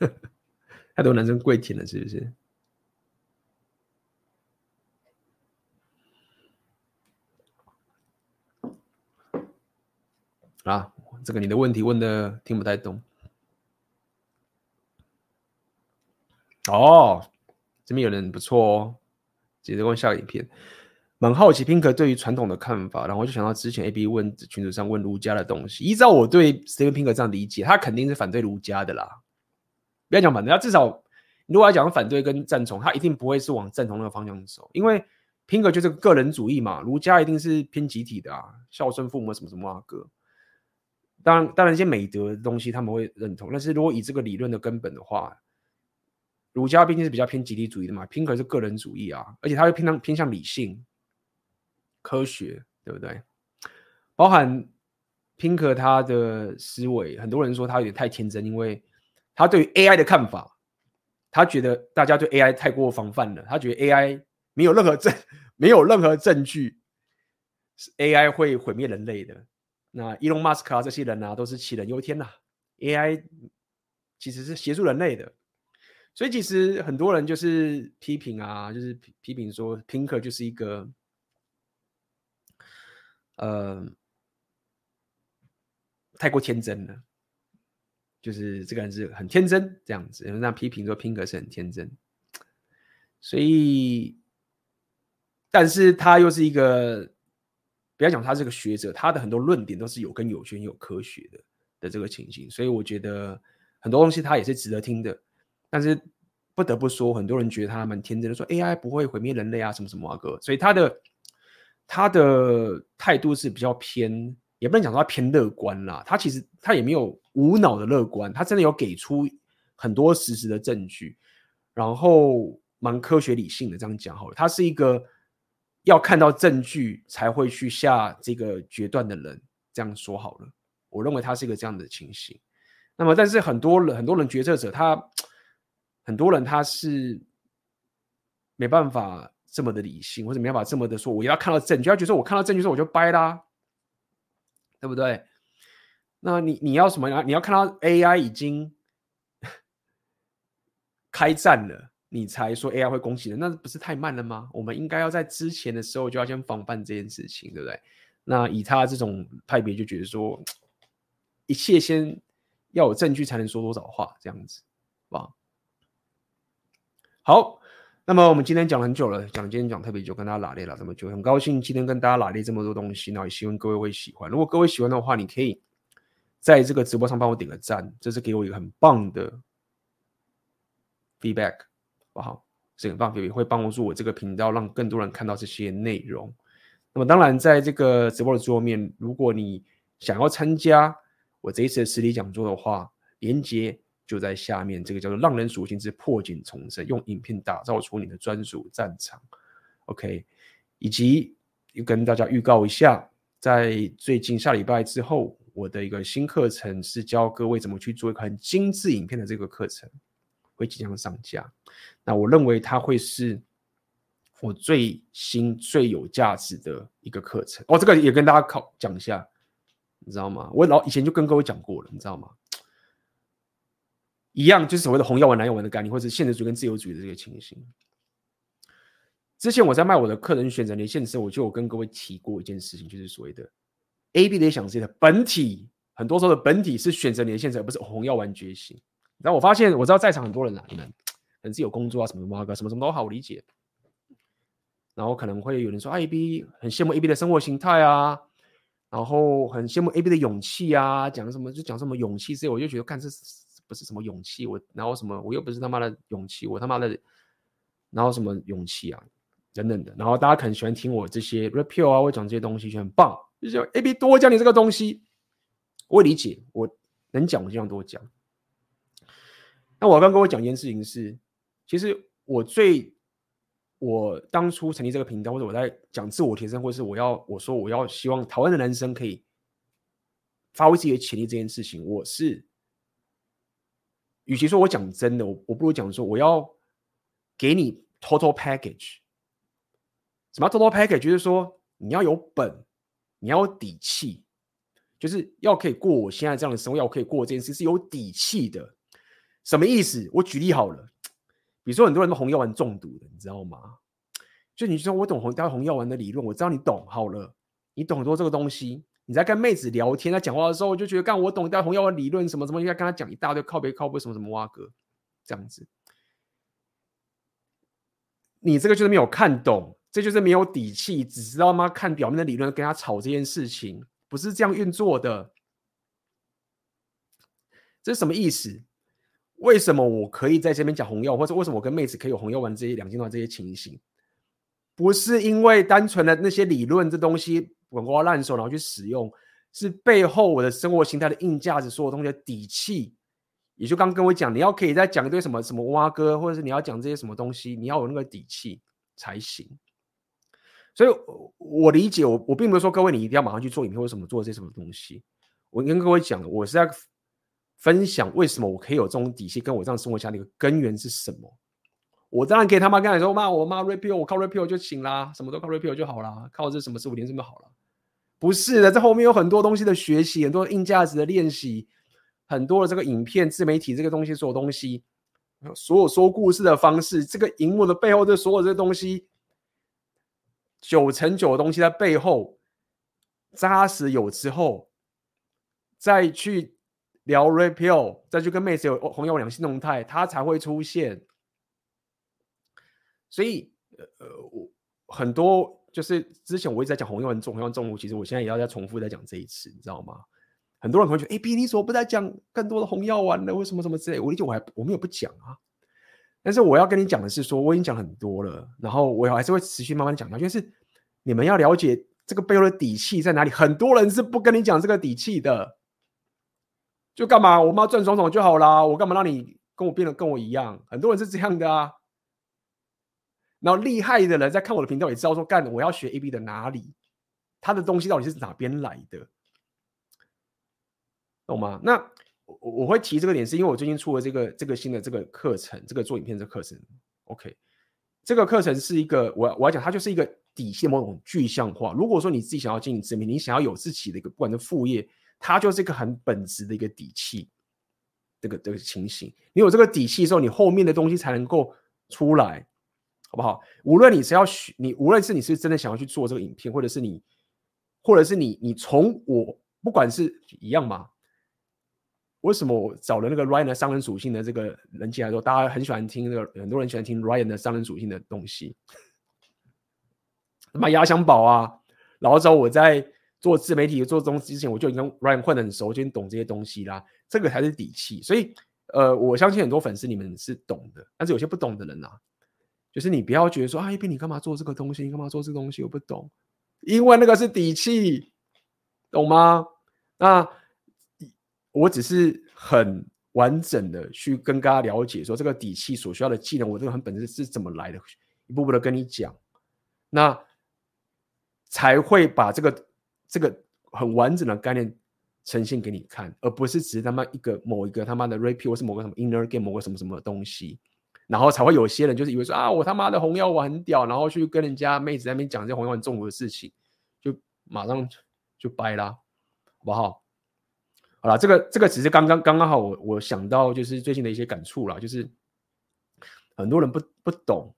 *laughs* 太多男生跪舔了，是不是？啊，这个你的问题问的听不太懂。哦，这边有人不错哦，接着问下个影片，蛮好奇 Pink 对于传统的看法，然后我就想到之前 AB 问群组上问儒家的东西，依照我对 Steven Pink 这样理解，他肯定是反对儒家的啦。不要讲反对，他至少如果要讲反对跟赞同，他一定不会是往赞同那个方向走，因为 Pink 就是个个人主义嘛，儒家一定是偏集体的啊，孝顺父母什么什么啊哥。当然，当然，一些美德的东西他们会认同。但是如果以这个理论的根本的话，儒家毕竟是比较偏集体主义的嘛，Pinker 是个人主义啊，而且他会偏向偏向理性、科学，对不对？包含 Pinker 他的思维，很多人说他有点太天真，因为他对于 AI 的看法，他觉得大家对 AI 太过防范了，他觉得 AI 没有任何证，*laughs* 没有任何证据是 AI 会毁灭人类的。那伊隆马斯克啊，这些人啊，都是杞人忧天呐。AI 其实是协助人类的，所以其实很多人就是批评啊，就是批评说，Pinker 就是一个，呃，太过天真了，就是这个人是很天真这样子，有人这样批评说 Pinker 是很天真，所以，但是他又是一个。不要讲他是个学者，他的很多论点都是有根有据、有科学的的这个情形，所以我觉得很多东西他也是值得听的。但是不得不说，很多人觉得他蛮天真的，说 AI 不会毁灭人类啊，什么什么啊哥。所以他的他的态度是比较偏，也不能讲说他偏乐观啦。他其实他也没有无脑的乐观，他真的有给出很多实时的证据，然后蛮科学理性的这样讲好了。他是一个。要看到证据才会去下这个决断的人，这样说好了。我认为他是一个这样的情形。那么，但是很多人，很多人决策者，他很多人他是没办法这么的理性，或者没办法这么的说，我要看到证据，要觉得我看到证据之后我就掰啦，对不对？那你你要什么？你要看到 AI 已经开战了。你才说 AI 会攻击人，那不是太慢了吗？我们应该要在之前的时候就要先防范这件事情，对不对？那以他这种派别就觉得说，一切先要有证据才能说多少话，这样子，好吧？好，那么我们今天讲了很久了，讲今天讲特别久，跟大家拉列了这么久，很高兴今天跟大家拉列这么多东西，那也希望各位会喜欢。如果各位喜欢的话，你可以在这个直播上帮我点个赞，这是给我一个很棒的 feedback。好，这个棒也会帮助我这个频道，让更多人看到这些内容。那么，当然，在这个直播的桌面，如果你想要参加我这一次的实体讲座的话，连接就在下面。这个叫做“浪人属性之破茧重生”，用影片打造出你的专属战场。OK，以及跟大家预告一下，在最近下礼拜之后，我的一个新课程是教各位怎么去做一个很精致影片的这个课程。会即将上架，那我认为它会是我最新最有价值的一个课程哦。这个也跟大家考讲一下，你知道吗？我老以前就跟各位讲过了，你知道吗？一样就是所谓的红药丸、蓝药丸的概念，或者现实主义跟自由主义的这个情形。之前我在卖我的客人选择连线的时候，我就有跟各位提过一件事情，就是所谓的 A B 联想世界的本体，很多时候的本体是选择连线，而不是红药丸觉醒。然后我发现，我知道在场很多人啊，你们可能是有工作啊，什么什么什么什么都好理解。然后可能会有人说，A B 很羡慕 A B 的生活形态啊，然后很羡慕 AB 的勇气啊，讲什么就讲什么勇气，所以我就觉得，看这不是什么勇气，我然后什么我又不是他妈的勇气，我他妈的，然后什么勇气啊，等等的。然后大家可能喜欢听我这些 repeal 啊，我讲这些东西就很棒，就叫 AB 多讲你这个东西，我理解，我能讲我就这样多讲。那我刚跟我讲一件事情是，其实我最。我当初成立这个频道，或者我在讲自我提升，或是我要我说我要希望台湾的男生可以发挥自己的潜力这件事情，我是与其说我讲真的，我我不如讲说我要给你 total package。什么 total package？就是说你要有本，你要有底气，就是要可以过我现在这样的生活，要可以过这件事是有底气的。什么意思？我举例好了。比如说，很多人都红药丸中毒的，你知道吗？就你说我懂红带红药丸的理论，我知道你懂好了，你懂很多这个东西。你在跟妹子聊天，在讲话的时候，我就觉得，干我懂带红药丸理论什么什么，应该跟他讲一大堆靠背靠背什么什么挖哥这样子。你这个就是没有看懂，这就是没有底气，只知道吗？看表面的理论跟他吵这件事情，不是这样运作的。这是什么意思？为什么我可以在这边讲红药，或者为什么我跟妹子可以有红药丸这些两阶段这些情形？不是因为单纯的那些理论这东西滚瓜烂熟然后去使用，是背后我的生活形态的硬价值，所有东西的底气。也就刚跟我讲，你要可以再讲一堆什么什么蛙哥，或者是你要讲这些什么东西，你要有那个底气才行。所以我理解，我我并不是说各位你一定要马上去做影片或什么做这些什么东西。我跟各位讲，我是在。分享为什么我可以有这种底气，跟我这样生活下的一个根源是什么？我当然可以他妈跟你说，骂我妈 repeal，我靠 repeal 就行啦，什么都靠 repeal 就好啦，靠这什么十五年这么好了？不是的，这后面有很多东西的学习，很多硬价值的练习，很多的这个影片、自媒体这个东西，所有东西，所有说故事的方式，这个荧幕的背后的所有这些东西，九成九的东西在背后扎实有之后，再去。聊 repeal，再去跟妹子有红药丸两性动态，它才会出现。所以，呃，我很多就是之前我一直在讲红药丸重红药丸中毒，其实我现在也要再重复再讲这一次，你知道吗？很多人会觉得，哎，B，你怎么不再讲更多的红药丸了？为什么什么之类？我理解，我还我们也不讲啊。但是我要跟你讲的是说，我已经讲很多了，然后我还是会持续慢慢讲下去。就是你们要了解这个背后的底气在哪里，很多人是不跟你讲这个底气的。就干嘛？我妈赚爽爽就好啦。我干嘛让你跟我变得跟我一样？很多人是这样的啊。然后厉害的人在看我的频道也知道说，干我要学 AB 的哪里，他的东西到底是哪边来的，懂吗？那我我会提这个点，是因为我最近出了这个这个新的这个课程，这个做影片的课程。OK，这个课程是一个我我要讲，它就是一个底线某种具象化。如果说你自己想要经营自媒体，你想要有自己的一个不管是副业。它就是一个很本质的一个底气，这个这个情形，你有这个底气的时候，你后面的东西才能够出来，好不好？无论你是要学，你无论是你是真的想要去做这个影片，或者是你，或者是你，你从我不管是一样嘛？为什么我找了那个 Ryan 的商人属性的这个人进来说，大家很喜欢听那个，很多人喜欢听 Ryan 的商人属性的东西，什么压箱宝啊，然后之后我在。做自媒体做东西之前，我就已经跟 Ryan 混得很熟，就已经懂这些东西啦。这个才是底气。所以，呃，我相信很多粉丝你们是懂的，但是有些不懂的人啊，就是你不要觉得说，哎，你干嘛做这个东西？你干嘛做这个东西？我不懂，因为那个是底气，懂吗？那我只是很完整的去跟大家了解说，这个底气所需要的技能，我这个很本质是怎么来的，一步步的跟你讲，那才会把这个。这个很完整的概念呈现给你看，而不是只是他妈一个某一个他妈的 rap，或是某个什么 inner game 某个什么什么东西，然后才会有些人就是以为说啊，我他妈的红药丸很屌，然后去跟人家妹子在那边讲这些红药丸中毒的事情，就马上就掰啦，好不好？好了，这个这个只是刚刚刚刚好我我想到就是最近的一些感触啦，就是很多人不不懂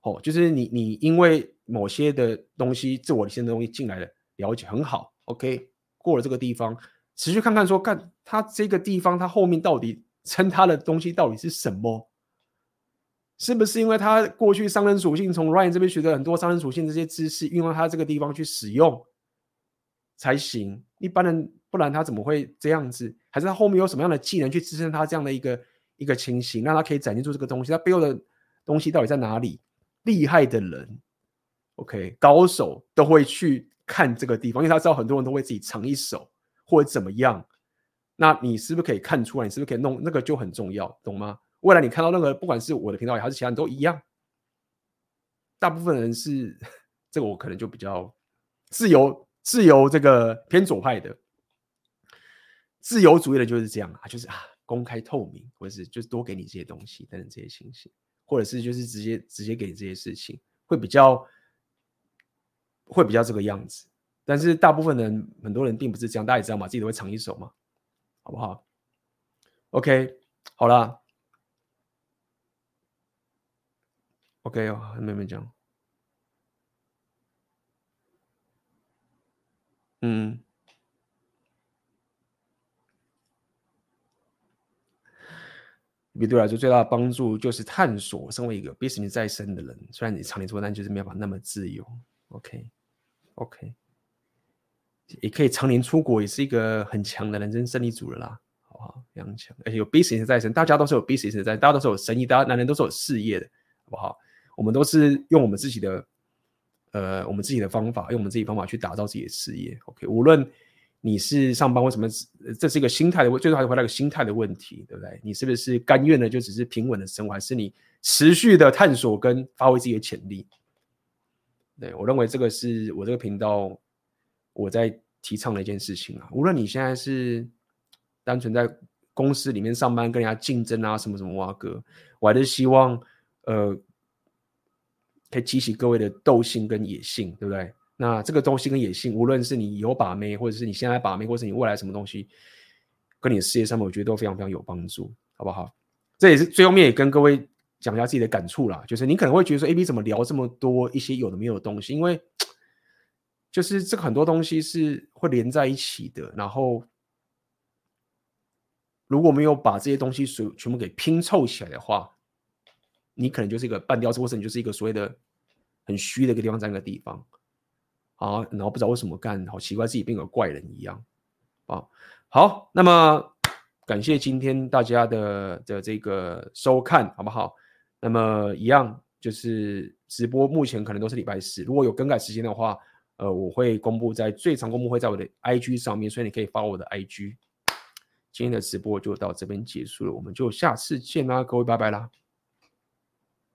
哦，就是你你因为某些的东西自我的现在的东西进来了。了解很好，OK，过了这个地方，持续看看说，看他这个地方，他后面到底撑他的东西到底是什么？是不是因为他过去商人属性从 Ryan 这边学的很多商人属性这些知识，运用他这个地方去使用，才行。一般人不然他怎么会这样子？还是他后面有什么样的技能去支撑他这样的一个一个情形，让他可以展现出这个东西？他背后的东西到底在哪里？厉害的人，OK，高手都会去看这个地方，因为他知道很多人都会自己藏一手或者怎么样。那你是不是可以看出来？你是不是可以弄？那个就很重要，懂吗？未来你看到那个，不管是我的频道还是其他人都一样。大部分人是 *laughs* 这个，我可能就比较自由，自由这个偏左派的自由主义的，就是这样啊，就是啊，公开透明，或者是就是多给你这些东西等等这些情形，或者是就是直接直接给你这些事情，会比较会比较这个样子。但是大部分人，很多人并不是这样，大家也知道嘛，自己都会藏一手嘛，好不好？OK，好了。OK，还没没讲。嗯，比对来说最大的帮助就是探索。身为一个 business 在身的人，虽然你常年出国，但就是没有办法那么自由。OK OK，也可以常年出国，也是一个很强的人生胜利组了啦，好不好？非常强，而且有 business 在身，大家都是有 business 在，大家都是有生意，大家男人都是有事业的，好不好？我们都是用我们自己的，呃，我们自己的方法，用我们自己的方法去打造自己的事业。OK，无论你是上班为什么，这是一个心态的问，最后还是回到一个心态的问题，对不对？你是不是甘愿的就只是平稳的生活，还是你持续的探索跟发挥自己的潜力？对，我认为这个是我这个频道我在提倡的一件事情啊。无论你现在是单纯在公司里面上班，跟人家竞争啊，什么什么哇哥，我还是希望。呃，可以激起各位的斗性跟野性，对不对？那这个斗性跟野性，无论是你有把妹，或者是你现在把妹，或是你未来什么东西，跟你的事业上面，我觉得都非常非常有帮助，好不好？这也是最后面也跟各位讲一下自己的感触啦，就是你可能会觉得说，AB 怎么聊这么多一些有的没有的东西？因为 *tsk* 就是这个很多东西是会连在一起的，然后如果没有把这些东西全全部给拼凑起来的话。你可能就是一个半吊子，或者你就是一个所谓的很虚的一个地方，在那个地方啊，然后不知道为什么干，好奇怪，自己变个怪人一样啊。好，那么感谢今天大家的的这个收看，好不好？那么一样就是直播，目前可能都是礼拜四，如果有更改时间的话，呃，我会公布在最长公布会在我的 IG 上面，所以你可以发我的 IG。今天的直播就到这边结束了，我们就下次见啦，各位，拜拜啦。